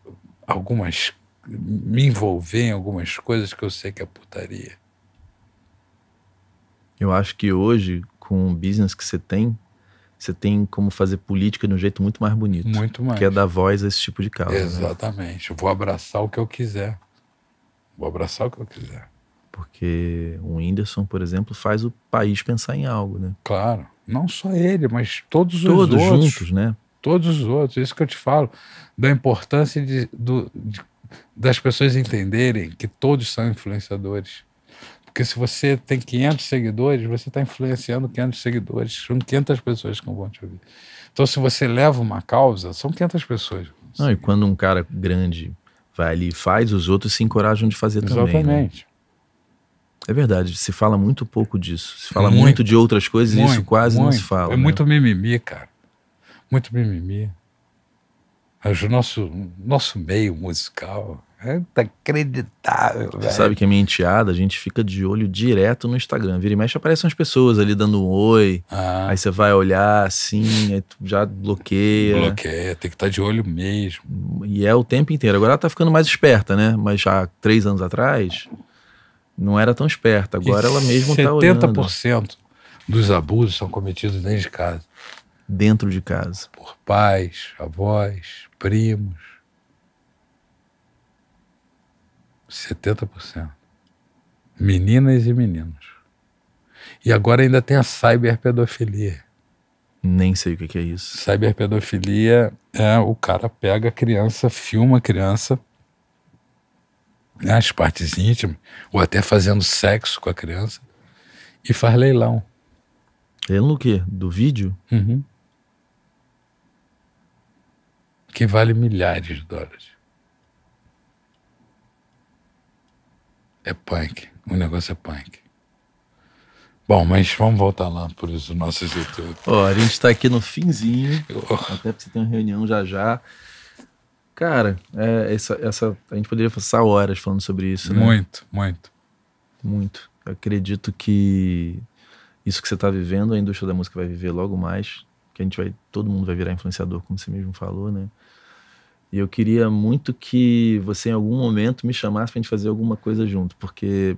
algumas. me envolver em algumas coisas que eu sei que é putaria? Eu acho que hoje, com o business que você tem, você tem como fazer política de um jeito muito mais bonito. Muito mais. Que é dar voz a esse tipo de causa. né? Exatamente. Eu vou abraçar o que eu quiser. Vou abraçar o que eu quiser. Porque o Whindersson, por exemplo, faz o país pensar em algo, né? Claro. Não só ele, mas todos, Todos os outros. juntos, né? todos os outros. Isso que eu te falo, da importância de, do- de- das pessoas entenderem que todos são influenciadores. Porque se você tem 500 seguidores, você está influenciando 500 seguidores. São 500 pessoas que vão te ouvir. Então, se você leva uma causa, são 500 pessoas. Não, e quando um cara grande vai ali e faz, os outros se encorajam de fazer também. né? É verdade, se fala muito pouco disso. Se fala Muito. muito, de outras coisas e isso Muito, quase não muito. se fala. É né? muito mimimi, cara. Muito mimimi. Mas o nosso, nosso meio musical é inacreditável. Você sabe que a minha enteada, a gente fica de olho direto no Instagram. Vira e mexe, aparecem umas pessoas ali dando um oi. Ah, Aí você vai olhar assim, aí tu já bloqueia. bloqueia, tem que estar de olho mesmo. E é o tempo inteiro. Agora ela tá ficando mais esperta, né? Mas há três anos atrás, não era tão esperta. Agora E ela mesma tá olhando 70% dos abusos são cometidos dentro de casa. dentro de casa. Por pais, avós, primos. 70%. Meninas e meninos. E agora ainda tem a cyberpedofilia. Nem sei o que é isso. Cyberpedofilia é o cara pega a criança, filma a criança, né, as partes íntimas, ou até fazendo sexo com a criança, e faz leilão. Lendo o quê? Do vídeo? Uhum. Que vale milhares de dólares. É punk. O negócio é punk. Bom, mas vamos voltar lá por os nossos youtubers. Ó, a gente tá aqui no finzinho. Até porque você tem uma reunião já já. Cara, é, essa, essa, a gente poderia passar horas falando sobre isso, né? Muito, muito. Muito. Eu acredito que isso que você está vivendo, a indústria da música vai viver logo mais, que a gente vai, todo mundo vai virar influenciador, como você mesmo falou, né? E eu queria muito que você em algum momento me chamasse pra gente fazer alguma coisa junto, porque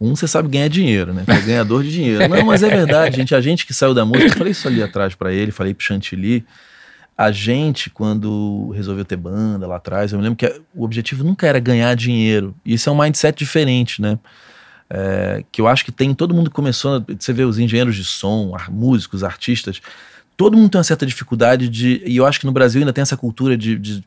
Um, você sabe ganhar dinheiro, né? É ganhador de dinheiro. Não, mas é verdade, gente. A gente que saiu da música, eu falei isso ali atrás para ele, falei pro Chantilly. A gente, quando resolveu ter banda lá atrás, eu me lembro que o objetivo nunca era ganhar dinheiro. Isso é um mindset diferente, né? É, que eu acho que tem, todo mundo começou, você vê os engenheiros de som, músicos, artistas, todo mundo tem uma certa dificuldade de, e eu acho que no Brasil ainda tem essa cultura de, de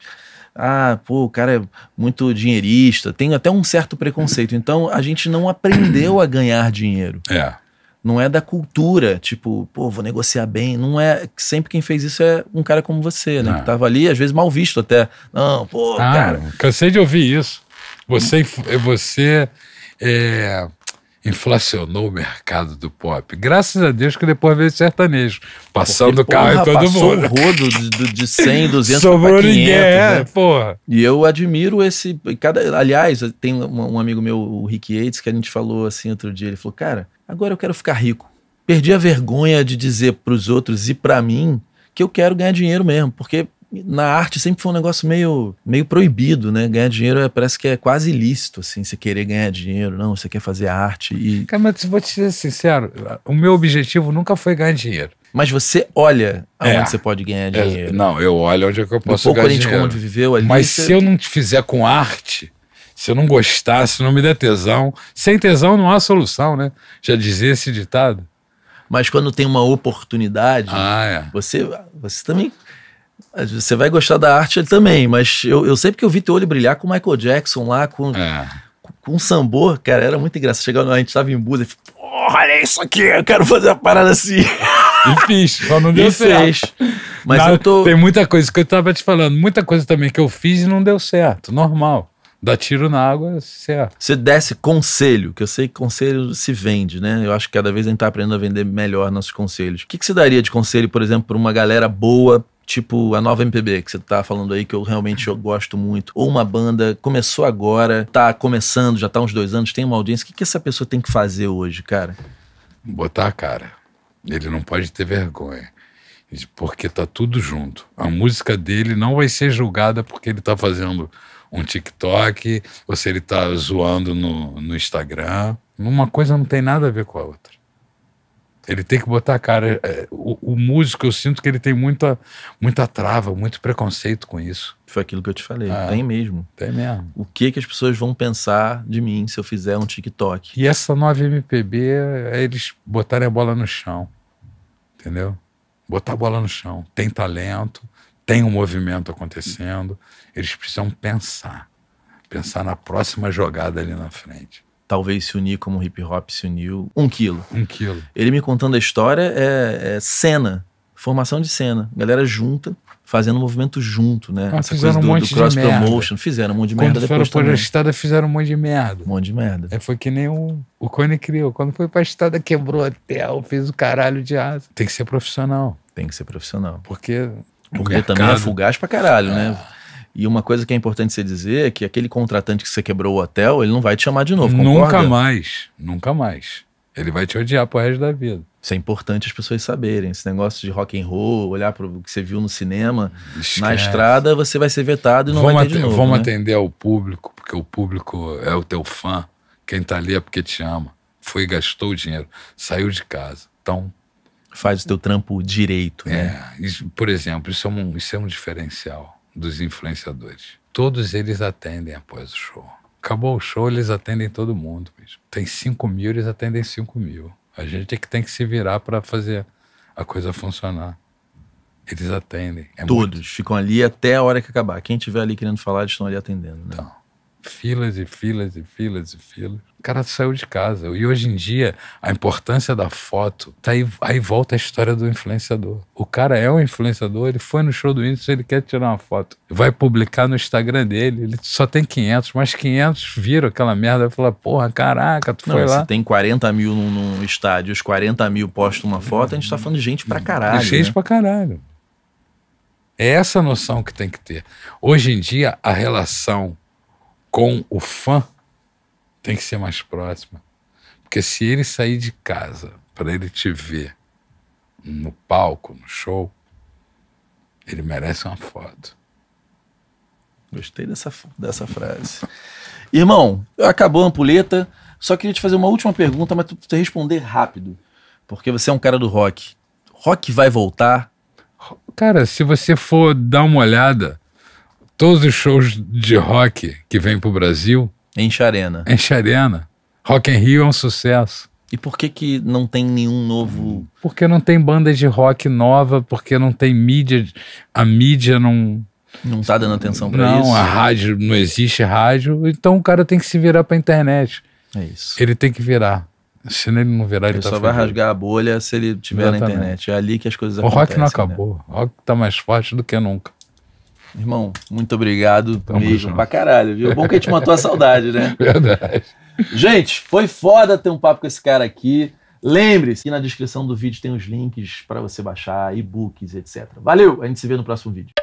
ah, pô, o cara é muito dinheirista, tem até um certo preconceito. Então a gente não aprendeu a ganhar dinheiro. É. Não é da cultura, tipo, pô, vou negociar bem. Não é. Sempre quem fez isso é um cara como você, né? Não. Que tava ali, às vezes mal visto até. Não, pô, ah, cara. Cansei de ouvir isso. Você, você é, inflacionou o mercado do pop. Graças a Deus que depois veio sertanejo, passando o carro em todo mundo. Passou o rodo de, de 100, 200 Sobrou pra 500, ninguém, né? é, porra. E eu admiro esse... Cada, aliás, tem um, um amigo meu, o Rick Yates, que a gente falou assim outro dia, ele falou, cara, agora eu quero ficar rico. Perdi a vergonha de dizer pros outros e para mim que eu quero ganhar dinheiro mesmo, porque na arte sempre foi um negócio meio, meio proibido, né? Ganhar dinheiro é, parece que é quase ilícito, assim, você querer ganhar dinheiro. Não, você quer fazer arte e... Cara, mas vou te ser sincero, o meu objetivo nunca foi ganhar dinheiro. Mas você olha aonde é. você pode ganhar dinheiro. É, não, eu olho onde é que eu posso ganhar dinheiro. onde viveu ali... Mas você... se eu não te fizer com arte, se eu não gostar, se não me der tesão... Sem tesão não há solução, né? Já dizia esse ditado. Mas quando tem uma oportunidade, ah, é. você, você também você vai gostar da arte também, mas eu, eu sempre que eu vi teu olho brilhar com o Michael Jackson lá, com, é. com, com sambor, cara, era muito engraçado. Chegando, a gente tava em Buda falou, olha isso aqui, eu quero fazer uma parada assim. E fiz, só não deu e certo. Fez. Mas eu tô... Tem muita coisa que eu tava te falando, muita coisa também que eu fiz e não deu certo, normal. Dá tiro na água, certo. Você desse conselho, que eu sei que conselho se vende, né? Eu acho que cada vez a gente tá aprendendo a vender melhor nossos conselhos. O que, que você daria de conselho, por exemplo, para uma galera boa tipo a nova MPB que você tá falando aí, que eu realmente eu gosto muito, ou uma banda começou agora, tá começando, já tá uns dois anos, tem uma audiência, o que, que essa pessoa tem que fazer hoje, cara? Botar a cara. Ele não pode ter vergonha. Porque tá tudo junto. A música dele não vai ser julgada porque ele tá fazendo um TikTok ou se ele tá zoando no, no Instagram. Uma coisa não tem nada a ver com a outra. Ele tem que botar a cara. É, o, o, músico, eu sinto que ele tem muita, muita trava, muito preconceito com isso. Foi aquilo que eu te falei. Ah, tem mesmo. Tem mesmo. O que que as pessoas vão pensar de mim se eu fizer um TikTok? E essa nova MPB é eles botarem a bola no chão. Entendeu? Botar a bola no chão. Tem talento, tem um movimento acontecendo. Eles precisam pensar. Pensar na próxima jogada ali na frente talvez se unir como o hip hop se uniu. Um quilo. Um quilo. Ele me contando a história é, é cena, formação de cena. Galera junta, fazendo um movimento junto, né? Ah, fizeram um do, monte do cross promotion. Merda. Fizeram um monte de Quando merda depois foram pra estrada, fizeram um monte de merda. Um monte de merda. É, foi que nem o, o Cone criou. Quando foi pra estrada, quebrou o hotel, fez o caralho de asa. Tem que ser profissional. Tem que ser profissional. Porque... Porque também é fugaz pra caralho, é. né? E uma coisa que é importante você dizer é que aquele contratante que você quebrou o hotel, ele não vai te chamar de novo, Nunca mais, nunca mais. Ele vai te odiar pro resto da vida. Isso é importante as pessoas saberem. Esse negócio de rock and roll, olhar para o que você viu no cinema, Esquece. na estrada você vai ser vetado e não vamos vai ter de novo. Vamos né? atender ao público, porque o público é o teu fã. Quem tá ali é porque te ama. Foi e gastou o dinheiro, saiu de casa. Então... Faz o teu trampo direito, né? É, isso, por exemplo, isso é um, isso é um diferencial dos influenciadores. Todos eles atendem após o show. Acabou o show, eles atendem todo mundo. Mesmo. Tem 5 mil, eles atendem 5 mil. A gente é que tem que se virar para fazer a coisa funcionar. Eles atendem. É Todos muito... ficam ali até a hora que acabar. Quem estiver ali querendo falar, eles estão ali atendendo. Né? Então, filas e filas e filas e filas cara saiu de casa. E hoje em dia, a importância da foto, tá aí, aí volta a história do influenciador. O cara é um influenciador, ele foi no show do Whindersson, ele quer tirar uma foto. Vai publicar no Instagram dele, ele só tem 500, mas 500 viram aquela merda e falaram, porra, caraca, tu Não, foi lá. Se tem 40 mil num, num, estádio, os 40 mil postam uma foto, a gente tá falando de gente pra caralho. De gente né? pra caralho. É essa noção que tem que ter. Hoje em dia, a relação com o fã tem que ser mais próxima. Porque se ele sair de casa para ele te ver no palco, no show, ele merece uma foto. Gostei dessa, dessa frase. Irmão, acabou a ampulheta. Só queria te fazer uma última pergunta, mas tu precisa responder rápido. Porque você é um cara do rock. Rock vai voltar? Cara, se você for dar uma olhada, todos os shows de rock que vêm pro Brasil, Enche arena. enche arena. Rock in Rio é um sucesso. E por que que não tem nenhum novo... Porque não tem banda de rock nova, porque não tem mídia, a mídia não, Não tá dando atenção pra não, isso? a rádio não existe rádio, então o cara tem que se virar pra internet. É isso. Ele tem que virar. Se ele não virar, ele, Ele tá só vai rasgar a bolha se ele estiver na Exatamente. internet. É ali que as coisas O rock acontecem. não né? acabou. O rock tá mais forte do que nunca. Irmão, muito obrigado Tamo mesmo junto. pra caralho, viu? Bom que a gente matou a saudade, né? Verdade. Gente, foi foda ter um papo com esse cara aqui. Lembre-se que na descrição do vídeo tem os links pra você baixar, e-books, etc. Valeu, a gente se vê no próximo vídeo.